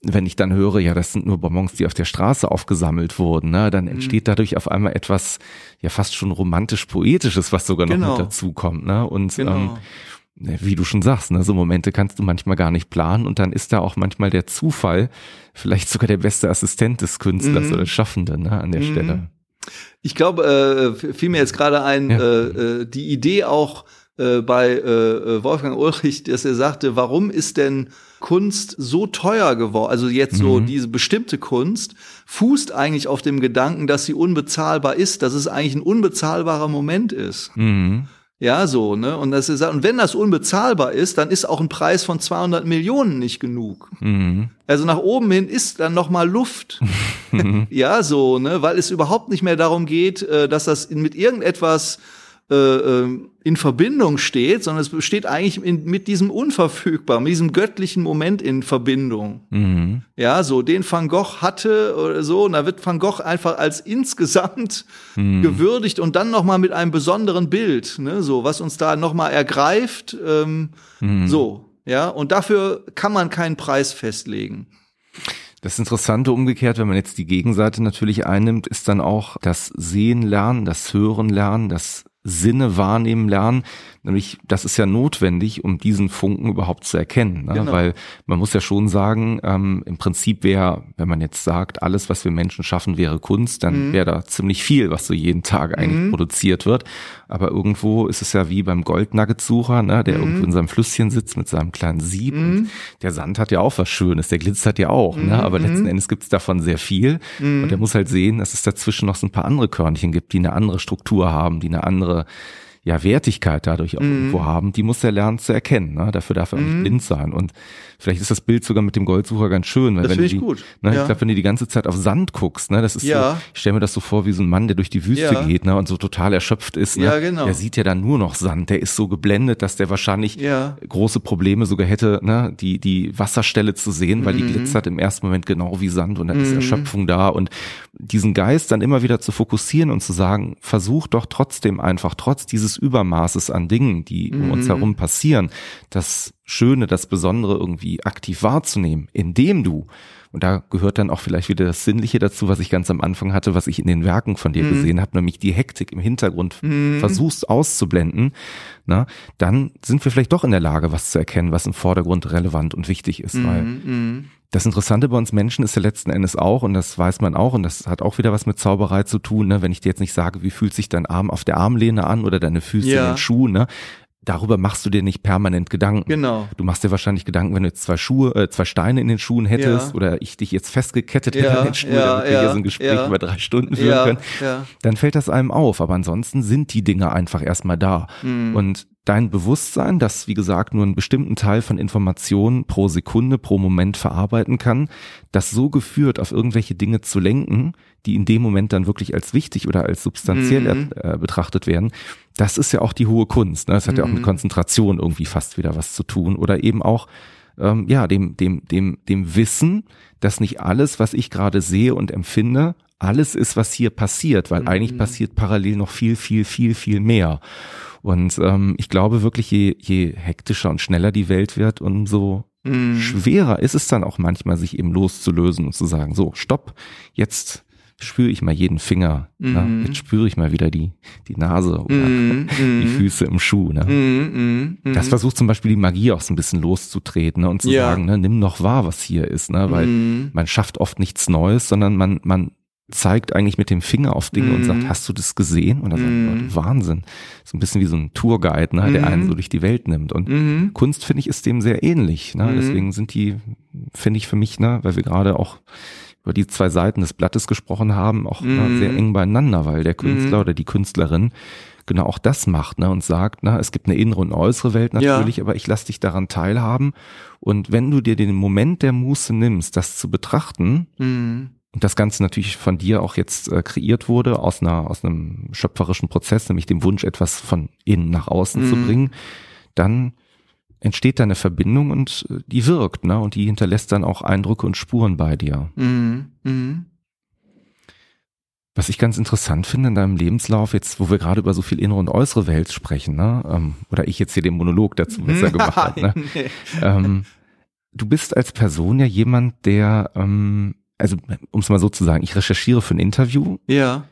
wenn ich dann höre, ja, das sind nur Bonbons, die auf der Straße aufgesammelt wurden, ne, Mhm. dann entsteht dadurch auf einmal etwas, ja, fast schon romantisch-poetisches, was sogar noch Genau. mit dazukommt, ne, und ähm, Genau. ne, wie du schon sagst, ne, so Momente kannst du manchmal gar nicht planen und dann ist da auch manchmal der Zufall vielleicht sogar der beste Assistent des Künstlers Mhm. oder des Schaffenden, ne, an der Mhm. Stelle. Ich glaube, äh, fiel mir jetzt gerade ein, Ja. äh, äh, die Idee auch äh, bei äh, äh, Wolfgang Ulrich, dass er sagte, warum ist denn Kunst so teuer geworden? Also jetzt so Mhm. diese bestimmte Kunst fußt eigentlich auf dem Gedanken, dass sie unbezahlbar ist, dass es eigentlich ein unbezahlbarer Moment ist. Mhm. Ja, so, ne? Und das ist, und wenn das unbezahlbar ist, dann ist auch ein Preis von 200 Millionen nicht genug. Mhm. Also nach oben hin ist dann noch mal Luft. ja, so, ne, weil es überhaupt nicht mehr darum geht, äh, dass das mit irgendetwas äh, äh, in Verbindung steht, sondern es besteht eigentlich in, mit diesem Unverfügbaren, mit diesem göttlichen Moment in Verbindung. Mhm. Ja, so den Van Gogh hatte oder so, und da wird Van Gogh einfach als insgesamt gewürdigt und dann noch mal mit einem besonderen Bild, ne, so was uns da noch mal ergreift, ähm, so, ja, und dafür kann man keinen Preis festlegen. Das Interessante umgekehrt, wenn man jetzt die Gegenseite natürlich einnimmt, ist dann auch das Sehen lernen, das Hören lernen, das Sinne wahrnehmen lernen. Nämlich, das ist ja notwendig, um diesen Funken überhaupt zu erkennen. Ne? Genau. Weil man muss ja schon sagen, ähm, im Prinzip wäre, wenn man jetzt sagt, alles, was wir Menschen schaffen, wäre Kunst, dann Mhm. wäre da ziemlich viel, was so jeden Tag eigentlich produziert wird. Aber irgendwo ist es ja wie beim Goldnuggetsucher, ne? Mhm. der irgendwo in seinem Flüsschen sitzt mit seinem kleinen Sieb. Und der Sand hat ja auch was Schönes, der glitzert ja auch. Ne? Aber Mhm. letzten Endes gibt es davon sehr viel. Und er muss halt sehen, dass es dazwischen noch so ein paar andere Körnchen gibt, die eine andere Struktur haben, die eine andere ja, Wertigkeit dadurch auch Mhm. irgendwo haben, die muss er lernen zu erkennen. Ne? Dafür darf er auch nicht blind sein. Und vielleicht ist das Bild sogar mit dem Goldsucher ganz schön. Weil Das wenn finde du ich die, gut. Ne, Ja. Ich glaube, wenn du die ganze Zeit auf Sand guckst, ne, das ist Ja. so, ich stelle mir das so vor wie so ein Mann, der durch die Wüste Ja. geht ne, und so total erschöpft ist. Ne? Ja, genau. Der sieht ja dann nur noch Sand. Der ist so geblendet, dass der wahrscheinlich Ja. große Probleme sogar hätte, ne, die, die Wasserstelle zu sehen, weil die Mhm. glitzert im ersten Moment genau wie Sand und dann ist Erschöpfung da. Und diesen Geist dann immer wieder zu fokussieren und zu sagen, versuch doch trotzdem einfach, trotz dieses Übermaßes an Dingen, die um Mhm. uns herum passieren, das Schöne, das Besondere irgendwie aktiv wahrzunehmen, indem du und da gehört dann auch vielleicht wieder das Sinnliche dazu, was ich ganz am Anfang hatte, was ich in den Werken von Mhm. dir gesehen habe, nämlich die Hektik im Hintergrund versuchst auszublenden, na, dann sind wir vielleicht doch in der Lage, was zu erkennen, was im Vordergrund relevant und wichtig ist. Weil Mhm. Das Interessante bei uns Menschen ist ja letzten Endes auch, und das weiß man auch, und das hat auch wieder was mit Zauberei zu tun, ne? wenn ich dir jetzt nicht sage, wie fühlt sich dein Arm auf der Armlehne an oder deine Füße Ja. in den Schuhen, ne? darüber machst du dir nicht permanent Gedanken. Genau. Du machst dir wahrscheinlich Gedanken, wenn du jetzt zwei Schuhe, äh, zwei Steine in den Schuhen hättest Ja. oder ich dich jetzt festgekettet hätte Ja, an den Schuhen, ja, damit wir hier so ein Gespräch über drei Stunden führen Ja, können ja. dann fällt das einem auf. Aber ansonsten sind die Dinge einfach erstmal da. Mhm. Und dein Bewusstsein, das wie gesagt nur einen bestimmten Teil von Informationen pro Sekunde, pro Moment verarbeiten kann, das so geführt auf irgendwelche Dinge zu lenken, die in dem Moment dann wirklich als wichtig oder als substanziell Mhm. äh, betrachtet werden, das ist ja auch die hohe Kunst. Ne? Das hat ja auch Mhm. mit Konzentration irgendwie fast wieder was zu tun. Oder eben auch ähm, ja, dem, dem, dem, dem Wissen, dass nicht alles, was ich gerade sehe und empfinde, alles ist, was hier passiert, weil eigentlich passiert parallel noch viel, viel, viel, viel mehr. Und ähm, ich glaube wirklich, je, je hektischer und schneller die Welt wird, umso Mhm. schwerer ist es dann auch manchmal, sich eben loszulösen und zu sagen, so, stopp, jetzt spüre ich mal jeden Finger, ne? Mhm. jetzt spüre ich mal wieder die, die Nase oder Mhm. die Füße im Schuh. Ne? Mhm. Mhm. Das versucht zum Beispiel die Magie auch so ein bisschen loszutreten ne, und zu Ja. sagen, ne, nimm noch wahr, was hier ist, ne, weil Mhm. man schafft oft nichts Neues, sondern man, man zeigt eigentlich mit dem Finger auf Dinge und Mhm. sagt, hast du das gesehen? Und dann sagen Mhm. Leute, Wahnsinn. So ein bisschen wie so ein Tourguide, ne, der Mhm. einen so durch die Welt nimmt. Und Mhm. Kunst, finde ich, ist dem sehr ähnlich. Ne? Mhm. Deswegen sind die, finde ich für mich, ne, weil wir gerade auch über die zwei Seiten des Blattes gesprochen haben, auch ne, Mhm. sehr eng beieinander, weil der Künstler Mhm. oder die Künstlerin genau auch das macht ne, und sagt, ne, es gibt eine innere und äußere Welt natürlich, aber ich lasse dich daran teilhaben. Und wenn du dir den Moment der Muße nimmst, das zu betrachten, Mhm. Und das Ganze natürlich von dir auch jetzt äh, kreiert wurde, aus einer, aus einem schöpferischen Prozess, nämlich dem Wunsch, etwas von innen nach außen zu Mhm. bringen, dann entsteht da eine Verbindung und äh, die wirkt, ne? Und die hinterlässt dann auch Eindrücke und Spuren bei dir. Mhm. Mhm. Was ich ganz interessant finde in deinem Lebenslauf, jetzt, wo wir gerade über so viel innere und äußere Welt sprechen, ne? Ähm, oder ich jetzt hier den Monolog dazu besser gemacht habe, ne? Ähm, du bist als Person ja jemand, der, ähm, also um es mal so zu sagen, ich recherchiere für ein Interview. Ja.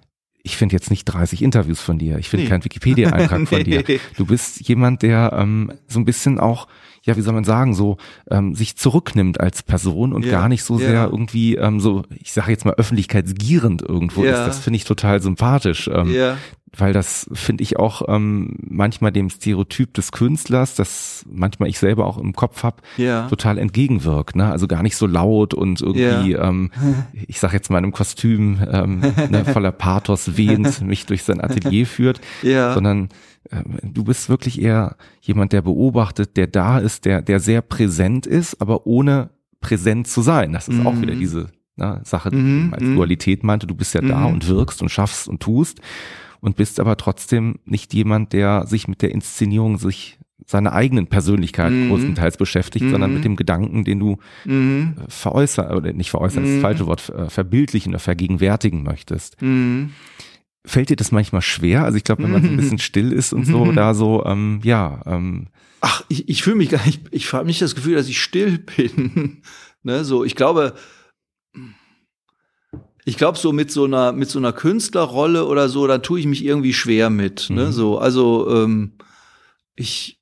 Ich finde jetzt nicht 30 Interviews von dir. Ich finde Nee. keinen Wikipedia-Eintrag von dir. Nee. Du bist jemand, der ähm, so ein bisschen auch, ja, wie soll man sagen, so ähm, sich zurücknimmt als Person und Ja, gar nicht so ja. sehr irgendwie ähm, so, ich sage jetzt mal öffentlichkeitsgierend irgendwo Ja. ist. Das finde ich total sympathisch. Ähm, Ja. Weil das finde ich auch ähm, manchmal dem Stereotyp des Künstlers, das manchmal ich selber auch im Kopf habe, Ja. total entgegenwirkt. Ne? Also gar nicht so laut und irgendwie, ähm, ich sag jetzt mal in einem Kostüm ähm, ne, voller Pathos wehend mich durch sein Atelier führt, Ja. sondern ähm, du bist wirklich eher jemand, der beobachtet, der da ist, der, der sehr präsent ist, aber ohne präsent zu sein. Das ist auch wieder diese ne, Sache, die Mhm, ich als mhm. Dualität meinte. Du bist ja da Mhm. und wirkst und schaffst und tust und bist aber trotzdem nicht jemand, der sich mit der Inszenierung sich seiner eigenen Persönlichkeit Mhm. größtenteils beschäftigt, sondern Mhm. mit dem Gedanken, den du Mhm. äh, veräußern, oder nicht veräußern, das ist das Mhm. falsche Wort, äh, verbildlichen oder vergegenwärtigen möchtest. Mhm. Fällt dir das manchmal schwer? Also ich glaube, wenn man so ein bisschen still ist und so, da so, ähm, ja, ähm, Ach, ich, ich fühle mich gar nicht, ich habe nicht das Gefühl, dass ich still bin. ne, so, ich glaube, ich glaube, so mit so einer, mit so einer Künstlerrolle oder so, da tue ich mich irgendwie schwer mit. Ne, Mhm. so, also, ähm, ich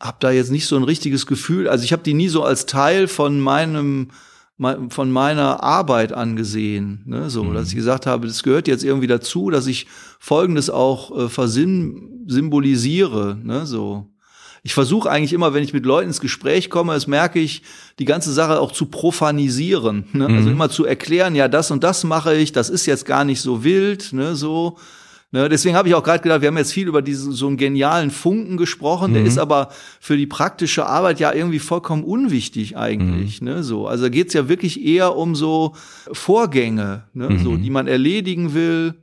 habe da jetzt nicht so ein richtiges Gefühl, also ich habe die nie so als Teil von meinem, mei- von meiner Arbeit angesehen, ne, so, Mhm. dass ich gesagt habe, das gehört jetzt irgendwie dazu, dass ich Folgendes auch äh, symbolisiere, ne, so. Ich versuche eigentlich immer, wenn ich mit Leuten ins Gespräch komme, das merke ich, die ganze Sache auch zu profanisieren. Ne? Also Mhm. immer zu erklären, ja, das und das mache ich, das ist jetzt gar nicht so wild, ne, so. Ne, deswegen habe ich auch gerade gedacht, wir haben jetzt viel über diesen so einen genialen Funken gesprochen, der Mhm. ist aber für die praktische Arbeit ja irgendwie vollkommen unwichtig eigentlich. Ne, so. Also da geht's ja wirklich eher um so Vorgänge, ne, so, Mhm. die man erledigen will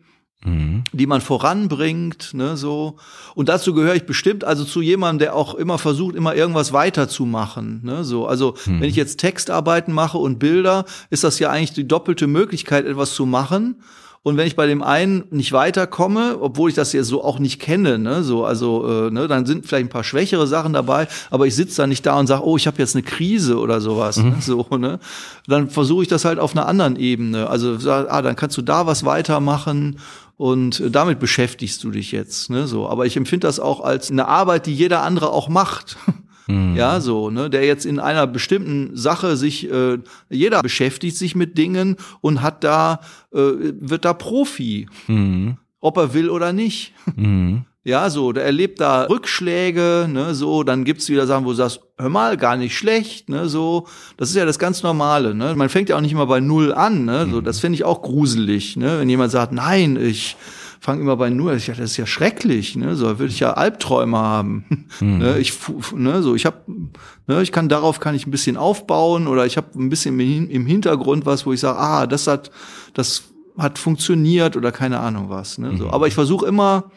mhm. die man voranbringt, ne, so. Und dazu gehöre ich bestimmt also zu jemandem, der auch immer versucht, immer irgendwas weiterzumachen, ne, so. Also, Hm. wenn ich jetzt Textarbeiten mache und Bilder, ist das ja eigentlich die doppelte Möglichkeit, etwas zu machen. Und wenn ich bei dem einen nicht weiterkomme, obwohl ich das jetzt so auch nicht kenne, ne, so, also, äh, ne, dann sind vielleicht ein paar schwächere Sachen dabei, aber ich sitze da nicht da und sage, oh, ich habe jetzt eine Krise oder sowas, ne, so, ne, dann versuche ich das halt auf einer anderen Ebene. Also, ah, dann kannst du da was weitermachen und äh, damit beschäftigst du dich jetzt, ne, so. Aber ich empfinde das auch als eine Arbeit, die jeder andere auch macht. Ja, so, ne, der jetzt in einer bestimmten Sache sich, äh, jeder beschäftigt sich mit Dingen und hat da, äh, wird da Profi, Mhm. ob er will oder nicht. Mhm. Ja, so, der erlebt da Rückschläge, ne, so, dann gibt's wieder Sachen, wo du sagst, hör mal, gar nicht schlecht, ne, so. Das ist ja das ganz Normale, ne. Man fängt ja auch nicht immer bei Null an, ne, so, das finde ich auch gruselig, ne, wenn jemand sagt, nein, ich fange immer bei Null, ich dachte, das ist ja schrecklich, ne, so, würde ich ja Albträume haben, ne, ich, ne, so, ich habe, ne, ich kann, darauf kann ich ein bisschen aufbauen oder ich habe ein bisschen im Hin- im Hintergrund was, wo ich sage, ah, das hat, das hat funktioniert oder keine Ahnung was, ne, so. Aber ich versuche immer,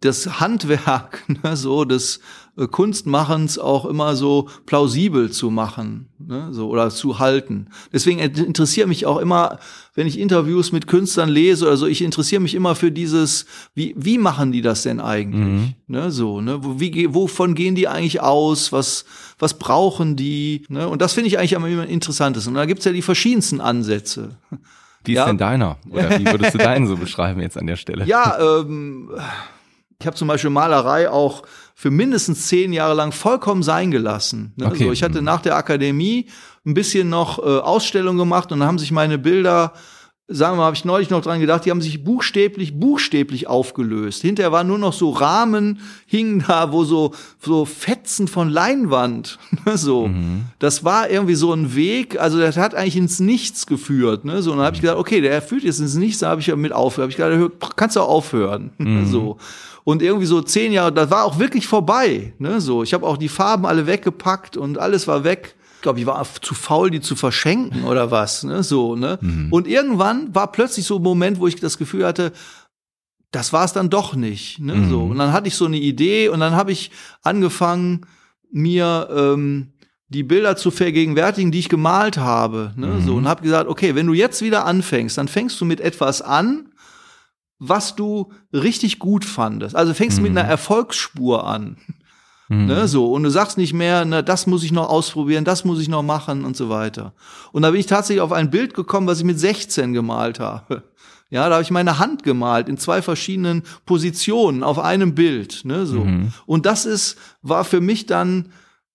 das Handwerk, ne, so des äh, Kunstmachens auch immer so plausibel zu machen, ne, so oder zu halten. Deswegen int- interessiert mich auch immer, wenn ich Interviews mit Künstlern lese oder so, ich interessiere mich immer für dieses, wie wie machen die das denn eigentlich, ne, so, ne, wo, wie wovon gehen die eigentlich aus, was was brauchen die, ne, und das finde ich eigentlich am immer interessantesten. Und da gibt's ja die verschiedensten Ansätze. Wie ist Ja. denn deiner? Oder wie würdest du deinen so beschreiben jetzt an der Stelle? Ja, ähm, ich habe zum Beispiel Malerei auch für mindestens zehn Jahre lang vollkommen sein gelassen. Ne? Okay. So, ich hatte nach der Akademie ein bisschen noch äh, Ausstellung gemacht und dann haben sich meine Bilder, sagen wir mal, habe ich neulich noch dran gedacht, die haben sich buchstäblich, buchstäblich aufgelöst. Hinterher waren nur noch so Rahmen, hingen da, wo so, so Fetzen von Leinwand, ne, so. Das war irgendwie so ein Weg, also das hat eigentlich ins Nichts geführt, ne, so. Und dann habe ich gesagt, okay, der führt jetzt ins Nichts, da habe ich ja mit aufgehört. Hab ich hör, kannst du auch aufhören, so. Und irgendwie so zehn Jahre, das war auch wirklich vorbei, ne, so. Ich habe auch die Farben alle weggepackt und alles war weg. Ich glaube, ich war zu faul, die zu verschenken oder was, ne, so, ne. Und irgendwann war plötzlich so ein Moment, wo ich das Gefühl hatte, das war es dann doch nicht. Ne? So. Und dann hatte ich so eine Idee und dann habe ich angefangen, mir ähm, die Bilder zu vergegenwärtigen, die ich gemalt habe. Ne? So, und habe gesagt, okay, wenn du jetzt wieder anfängst, dann fängst du mit etwas an, was du richtig gut fandest. Also fängst mit einer Erfolgsspur an. Ne, so. Und du sagst nicht mehr, ne, das muss ich noch ausprobieren, das muss ich noch machen und so weiter. Und da bin ich tatsächlich auf ein Bild gekommen, was ich mit 16 gemalt habe. Ja, da habe ich meine Hand gemalt in zwei verschiedenen Positionen auf einem Bild, ne, so. Und das ist war für mich dann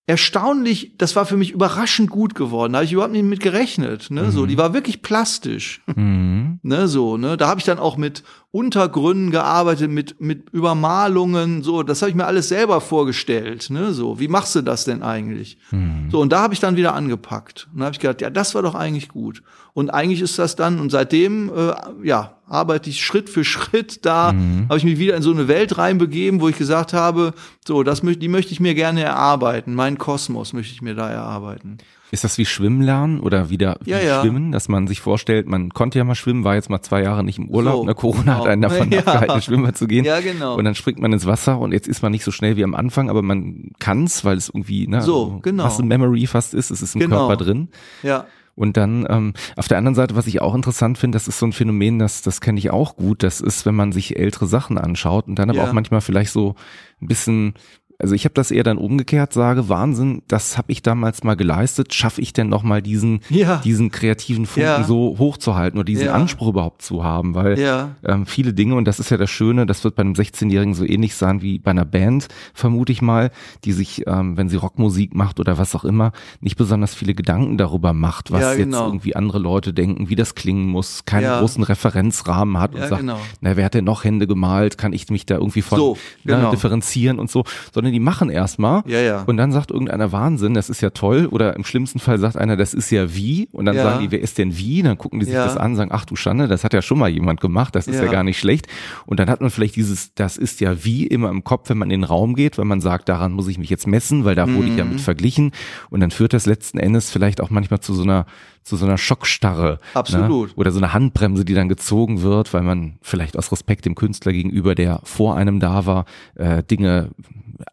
erstaunlich, das war für mich überraschend gut geworden. Da habe ich überhaupt nicht mit gerechnet, ne, so. Die war wirklich plastisch. Mhm. Ne, so, ne, da habe ich dann auch mit Untergründen gearbeitet, mit, mit Übermalungen, so, das habe ich mir alles selber vorgestellt, ne, so, wie machst du das denn eigentlich? Mhm. So, und da habe ich dann wieder angepackt. Und da habe ich gedacht, ja, das war doch eigentlich gut. Und eigentlich ist das dann, und seitdem, äh, ja, arbeite ich Schritt für Schritt da, Mhm. habe ich mich wieder in so eine Welt reinbegeben, wo ich gesagt habe, so, das möchte, die möchte ich mir gerne erarbeiten, meinen Kosmos möchte ich mir da erarbeiten. Ist das wie Schwimmen lernen oder wieder wie Ja, ja. Schwimmen, dass man sich vorstellt, man konnte ja mal schwimmen, war jetzt mal zwei Jahre nicht im Urlaub, So, ne, Corona hat genau. einen davon Ja. abgehalten, schwimmen zu gehen. Ja, genau. Und dann springt man ins Wasser und jetzt ist man nicht so schnell wie am Anfang, aber man kann's, weil es irgendwie, ne, So, genau. Muscle Memory fast ist, es ist im Genau. Körper drin. Ja, Und dann ähm, auf der anderen Seite, was ich auch interessant finde, das ist so ein Phänomen, das das kenne ich auch gut. Das ist, wenn man sich ältere Sachen anschaut und dann aber Ja. auch manchmal vielleicht so ein bisschen also ich habe das eher dann umgekehrt, sage, Wahnsinn, das habe ich damals mal geleistet, schaffe ich denn noch mal diesen, Ja. diesen kreativen Funken Ja. so hochzuhalten oder diesen Ja. Anspruch überhaupt zu haben, weil ähm, viele Dinge, und das ist ja das Schöne, das wird bei einem 16-Jährigen so ähnlich sein wie bei einer Band, vermute ich mal, die sich, ähm, wenn sie Rockmusik macht oder was auch immer, nicht besonders viele Gedanken darüber macht, was Ja, jetzt genau. irgendwie andere Leute denken, wie das klingen muss, keinen großen Referenzrahmen hat und sagt, genau. na, wer hat denn noch Hände gemalt, kann ich mich da irgendwie von So, genau. differenzieren und so, sondern die machen erstmal Ja, ja. und dann sagt irgendeiner Wahnsinn, das ist ja toll oder im schlimmsten Fall sagt einer, das ist ja wie und dann Ja. sagen die, wer ist denn wie? Dann gucken die sich Ja. das an, sagen, ach du Schande, das hat ja schon mal jemand gemacht, das ist ja. Ja. gar nicht schlecht und dann hat man vielleicht dieses, das ist ja wie immer im Kopf, wenn man in den Raum geht, wenn man sagt, daran muss ich mich jetzt messen, weil da wurde ich ja Mhm. mit verglichen und dann führt das letzten Endes vielleicht auch manchmal zu so einer zu so einer Schockstarre. Absolut. Ne? Oder so eine Handbremse, die dann gezogen wird, weil man vielleicht aus Respekt dem Künstler gegenüber, der vor einem da war, äh, Dinge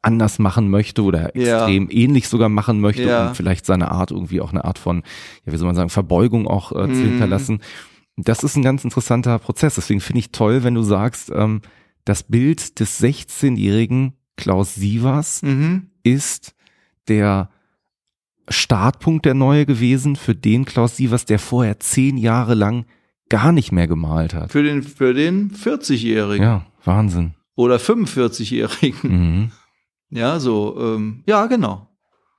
anders machen möchte oder Ja. extrem ähnlich sogar machen möchte Ja. und vielleicht seine Art irgendwie auch eine Art von, ja, wie soll man sagen, Verbeugung auch äh, zu Mhm. hinterlassen. Das ist ein ganz interessanter Prozess. Deswegen finde ich toll, wenn du sagst, ähm, das Bild des 16-jährigen Klaus Sievers Mhm. ist der Startpunkt der Neue gewesen für den Klaus Sievers, der vorher zehn Jahre lang gar nicht mehr gemalt hat. Für den, für den 40-Jährigen Ja, Wahnsinn. oder 45-Jährigen. Mhm. Ja, so, ähm, ja, genau.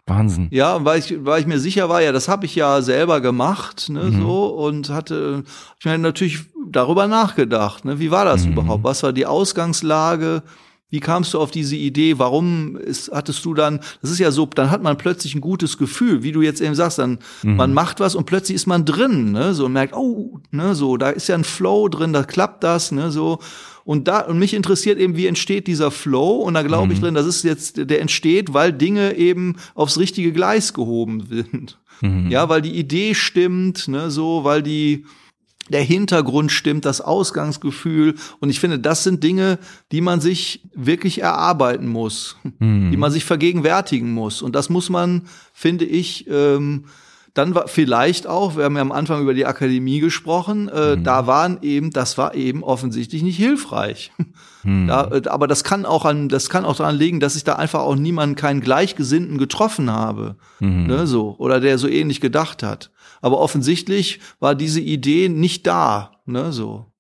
Wahnsinn. Ja, weil ich, weil ich mir sicher war, ja, das habe ich ja selber gemacht, ne, Mhm. so, und hatte, ich meine, natürlich darüber nachgedacht, ne, wie war das Mhm. überhaupt? Was war die Ausgangslage? Wie kamst du auf diese Idee? Warum ist, hattest du dann, das ist ja so, dann hat man plötzlich ein gutes Gefühl, wie du jetzt eben sagst, dann, Mhm. man macht was und plötzlich ist man drin, ne, so, und merkt, oh, ne, so, da ist ja ein Flow drin, da klappt das, ne, so. Und da, und mich interessiert eben, wie entsteht dieser Flow? Und da glaube ich Mhm. drin, das ist jetzt, der entsteht, weil Dinge eben aufs richtige Gleis gehoben sind. Mhm. Ja, weil die Idee stimmt, ne, so, weil die, der Hintergrund stimmt, das Ausgangsgefühl. Und ich finde, das sind Dinge, die man sich wirklich erarbeiten muss, Mhm. die man sich vergegenwärtigen muss. Und das muss man, finde ich, ähm, dann war vielleicht auch, wir haben ja am Anfang über die Akademie gesprochen, äh, Mhm. da waren eben, das war eben offensichtlich nicht hilfreich. Mhm. Da, äh, aber das kann auch an, das kann auch daran liegen, dass ich da einfach auch niemanden, keinen Gleichgesinnten getroffen habe, Mhm. ne, so, oder der so ähnlich gedacht hat. Aber offensichtlich war diese Idee nicht da, ne, so.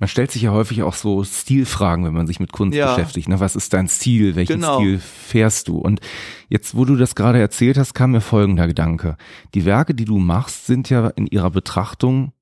Man stellt sich ja häufig auch so Stilfragen, wenn man sich mit Kunst Ja. beschäftigt. Ne? Was ist dein Stil? Welchen Genau. Stil fährst du? Und jetzt, wo du das gerade erzählt hast, kam mir folgender Gedanke. Die Werke, die du machst, sind ja in ihrer Betrachtung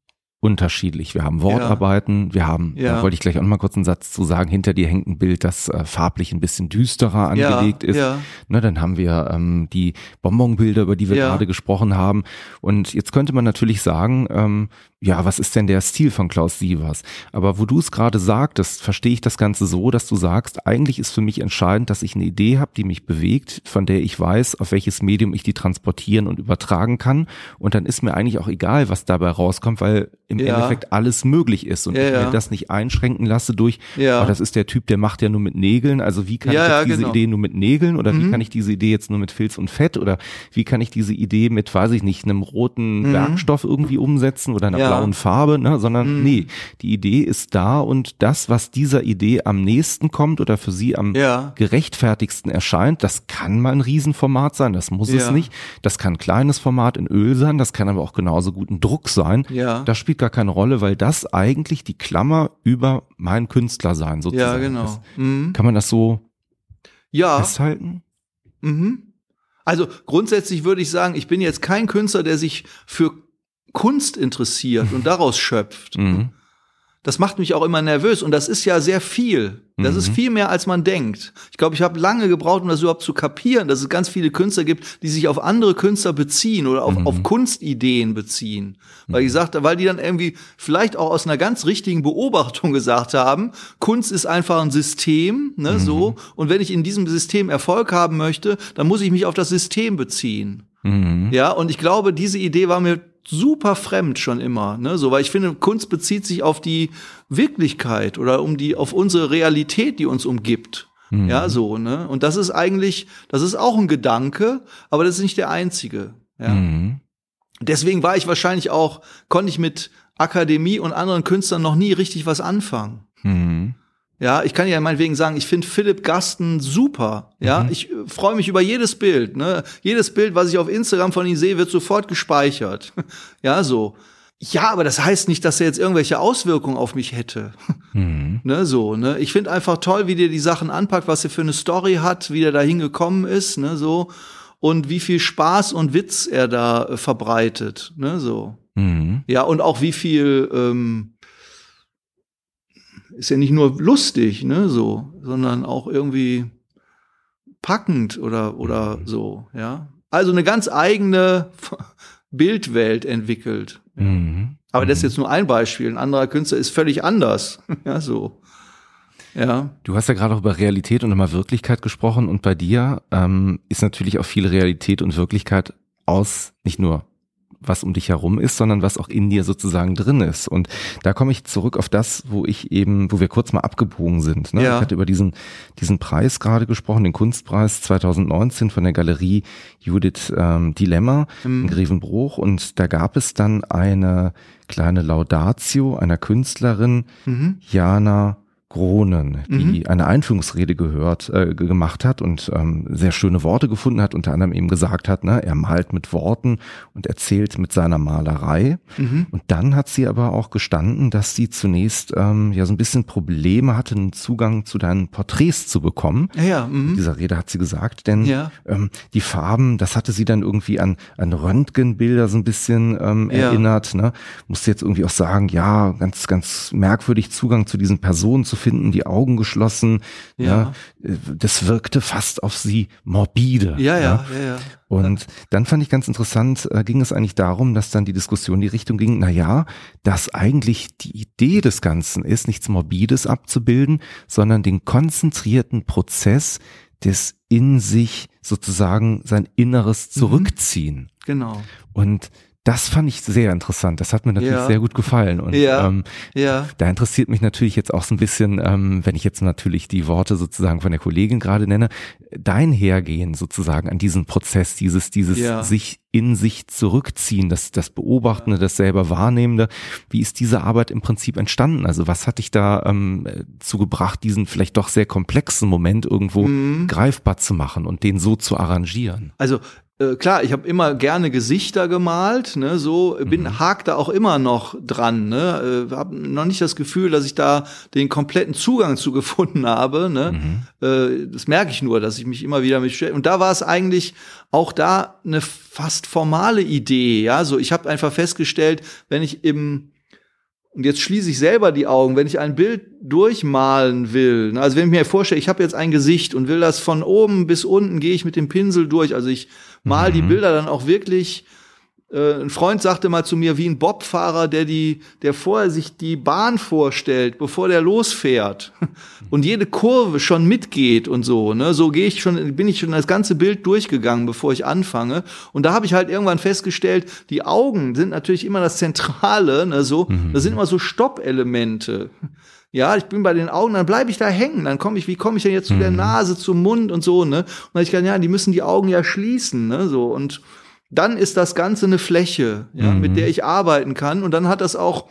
unterschiedlich. Wir haben Wortarbeiten, wir haben, Ja. da wollte ich gleich auch noch mal kurz einen Satz zu sagen, hinter dir hängt ein Bild, das äh, farblich ein bisschen düsterer angelegt ja, ist. Ja, Ne, dann haben wir ähm, die Bonbonbilder, über die wir Ja. gerade gesprochen haben. Und jetzt könnte man natürlich sagen, ähm, ja, was ist denn der Stil von Klaus Sievers? Aber wo du es gerade sagtest, verstehe ich das Ganze so, dass du sagst, eigentlich ist für mich entscheidend, dass ich eine Idee habe, die mich bewegt, von der ich weiß, auf welches Medium ich die transportieren und übertragen kann. Und dann ist mir eigentlich auch egal, was dabei rauskommt, weil im Ja. Endeffekt alles möglich ist und Ja, ich mir ja. das nicht einschränken lasse durch, Ja. oh, das ist der Typ, der macht ja nur mit Nägeln. Also wie kann ich jetzt diese genau. Idee nur mit Nägeln oder wie Mhm. kann ich diese Idee jetzt nur mit Filz und Fett oder wie kann ich diese Idee mit, weiß ich nicht, einem roten Mhm. Werkstoff irgendwie umsetzen oder einer. Blauen Farbe, ne? sondern Mhm. nee, die Idee ist da und das, was dieser Idee am nächsten kommt oder für sie am Ja. gerechtfertigsten erscheint, das kann mal ein Riesenformat sein, das muss es Ja. nicht. Das kann ein kleines Format in Öl sein, das kann aber auch genauso gut ein Druck sein. Ja. Das spielt gar keine Rolle, weil das eigentlich die Klammer über meinen Künstler sein ja, sozusagen genau. ist. Mhm. Kann man das so Ja. festhalten? Mhm. Also grundsätzlich würde ich sagen, ich bin jetzt kein Künstler, der sich für Kunst interessiert und daraus schöpft. Mhm. das macht mich auch immer nervös und das ist ja sehr viel. Das mhm. ist viel mehr, als man denkt. Ich glaube, ich habe lange gebraucht, um das überhaupt zu kapieren, dass es ganz viele Künstler gibt, die sich auf andere Künstler beziehen oder auf, mhm. auf Kunstideen beziehen. Weil ich sagte, weil die dann irgendwie vielleicht auch aus einer ganz richtigen Beobachtung gesagt haben, Kunst ist einfach ein System, ne, mhm. so. Und wenn ich in diesem System Erfolg haben möchte, dann muss ich mich auf das System beziehen. Mhm. Ja, und ich glaube, diese Idee war mir super fremd schon immer, ne? So, weil ich finde, Kunst bezieht sich auf die Wirklichkeit oder um die auf unsere Realität, die uns umgibt. Mhm. Ja, so, ne? Und das ist eigentlich, das ist auch ein Gedanke, aber das ist nicht der einzige. Ja. Mhm. Deswegen war ich wahrscheinlich auch, konnte ich mit Akademie und anderen Künstlern noch nie richtig was anfangen. Mhm. Ja, ich kann ja meinetwegen sagen, ich finde Philipp Gasten super. Ja, mhm. ich äh, freue mich über jedes Bild. Ne? Jedes Bild, was ich auf Instagram von ihm sehe, wird sofort gespeichert. ja, so. Ja, aber das heißt nicht, dass er jetzt irgendwelche Auswirkungen auf mich hätte. Mhm. ne, so, ne? Ich finde einfach toll, wie der die Sachen anpackt, was er für eine Story hat, wie der da hingekommen ist, ne, so. Und wie viel Spaß und Witz er da äh, verbreitet, ne, so. Mhm. Ja, und auch wie viel, ähm, ist ja nicht nur lustig, ne, so, sondern auch irgendwie packend oder, oder mhm. so, ja. Also eine ganz eigene Bildwelt entwickelt. Mhm. Aber das ist mhm. jetzt nur ein Beispiel. Ein anderer Künstler ist völlig anders. ja, so. Ja. Du hast ja gerade auch über Realität und immer Wirklichkeit gesprochen und bei dir ähm, ist natürlich auch viel Realität und Wirklichkeit aus nicht nur was um dich herum ist, sondern was auch in dir sozusagen drin ist. Und da komme ich zurück auf das, wo ich eben, wo wir kurz mal abgebogen sind. Ne? Ja. Ich hatte über diesen, diesen Preis gerade gesprochen, den Kunstpreis 2019 von der Galerie Judith ähm, Dilemma mhm. in Grevenbruch. Und da gab es dann eine kleine Laudatio einer Künstlerin, mhm. Jana Gronen, die mhm. eine Einführungsrede gehört, äh, gemacht hat und ähm, sehr schöne Worte gefunden hat, unter anderem eben gesagt hat, ne, er malt mit Worten und erzählt mit seiner Malerei. Mhm. Und dann hat sie aber auch gestanden, dass sie zunächst ähm, ja so ein bisschen Probleme hatte, einen Zugang zu deinen Porträts zu bekommen. Ja, ja. Mhm. In dieser Rede hat sie gesagt, denn ja. ähm, die Farben, das hatte sie dann irgendwie an, an Röntgenbilder so ein bisschen ähm, ja. erinnert. Ne? Musste jetzt irgendwie auch sagen, ja, ganz, ganz merkwürdig Zugang zu diesen Personen zu finden, die Augen geschlossen. Ja. ja. Das wirkte fast auf sie morbide. Ja, ja, ja. ja, Und dann fand ich ganz interessant, äh, ging es eigentlich darum, dass dann die Diskussion in die Richtung ging, na ja, dass eigentlich die Idee des Ganzen ist, nichts Morbides abzubilden, sondern den konzentrierten Prozess des in sich sozusagen sein Inneres mhm. zurückziehen. Genau. Und das fand ich sehr interessant. Das hat mir natürlich ja. sehr gut gefallen. Und ja. Ähm, ja. da interessiert mich natürlich jetzt auch so ein bisschen, ähm, wenn ich jetzt natürlich die Worte sozusagen von der Kollegin gerade nenne, dein Hergehen sozusagen an diesen Prozess, dieses, dieses ja. sich in sich zurückziehen, das, das Beobachtende, das selber Wahrnehmende. Wie ist diese Arbeit im Prinzip entstanden? Also was hat dich da ähm, zugebracht, diesen vielleicht doch sehr komplexen Moment irgendwo mhm. greifbar zu machen und den so zu arrangieren? Also äh, klar, ich habe immer gerne Gesichter gemalt, ne, so bin mhm. hakt da auch immer noch dran, ne, äh, habe noch nicht das Gefühl, dass ich da den kompletten Zugang zu gefunden habe, ne. Mhm. Äh, das merke ich nur, dass ich mich immer wieder mit und da war es eigentlich auch da eine fast formale Idee, ja, so ich habe einfach festgestellt, wenn ich im und jetzt schließe ich selber die Augen, wenn ich ein Bild durchmalen will. Ne, also wenn ich mir vorstelle, ich habe jetzt ein Gesicht und will das von oben bis unten, gehe ich mit dem Pinsel durch. Also ich mal mhm. die Bilder dann auch wirklich ein Freund sagte mal zu mir, wie ein Bobfahrer, der die, der vorher sich die Bahn vorstellt, bevor der losfährt und jede Kurve schon mitgeht und so. Ne, so gehe ich schon, bin ich schon das ganze Bild durchgegangen, bevor ich anfange. Und da habe ich halt irgendwann festgestellt, die Augen sind natürlich immer das Zentrale. Ne, so, mhm. das sind immer so Stoppelemente. Ja, ich bin bei den Augen, dann bleibe ich da hängen. Dann komme ich, wie komme ich denn jetzt zu der mhm. Nase, zum Mund und so, ne? Und dann ich kann, ja, die müssen die Augen ja schließen, ne? So und dann ist das Ganze eine Fläche, ja, mhm. mit der ich arbeiten kann. Und dann hat das auch,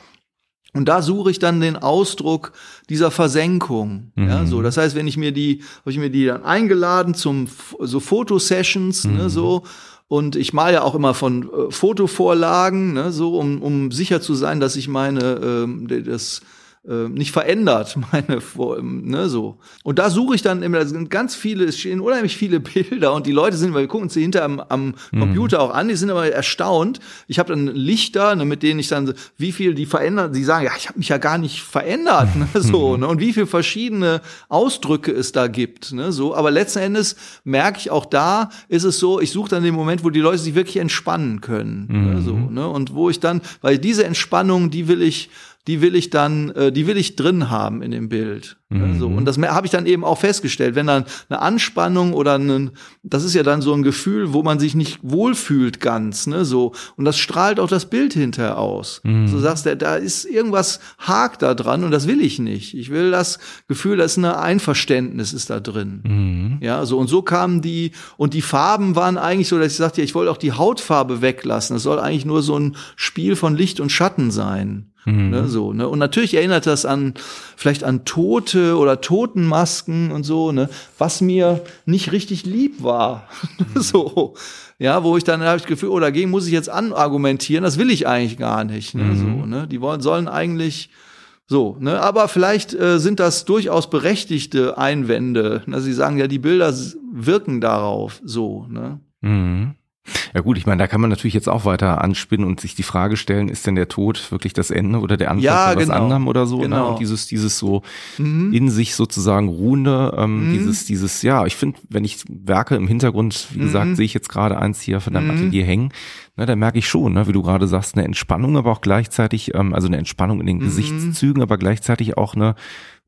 und da suche ich dann den Ausdruck dieser Versenkung. Mhm. Ja, so. Das heißt, wenn ich mir die, habe ich mir die dann eingeladen zum so Fotosessions, ne, mhm. ne, so. Und ich male ja auch immer von äh, Fotovorlagen, ne, so, um, um sicher zu sein, dass ich meine, ähm, das äh, nicht verändert, meine, ne, so. Und da suche ich dann immer, da sind ganz viele, es stehen unheimlich viele Bilder und die Leute sind, weil wir gucken uns die hinter am, am mhm. Computer auch an, die sind aber erstaunt. Ich habe dann Lichter, ne, mit denen ich dann, wie viel die verändern, die sagen, ja, ich habe mich ja gar nicht verändert, ne, so, ne, und wie viel verschiedene Ausdrücke es da gibt, ne, so. Aber letzten Endes merke ich auch da, ist es so, ich suche dann den Moment, wo die Leute sich wirklich entspannen können, ne, mhm. ne, so, ne, und wo ich dann, weil diese Entspannung, die will ich die will ich dann, äh, die will ich drin haben in dem Bild. Mhm. So. Und das habe ich dann eben auch festgestellt, wenn dann eine Anspannung oder ein, das ist ja dann so ein Gefühl, wo man sich nicht wohlfühlt ganz, ne, so. Und das strahlt auch das Bild hinterher aus. Mhm. So sagst du, da ist irgendwas hakt da dran und das will ich nicht. Ich will das Gefühl, da ist eine Einverständnis ist da drin. Mhm. Ja, so. Und so kamen die, und die Farben waren eigentlich so, dass ich sagte, ja, ich wollte auch die Hautfarbe weglassen. Es soll eigentlich nur so ein Spiel von Licht und Schatten sein. Mhm. Ne, so, ne? Und natürlich erinnert das an vielleicht an Tote oder Totenmasken und so, ne, was mir nicht richtig lieb war. Mhm. so. Ja, wo ich dann habe ich Gefühl, oh, dagegen muss ich jetzt anargumentieren, das will ich eigentlich gar nicht. Ne? Mhm. So, ne? Die wollen, sollen eigentlich so, ne, aber vielleicht äh, sind das durchaus berechtigte Einwände. Ne? Sie sagen ja, die Bilder wirken darauf so, ne? Mhm. Ja gut, ich meine, da kann man natürlich jetzt auch weiter anspinnen und sich die Frage stellen, ist denn der Tod wirklich das Ende oder der Anfang ja, von was genau. anderem oder so? Ne? Genau. Ne? Und dieses, dieses so mhm. in sich sozusagen ruhende, ähm, mhm. dieses, dieses, ja, ich finde, wenn ich Werke im Hintergrund, wie gesagt, mhm. sehe ich jetzt gerade eins hier von deinem mhm. Atelier hängen, ne, da merke ich schon, ne, wie du gerade sagst, eine Entspannung, aber auch gleichzeitig, ähm, also eine Entspannung in den mhm. Gesichtszügen, aber gleichzeitig auch eine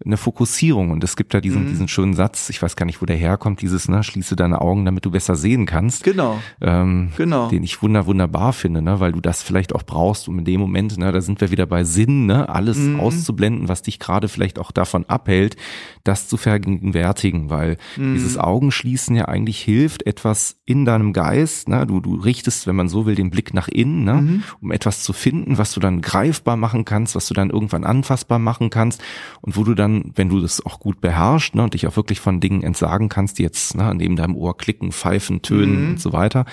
eine Fokussierung. Und es gibt da diesen, mhm. diesen schönen Satz, ich weiß gar nicht, wo der herkommt, dieses, ne, schließe deine Augen, damit du besser sehen kannst. Genau. Ähm, genau. Den ich wunder, wunderbar finde, ne, weil du das vielleicht auch brauchst, um in dem Moment, ne, da sind wir wieder bei Sinn, ne, alles mhm. auszublenden, was dich gerade vielleicht auch davon abhält, das zu vergegenwärtigen, weil mhm. dieses Augenschließen ja eigentlich hilft, etwas in deinem Geist, ne, du, du richtest, wenn man so will, den Blick nach innen, ne, mhm. um etwas zu finden, was du dann greifbar machen kannst, was du dann irgendwann anfassbar machen kannst und wo du dann dann, wenn du das auch gut beherrschst ne, und dich auch wirklich von Dingen entsagen kannst, die jetzt ne, neben deinem Ohr klicken, pfeifen, tönen mhm. und so weiter,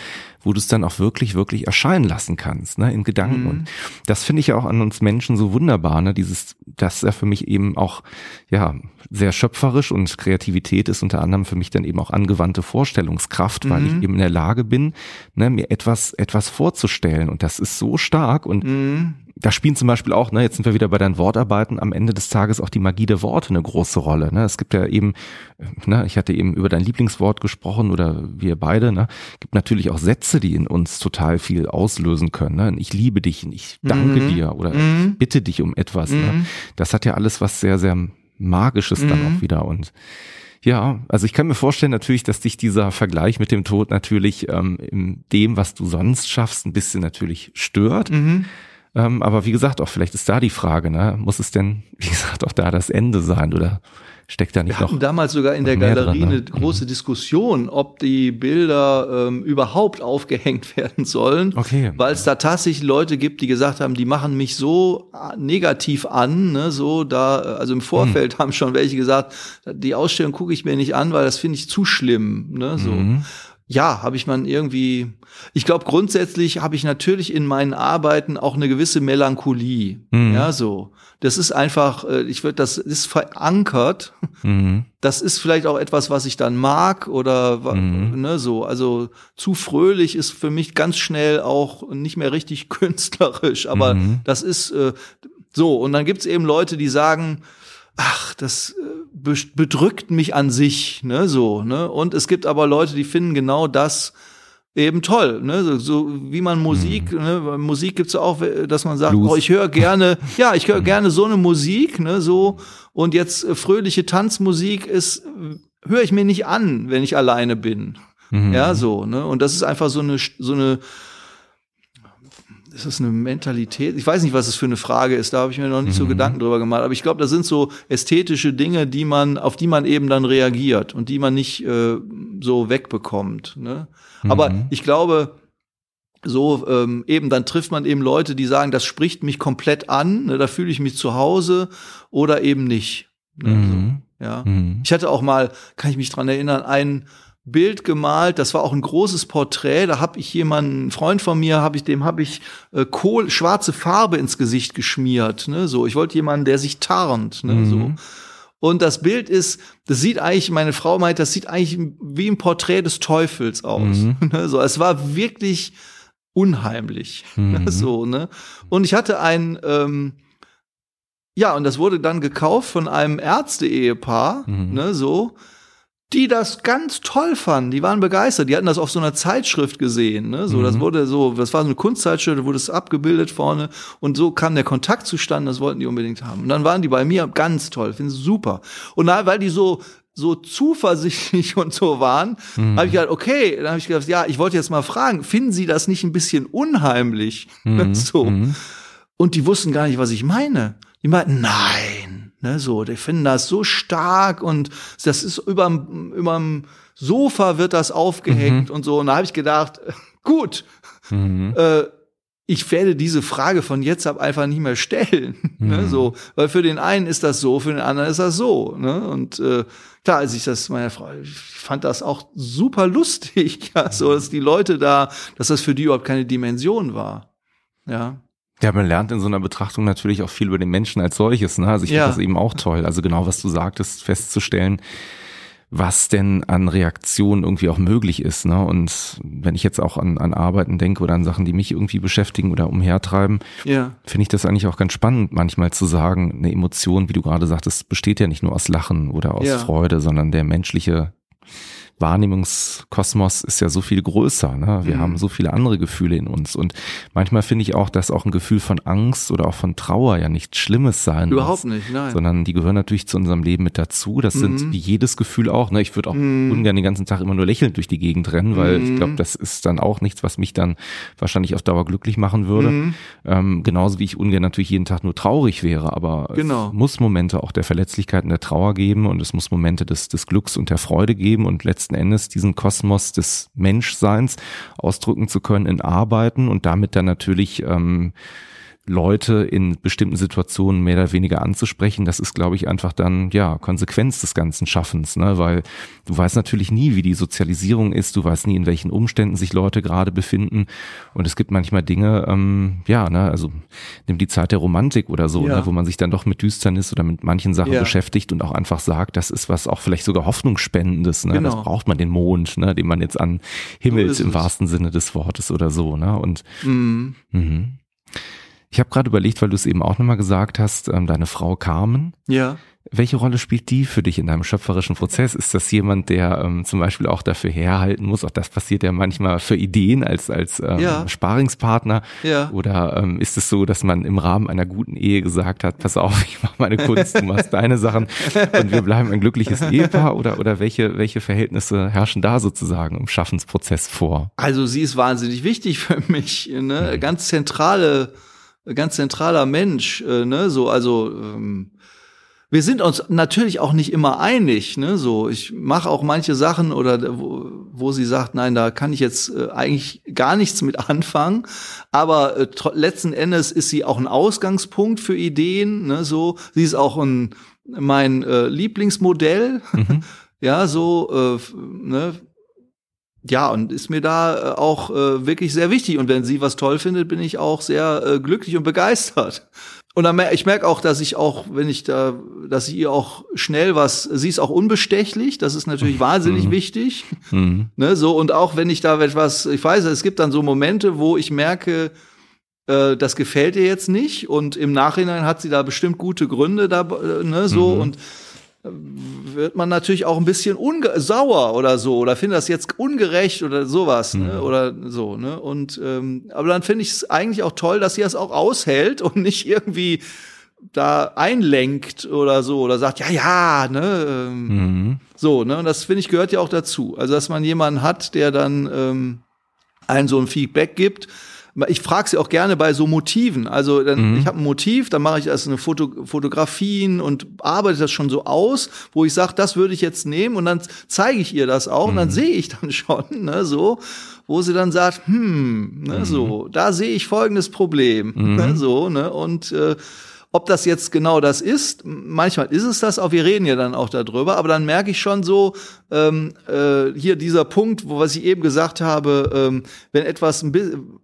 wo du es dann auch wirklich, wirklich erscheinen lassen kannst, ne, in Gedanken. Mhm. Und das finde ich ja auch an uns Menschen so wunderbar, ne, dieses, das ja für mich eben auch, ja, sehr schöpferisch und Kreativität ist unter anderem für mich dann eben auch angewandte Vorstellungskraft, weil ich mhm. eben in der Lage bin, ne, mir etwas, etwas vorzustellen. Und das ist so stark und mhm da spielen zum Beispiel auch, ne, jetzt sind wir wieder bei deinen Wortarbeiten, am Ende des Tages auch die Magie der Worte eine große Rolle. Ne? Es gibt ja eben, ne, ich hatte eben über dein Lieblingswort gesprochen oder wir beide, ne, gibt natürlich auch Sätze, die in uns total viel auslösen können. Ne? Ich liebe dich, ich danke mhm. dir oder mhm. bitte dich um etwas. Ne? Mhm. Ne? Das hat ja alles was sehr, sehr Magisches dann auch mhm. wieder und ja, also ich kann mir vorstellen natürlich, dass dich dieser Vergleich mit dem Tod natürlich ähm, in dem, was du sonst schaffst, ein bisschen natürlich stört. Mhm. Ähm, aber wie gesagt, auch vielleicht ist da die Frage, ne? muss es denn, wie gesagt, auch da das Ende sein oder steckt da nicht Wir noch? Wir hatten damals sogar in der Galerie dran, ne? eine große mhm. Diskussion, ob die Bilder ähm, überhaupt aufgehängt werden sollen, okay. weil es da tatsächlich Leute gibt, die gesagt haben, die machen mich so äh, negativ an, ne? so da, also im Vorfeld hm. haben schon welche gesagt, die Ausstellung gucke ich mir nicht an, weil das finde ich zu schlimm, ne? so. Mhm ja, habe ich man irgendwie, ich glaube grundsätzlich habe ich natürlich in meinen Arbeiten auch eine gewisse Melancholie. Mhm. Ja, so. Das ist einfach, äh, ich würde, das ist verankert. Mhm. Das ist vielleicht auch etwas, was ich dann mag oder mhm. ne, so. Also zu fröhlich ist für mich ganz schnell auch nicht mehr richtig künstlerisch. Aber mhm. das ist äh, so. Und dann gibt's eben Leute, die sagen, ach, das äh, bedrückt mich an sich, ne, so, ne? Und es gibt aber Leute, die finden genau das eben toll, ne? So, so wie man Musik, mhm. ne? Musik gibt's auch, dass man sagt, Blues. oh, ich höre gerne, ja, ich höre gerne so eine Musik, ne, so und jetzt äh, fröhliche Tanzmusik ist höre ich mir nicht an, wenn ich alleine bin. Mhm. Ja, so, ne? Und das ist einfach so eine so eine ist das eine Mentalität? Ich weiß nicht, was es für eine Frage ist. Da habe ich mir noch nicht mhm. so Gedanken drüber gemacht. Aber ich glaube, das sind so ästhetische Dinge, die man, auf die man eben dann reagiert und die man nicht äh, so wegbekommt. Ne? Mhm. Aber ich glaube, so ähm, eben dann trifft man eben Leute, die sagen, das spricht mich komplett an. Ne? Da fühle ich mich zu Hause oder eben nicht. Ne? Mhm. So, ja. Mhm. Ich hatte auch mal, kann ich mich dran erinnern, einen Bild gemalt. Das war auch ein großes Porträt. Da habe ich jemanden, einen Freund von mir, habe ich dem habe ich äh, Kohl, schwarze Farbe ins Gesicht geschmiert. Ne? So, ich wollte jemanden, der sich tarnt. Ne? Mhm. So. Und das Bild ist, das sieht eigentlich, meine Frau meint, das sieht eigentlich wie ein Porträt des Teufels aus. Mhm. Ne? So, es war wirklich unheimlich. Mhm. So, ne? Und ich hatte ein, ähm, ja, und das wurde dann gekauft von einem Ärzte-Ehepaar, Mhm. ne, so, die das ganz toll fanden. Die waren begeistert. Die hatten das auf so einer Zeitschrift gesehen, ne, so, das Mhm. wurde so, das war so eine Kunstzeitschrift, da wurde es abgebildet vorne und so kam der Kontakt zustande, das wollten die unbedingt haben. Und dann waren die bei mir ganz toll, finde super. Und na, weil die so, so zuversichtlich und so waren, Mhm. habe ich gedacht, okay, dann habe ich gedacht, ja, ich wollte jetzt mal fragen, finden Sie das nicht ein bisschen unheimlich? Mhm. so. Mhm. Und die wussten gar nicht, was ich meine. Die meinten, nein, ne, so, die finden das so stark und das ist überm, überm Sofa wird das aufgehängt und so. Und da habe ich gedacht, gut, Mhm. äh, ich werde diese Frage von jetzt ab einfach nicht mehr stellen. Ne, Mhm. so, weil für den einen ist das so, für den anderen ist das so. Ne? Und äh, klar, als ich das meiner Frau, ich fand das auch super lustig, ja, so, dass die Leute da, dass das für die überhaupt keine Dimension war. Ja. Ja, man lernt in so einer Betrachtung natürlich auch viel über den Menschen als solches. Ne? Also ich Ja. finde das eben auch toll. Also genau, was du sagtest, festzustellen, was denn an Reaktionen irgendwie auch möglich ist. Ne? Und wenn ich jetzt auch an, an Arbeiten denke oder an Sachen, die mich irgendwie beschäftigen oder umhertreiben, Ja. finde ich das eigentlich auch ganz spannend, manchmal zu sagen, eine Emotion, wie du gerade sagtest, besteht ja nicht nur aus Lachen oder aus Ja. Freude, sondern der menschliche Wahrnehmungskosmos ist ja so viel größer. Ne? Wir Mhm. haben so viele andere Gefühle in uns. Und manchmal finde ich auch, dass auch ein Gefühl von Angst oder auch von Trauer ja nichts Schlimmes sein Überhaupt muss. nicht, nein. Sondern die gehören natürlich zu unserem Leben mit dazu. Das Mhm. sind wie jedes Gefühl auch. Ne? Ich würde auch Mhm. ungern den ganzen Tag immer nur lächelnd durch die Gegend rennen, weil Mhm. ich glaube, das ist dann auch nichts, was mich dann wahrscheinlich auf Dauer glücklich machen würde. Mhm. Ähm, genauso wie ich ungern natürlich jeden Tag nur traurig wäre, aber Genau. es muss Momente auch der Verletzlichkeit und der Trauer geben und es muss Momente des, des Glücks und der Freude geben und letzten Endes diesen Kosmos des Menschseins ausdrücken zu können in Arbeiten und damit dann natürlich ähm, Leute in bestimmten Situationen mehr oder weniger anzusprechen, das ist, glaube ich, einfach dann ja Konsequenz des ganzen Schaffens, ne? Weil du weißt natürlich nie, wie die Sozialisierung ist, du weißt nie, in welchen Umständen sich Leute gerade befinden. Und es gibt manchmal Dinge, ähm, ja, ne, also nimm die Zeit der Romantik oder so, Ja. ne, wo man sich dann doch mit Düsternis oder mit manchen Sachen Ja. beschäftigt und auch einfach sagt, das ist was auch vielleicht sogar Hoffnungsspendendes, ne? Genau. Das braucht man den Mond, ne, den man jetzt an Himmels ist im wahrsten Sinne des Wortes oder so, ne? Und Mhm. Mhm. Ich habe gerade überlegt, weil du es eben auch nochmal gesagt hast, ähm, deine Frau Carmen. Ja. Welche Rolle spielt die für dich in deinem schöpferischen Prozess? Ist das jemand, der ähm, zum Beispiel auch dafür herhalten muss? Auch das passiert ja manchmal für Ideen als, als ähm, Ja. Sparingspartner. Ja. Oder ähm, ist es so, dass man im Rahmen einer guten Ehe gesagt hat, pass auf, ich mache meine Kunst, du machst deine Sachen und wir bleiben ein glückliches Ehepaar? Oder, oder welche, welche Verhältnisse herrschen da sozusagen im Schaffensprozess vor? Also sie ist wahnsinnig wichtig für mich, ne? Ganz zentrale, ganz zentraler Mensch, äh, ne? So, also ähm, wir sind uns natürlich auch nicht immer einig, ne? So, ich mache auch manche Sachen oder wo, wo sie sagt, nein, da kann ich jetzt äh, eigentlich gar nichts mit anfangen. Aber äh, letzten Endes ist sie auch ein Ausgangspunkt für Ideen, ne? So, sie ist auch ein mein äh, Lieblingsmodell, ja, so, äh, ne? Ja, und ist mir da äh, auch äh, wirklich sehr wichtig. Und wenn sie was toll findet, bin ich auch sehr äh, glücklich und begeistert. Und dann ich merke auch, dass ich auch, wenn ich da, dass ich ihr auch schnell was, sie ist auch unbestechlich, das ist natürlich wahnsinnig wichtig. Mhm. Ne, so, und auch wenn ich da etwas, ich weiß, es gibt dann so Momente, wo ich merke, äh, das gefällt ihr jetzt nicht. Und im Nachhinein hat sie da bestimmt gute Gründe da, äh, ne, so, Mhm. und wird man natürlich auch ein bisschen sauer oder so oder findet das jetzt ungerecht oder sowas ne? Oder so ne und ähm, aber dann finde ich es eigentlich auch toll, dass sie das auch aushält und nicht irgendwie da einlenkt oder so oder sagt ja ja ne ähm, Mhm. so, ne? Und das finde ich gehört ja auch dazu. Also, dass man jemanden hat, der dann ähm, einen so ein Feedback gibt. Ich frage sie auch gerne bei so Motiven. Also dann, ich habe ein Motiv, dann mache ich das eine Foto, Fotografien und arbeite das schon so aus, wo ich sage, das würde ich jetzt nehmen und dann zeige ich ihr das auch und dann sehe ich dann schon, ne, so, wo sie dann sagt, hm, ne, so, da sehe ich folgendes Problem, ne, so, ne, und äh, ob das jetzt genau das ist, manchmal ist es das auch, wir reden ja dann auch darüber, aber dann merke ich schon so, ähm, äh, hier dieser Punkt, wo was ich eben gesagt habe, ähm, wenn etwas ein bisschen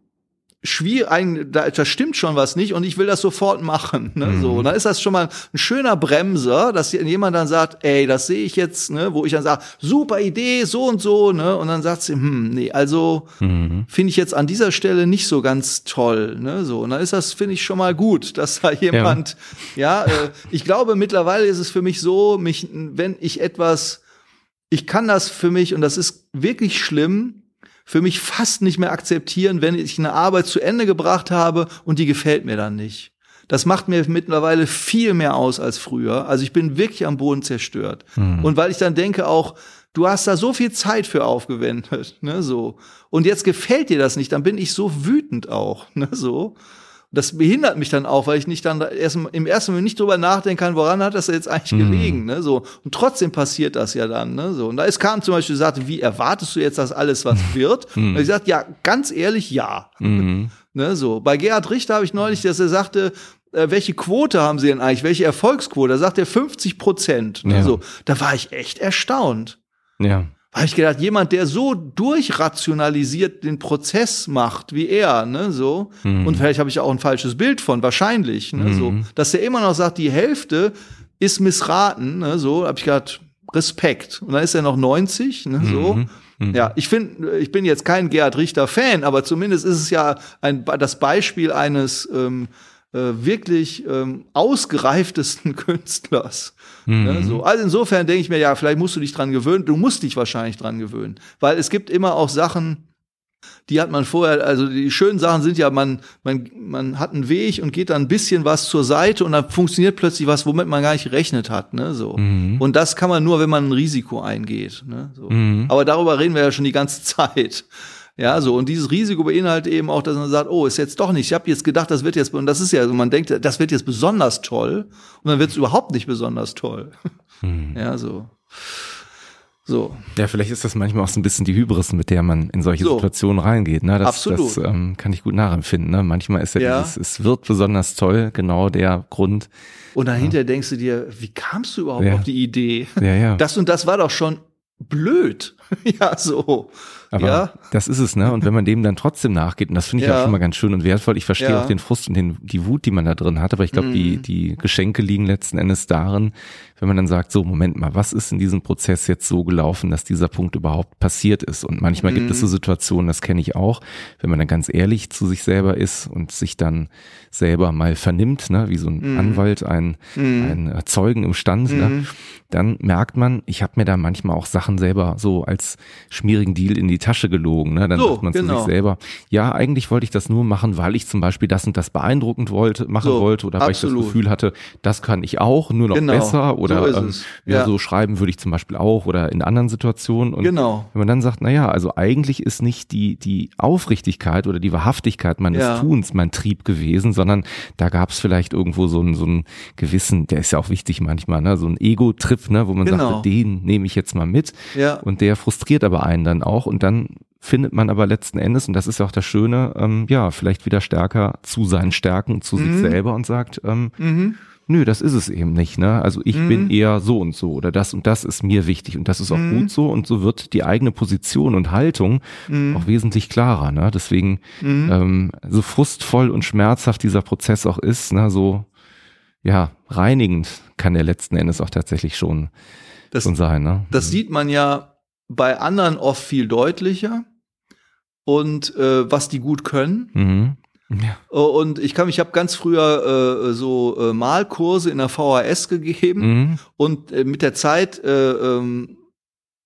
schwierig, da, da stimmt schon was nicht und ich will das sofort machen. Ne? Mhm. So, und dann ist das schon mal ein schöner Bremser, dass jemand dann sagt, ey, das sehe ich jetzt, ne, wo ich dann sage, super Idee, so und so, ne, und dann sagt sie, hm, nee, also mhm. finde ich jetzt an dieser Stelle nicht so ganz toll, ne, so, und dann ist das, finde ich schon mal gut, dass da jemand, ja, ja äh, ich glaube, mittlerweile ist es für mich so, mich, wenn ich etwas, ich kann das für mich und das ist wirklich schlimm, für mich fast nicht mehr akzeptieren, wenn ich eine Arbeit zu Ende gebracht habe und die gefällt mir dann nicht. Das macht mir mittlerweile viel mehr aus als früher. Also ich bin wirklich am Boden zerstört. Mhm. Und weil ich dann denke auch, du hast da so viel Zeit für aufgewendet, ne, so. Und jetzt gefällt dir das nicht, dann bin ich so wütend auch, ne, so das behindert mich dann auch, weil ich nicht dann erst im ersten Moment nicht drüber nachdenken kann, woran hat das jetzt eigentlich mhm. gelegen, ne, so. Und trotzdem passiert das ja dann, ne, so. Und da ist kam zum Beispiel, sagte, wie erwartest du jetzt, dass alles was wird? Mhm. Und ich sagte, ja, ganz ehrlich, ja. Mhm. ne, so. Bei Gerhard Richter habe ich neulich, dass er sagte, äh, welche Quote haben sie denn eigentlich? Welche Erfolgsquote? Da sagt er 50 Prozent. Ne, ja. so. Da war ich echt erstaunt. Ja habe ich gedacht, jemand, der so durchrationalisiert den Prozess macht wie er, ne, so, mhm. und vielleicht habe ich auch ein falsches Bild von, wahrscheinlich, ne, mhm. so, dass er immer noch sagt, die Hälfte ist missraten, ne, so, habe ich gedacht, Respekt. Und dann ist er noch 90, ne, so. Mhm. mhm. Ja, ich finde, ich bin jetzt kein Gerhard Richter Fan, aber zumindest ist es ja ein, das Beispiel eines ähm, äh, wirklich ähm, ausgereiftesten Künstlers. Mhm. Ne, so. Also insofern denke ich mir, ja, vielleicht musst du dich dran gewöhnen. Du musst dich wahrscheinlich dran gewöhnen. Weil es gibt immer auch Sachen, die hat man vorher, also die schönen Sachen sind ja, man, man, man hat einen Weg und geht dann ein bisschen was zur Seite und dann funktioniert plötzlich was, womit man gar nicht gerechnet hat, ne, so. Mhm. Und das kann man nur, wenn man ein Risiko eingeht, ne, so. Mhm. Aber darüber reden wir ja schon die ganze Zeit. Ja, so und dieses Risiko beinhaltet eben auch, dass man sagt, oh, ist jetzt doch nicht. Ich habe jetzt gedacht, das wird jetzt und das ist ja, also man denkt, das wird jetzt besonders toll und dann wird es überhaupt nicht besonders toll. Hm. Ja, so. So. Ja, vielleicht ist das manchmal auch so ein bisschen die Hybris, mit der man in solche so. Situationen reingeht. Ne? Das, Absolut. Das ähm, kann ich gut nachempfinden. Ne? Manchmal ist ja, ja. Dieses, es wird besonders toll, genau der Grund. Und dahinter ja. denkst du dir, wie kamst du überhaupt ja. auf die Idee? Ja, ja. Das und das war doch schon blöd. ja, so. Aber ja. das ist es, ne? Und wenn man dem dann trotzdem nachgeht, und das finde ich ja. auch schon mal ganz schön und wertvoll, ich verstehe ja. auch den Frust und den, die Wut, die man da drin hat, aber ich glaube, mhm. die, die Geschenke liegen letzten Endes darin, wenn man dann sagt, so, Moment mal, was ist in diesem Prozess jetzt so gelaufen, dass dieser Punkt überhaupt passiert ist? Und manchmal mhm. gibt es so mhm. Situationen, das kenne ich auch, wenn man dann ganz ehrlich zu sich selber ist und sich dann selber mal vernimmt, ne, wie so ein mhm. Anwalt, ein, mhm. ein Zeugen im Stand, ne, mhm. dann merkt man, ich habe mir da manchmal auch Sachen selber so als schmierigen Deal in die Tasche gelogen. Ne? Dann so, sagt man genau. zu sich selber, ja, eigentlich wollte ich das nur machen, weil ich zum Beispiel das und das beeindruckend wollte, machen so, wollte oder weil ich das Gefühl hatte, das kann ich auch, nur noch genau. besser oder so, ähm, ja. ja. so schreiben würde ich zum Beispiel auch oder in anderen Situationen. Und genau. wenn man dann sagt, na ja, also eigentlich ist nicht die, die Aufrichtigkeit oder die Wahrhaftigkeit meines ja. Tuns mein Trieb gewesen, sondern da gab es vielleicht irgendwo so einen, so einen gewissen, der ist ja auch wichtig manchmal, ne, so ein Ego-Trip, ne, wo man genau. sagt, den nehme ich jetzt mal mit. Ja. Und der frustriert aber einen dann auch und dann findet man aber letzten Endes, und das ist ja auch das Schöne, ähm, ja, vielleicht wieder stärker zu seinen Stärken, zu mhm. sich selber und sagt, ähm, mhm. nö, das ist es eben nicht, ne? Also ich mhm. bin eher so und so oder das und das ist mir wichtig und das ist auch mhm. gut so und so wird die eigene Position und Haltung mhm. auch wesentlich klarer, ne? Deswegen, mhm. ähm, so frustvoll und schmerzhaft dieser Prozess auch ist, ne, so, ja, reinigend kann der letzten Endes auch tatsächlich schon, das, schon sein, ne? Das sieht man ja bei anderen oft viel deutlicher und äh, was die gut können. Mhm. Ja. Äh, und ich kann, ich habe ganz früher äh, so äh, Malkurse in der VHS gegeben mhm. und äh, mit der Zeit äh, ähm,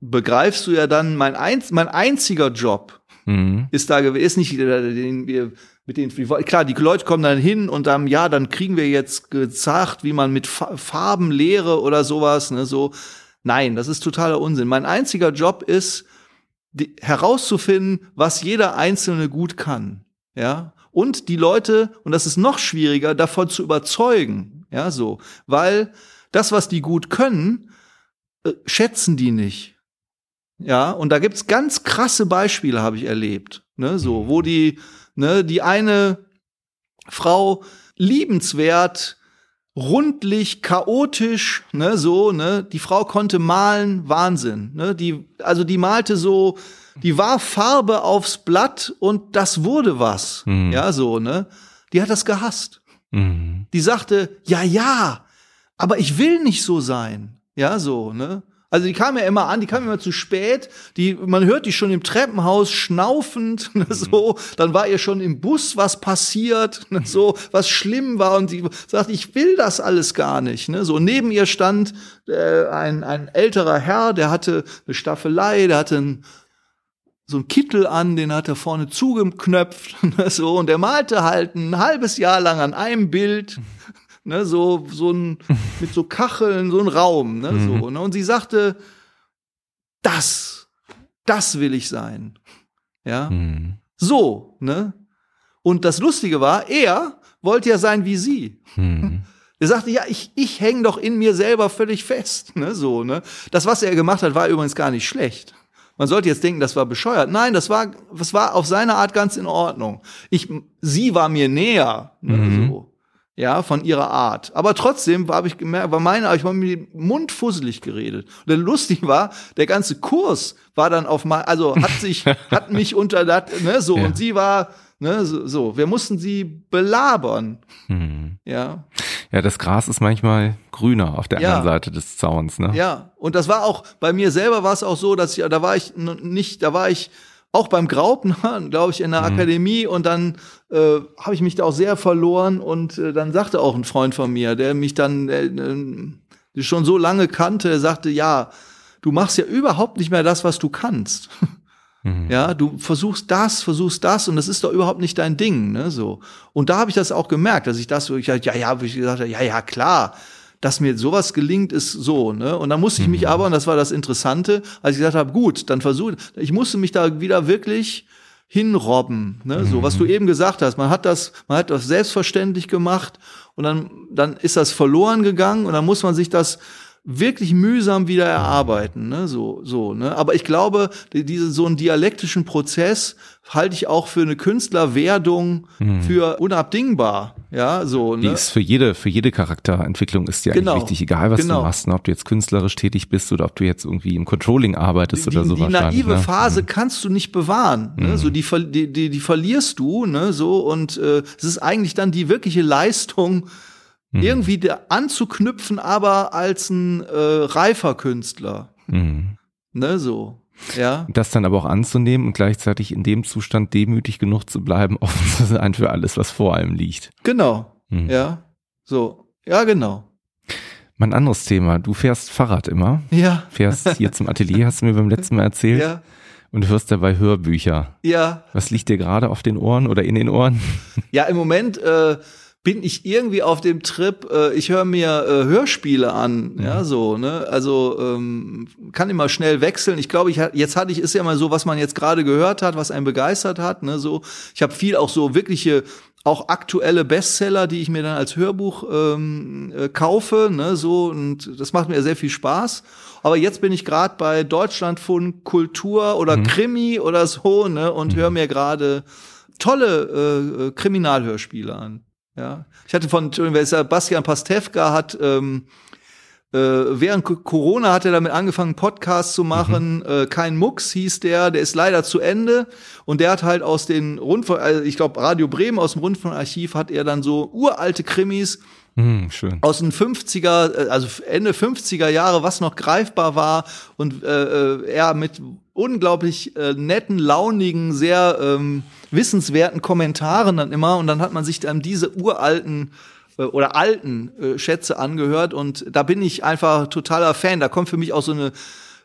begreifst du ja dann, mein, einz mein einziger Job mhm. ist da gewesen, ist nicht den wir mit den klar, die Leute kommen dann hin und dann ja, dann kriegen wir jetzt gesagt, wie man mit Farben lehre oder sowas, ne, so Nein, das ist totaler Unsinn. Mein einziger Job ist, die, herauszufinden, was jeder Einzelne gut kann. Ja. Und die Leute, und das ist noch schwieriger, davon zu überzeugen. Ja, so. Weil das, was die gut können, äh, schätzen die nicht. Ja, und da gibt's ganz krasse Beispiele, habe ich erlebt. Ne, so, wo die, ne, die eine Frau liebenswert rundlich, chaotisch, ne, so, ne. Die Frau konnte malen, Wahnsinn, ne. Die, also die malte so, die war Farbe aufs Blatt und das wurde was, Mhm. ja, so, ne. Die hat das gehasst. Mhm. Die sagte, ja, ja, aber ich will nicht so sein, ja, so, ne. Also die kam ja immer an, die kam immer zu spät. Die, man hört die schon im Treppenhaus schnaufend, ne, so. Dann war ihr schon im Bus was passiert, ne, so was schlimm war und sie sagt, ich will das alles gar nicht. Ne, so neben ihr stand äh, ein ein älterer Herr, der hatte eine Staffelei, der hatte ein, so ein Kittel an, den hat er vorne zugeknöpft, ne, so und der malte halt ein halbes Jahr lang an einem Bild ne, so, so ein, mit so Kacheln, so ein Raum, ne, so, ne, und sie sagte, das, das will ich sein. Ja, Mhm. so, ne. Und das Lustige war, er wollte ja sein wie sie. Mhm. Er sagte, ja, ich, ich hänge doch in mir selber völlig fest, ne, so, ne. Das, was er gemacht hat, war übrigens gar nicht schlecht. Man sollte jetzt denken, das war bescheuert. Nein, das war, das war auf seine Art ganz in Ordnung. Ich, sie war mir näher, ne, Mhm. so. Ja, von ihrer Art. Aber trotzdem habe ich gemerkt, war meine, ich war mit dem Mund fusselig geredet. Und dann lustig war, der ganze Kurs war dann auf mal, also hat sich, hat mich unter, ne, so, Ja. und sie war, ne, so, so. Wir mussten sie belabern, Mhm. ja. Ja, das Gras ist manchmal grüner auf der Ja. anderen Seite des Zauns, ne? Ja, und das war auch, bei mir selber war es auch so, dass ich, da war ich nicht, da war ich auch beim Graupner, glaube ich, in der Akademie und dann äh, habe ich mich da auch sehr verloren und äh, dann sagte auch ein Freund von mir, der mich dann äh, äh, schon so lange kannte, sagte, ja, du machst ja überhaupt nicht mehr das, was du kannst. Mhm. Ja, du versuchst das, versuchst das und das ist doch überhaupt nicht dein Ding, ne, so. Und da habe ich das auch gemerkt, dass ich das so, ich, ja, ja, wie ich gesagt ja, ja, klar, dass mir sowas gelingt, ist so, ne? Und dann musste ich mich aber, und das war das Interessante, als ich gesagt habe, gut, dann versuche, ich musste mich da wieder wirklich hinrobben, ne? So, was du eben gesagt hast, man hat das, man hat das selbstverständlich gemacht und dann, dann ist das verloren gegangen und dann muss man sich das wirklich mühsam wieder erarbeiten, ne, so, so, ne. Aber ich glaube, die- diese, so einen dialektischen Prozess halte ich auch für eine Künstlerwerdung für unabdingbar, ja, so, Die ne. ist für jede, für jede Charakterentwicklung ist die eigentlich Genau. wichtig, egal was Genau. du machst, ne? ob du jetzt künstlerisch tätig bist oder ob du jetzt irgendwie im Controlling arbeitest oder die, so die wahrscheinlich. naive ne? Phase kannst du nicht bewahren. Ne? So die, die, die, die verlierst du, ne? So und äh, es ist eigentlich dann die wirkliche Leistung, irgendwie da anzuknüpfen, aber als ein äh, reifer Künstler. Mhm. Ne, so. Ja. Das dann aber auch anzunehmen und gleichzeitig in dem Zustand demütig genug zu bleiben, offen zu sein für alles, was vor einem liegt. Genau. Mhm. Ja. So. Ja, genau. Mein anderes Thema, du fährst Fahrrad immer, Ja. fährst hier zum Atelier, hast du mir beim letzten Mal erzählt, Ja. und hörst dabei Hörbücher. Ja. Was liegt dir gerade auf den Ohren oder in den Ohren? Ja, im Moment äh, bin ich irgendwie auf dem Trip, äh, ich höre mir äh, Hörspiele an, ja, so, ne? Also ähm, kann immer schnell wechseln. Ich glaube, ich jetzt hatte ich, ist ja mal so, was man jetzt gerade gehört hat, was einen begeistert hat, ne? So, ich habe viel auch so wirkliche auch aktuelle Bestseller, die ich mir dann als Hörbuch ähm, äh, kaufe, ne, so und das macht mir sehr viel Spaß. Aber jetzt bin ich gerade bei Deutschlandfunk Kultur oder Krimi oder so, ne, und höre mir gerade tolle äh, äh, Kriminalhörspiele an. Ja, ich hatte von Entschuldigung, wer ist? Bastian Pastewka hat ähm, äh, während Co- Corona hat er damit angefangen, einen Podcast zu machen. Äh, Kein Mucks hieß der, der ist leider zu Ende. Und der hat halt aus den Rundfunk, also ich glaube Radio Bremen aus dem Rundfunkarchiv hat er dann so uralte Krimis Hm, schön. aus den 50er, äh, also Ende 50er Jahre, was noch greifbar war und äh, äh, er mit unglaublich äh, netten, launigen, sehr ähm, wissenswerten Kommentaren dann immer. Und dann hat man sich dann diese uralten äh, oder alten äh, Schätze angehört. Und da bin ich einfach totaler Fan. Da kommt für mich auch so eine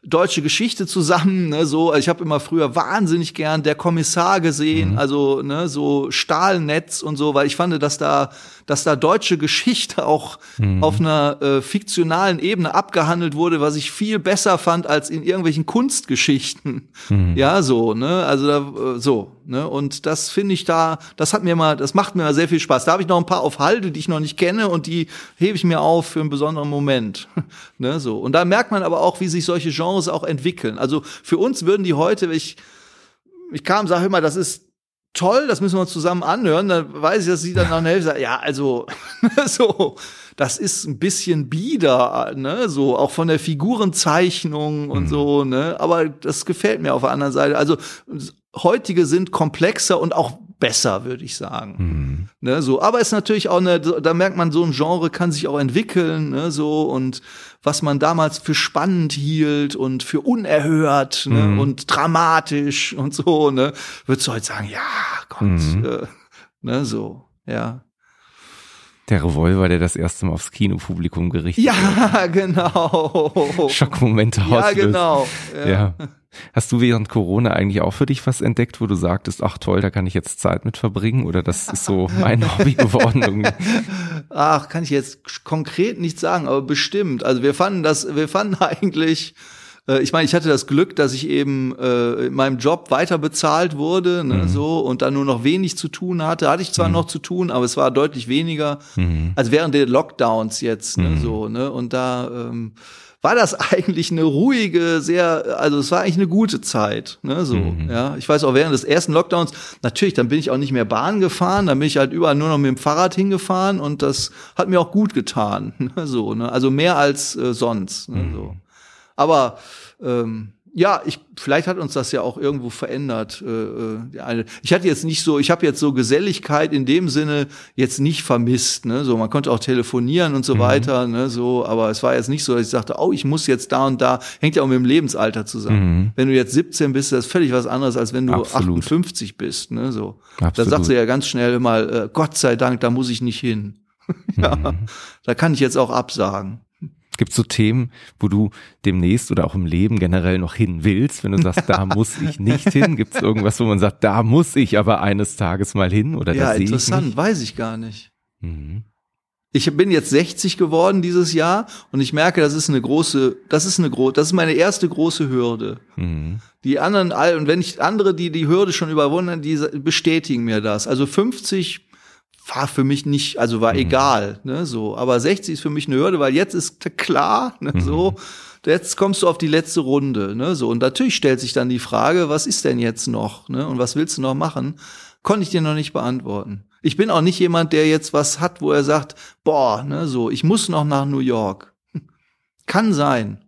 deutsche Geschichte zusammen, ne, so, also ich habe immer früher wahnsinnig gern der Kommissar gesehen, also ne, so Stahlnetz und so, weil ich fand, dass da, dass da deutsche Geschichte auch auf einer äh, fiktionalen Ebene abgehandelt wurde, was ich viel besser fand als in irgendwelchen Kunstgeschichten. Ja, so, ne, also da, äh, so, ne, und das finde ich da, das hat mir mal, das macht mir mal sehr viel Spaß. Da habe ich noch ein paar auf Halde, die ich noch nicht kenne und die hebe ich mir auf für einen besonderen Moment, ne, so. Und da merkt man aber auch, wie sich solche Genres auch entwickeln. Also für uns würden die heute, ich, ich kam, sage immer, das ist toll, das müssen wir uns zusammen anhören. Dann weiß ich, dass sie dann nach einer Hälfte sagt, ja, also so, das ist ein bisschen bieder, ne, so auch von der Figurenzeichnung und mhm. so, ne, aber das gefällt mir auf der anderen Seite. Also heutige sind komplexer und auch besser, würde ich sagen. Mhm. Ne, so, aber es ist natürlich auch eine, da merkt man, so ein Genre kann sich auch entwickeln, ne, so und was man damals für spannend hielt und für unerhört ne, mhm. und dramatisch und so, ne, würdest du heute sagen, ja, Gott, mhm. äh, ne, so, ja. Der Revolver, der das erste Mal aufs Kinopublikum gerichtet Ja, wird. genau. Schockmomente auslöst. Ja, genau. Ja. ja. Hast du während Corona eigentlich auch für dich was entdeckt, wo du sagtest, ach toll, da kann ich jetzt Zeit mit verbringen oder das ist so mein Hobby geworden? ach, kann ich jetzt konkret nicht sagen, aber bestimmt. Also wir fanden das, wir fanden eigentlich, äh, ich meine, ich hatte das Glück, dass ich eben äh, in meinem Job weiter bezahlt wurde, ne, mhm. so und dann nur noch wenig zu tun hatte. Hatte ich zwar mhm. noch zu tun, aber es war deutlich weniger mhm. als während der Lockdowns jetzt, ne, mhm. so ne und da ähm, war das eigentlich eine ruhige, sehr, also es war eigentlich eine gute Zeit, ne, so, mhm. ja. Ich weiß auch während des ersten Lockdowns, natürlich, dann bin ich auch nicht mehr Bahn gefahren, dann bin ich halt überall nur noch mit dem Fahrrad hingefahren und das hat mir auch gut getan, ne, so, ne, also mehr als äh, sonst, ne, mhm. so. Aber ähm, ja, ich, vielleicht hat uns das ja auch irgendwo verändert. Äh, äh ich hatte jetzt nicht so, ich habe jetzt so Geselligkeit in dem Sinne jetzt nicht vermisst. Ne? So, man konnte auch telefonieren und so mhm. weiter. Ne? So, aber es war jetzt nicht so, dass ich sagte, oh, ich muss jetzt da und da. Hängt ja auch mit dem Lebensalter zusammen. Mhm. Wenn du jetzt 17 bist, das ist völlig was anderes, als wenn du Absolut. 58 bist. Ne? So, Absolut. da sagst du ja ganz schnell mal, äh, Gott sei Dank, da muss ich nicht hin. ja, mhm. da kann ich jetzt auch absagen. Gibt es so Themen, wo du demnächst oder auch im Leben generell noch hin willst, wenn du sagst, da muss ich nicht hin? Gibt es irgendwas, wo man sagt, da muss ich aber eines Tages mal hin oder Ja, interessant, ich weiß ich gar nicht. Mhm. Ich bin jetzt 60 geworden dieses Jahr und ich merke, das ist eine große, das ist eine große, das ist meine erste große Hürde. Mhm. Die anderen, und wenn ich andere, die die Hürde schon überwunden, die bestätigen mir das. Also 50 war für mich nicht, also war mhm. egal, ne, so. Aber 60 ist für mich eine Hürde, weil jetzt ist klar, ne, mhm. so. Jetzt kommst du auf die letzte Runde, ne, so. Und natürlich stellt sich dann die Frage, was ist denn jetzt noch, ne, und was willst du noch machen? Konnte ich dir noch nicht beantworten. Ich bin auch nicht jemand, der jetzt was hat, wo er sagt, boah, ne, so, ich muss noch nach New York. Kann sein.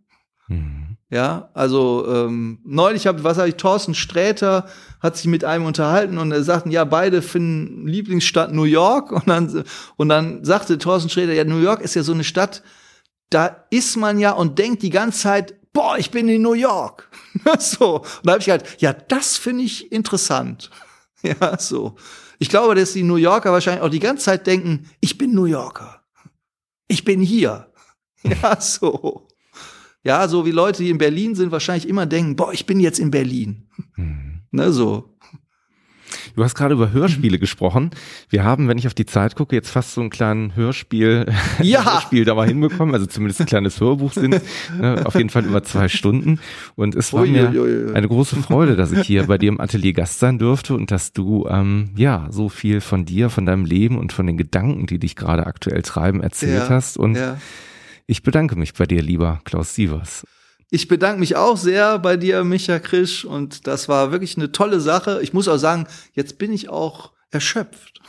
Mhm. Ja, also ähm, neulich habe, was habe ich, Thorsten Sträter hat sich mit einem unterhalten und er sagten, ja, beide finden Lieblingsstadt New York und dann und dann sagte Thorsten Sträter, ja, New York ist ja so eine Stadt, da ist man ja und denkt die ganze Zeit, boah, ich bin in New York. so, und da habe ich halt, ja, das finde ich interessant. ja, so. Ich glaube, dass die New Yorker wahrscheinlich auch die ganze Zeit denken, ich bin New Yorker. Ich bin hier. Ja, so. Ja, so wie Leute, die in Berlin sind, wahrscheinlich immer denken, boah, ich bin jetzt in Berlin. Hm. Ne, so. Du hast gerade über Hörspiele gesprochen. Wir haben, wenn ich auf die Zeit gucke, jetzt fast so ein kleines Hörspiel, ja. Hörspiel da mal hinbekommen, also zumindest ein kleines Hörbuch sind, ne, auf jeden Fall über zwei Stunden. Und es war mir eine große Freude, dass ich hier bei dir im Atelier Gast sein durfte und dass du ähm, ja so viel von dir, von deinem Leben und von den Gedanken, die dich gerade aktuell treiben, erzählt ja. hast. Und ja ich bedanke mich bei dir, lieber Klaus Sievers. Ich bedanke mich auch sehr bei dir, Micha Krisch, und das war wirklich eine tolle Sache. Ich muss auch sagen, jetzt bin ich auch erschöpft.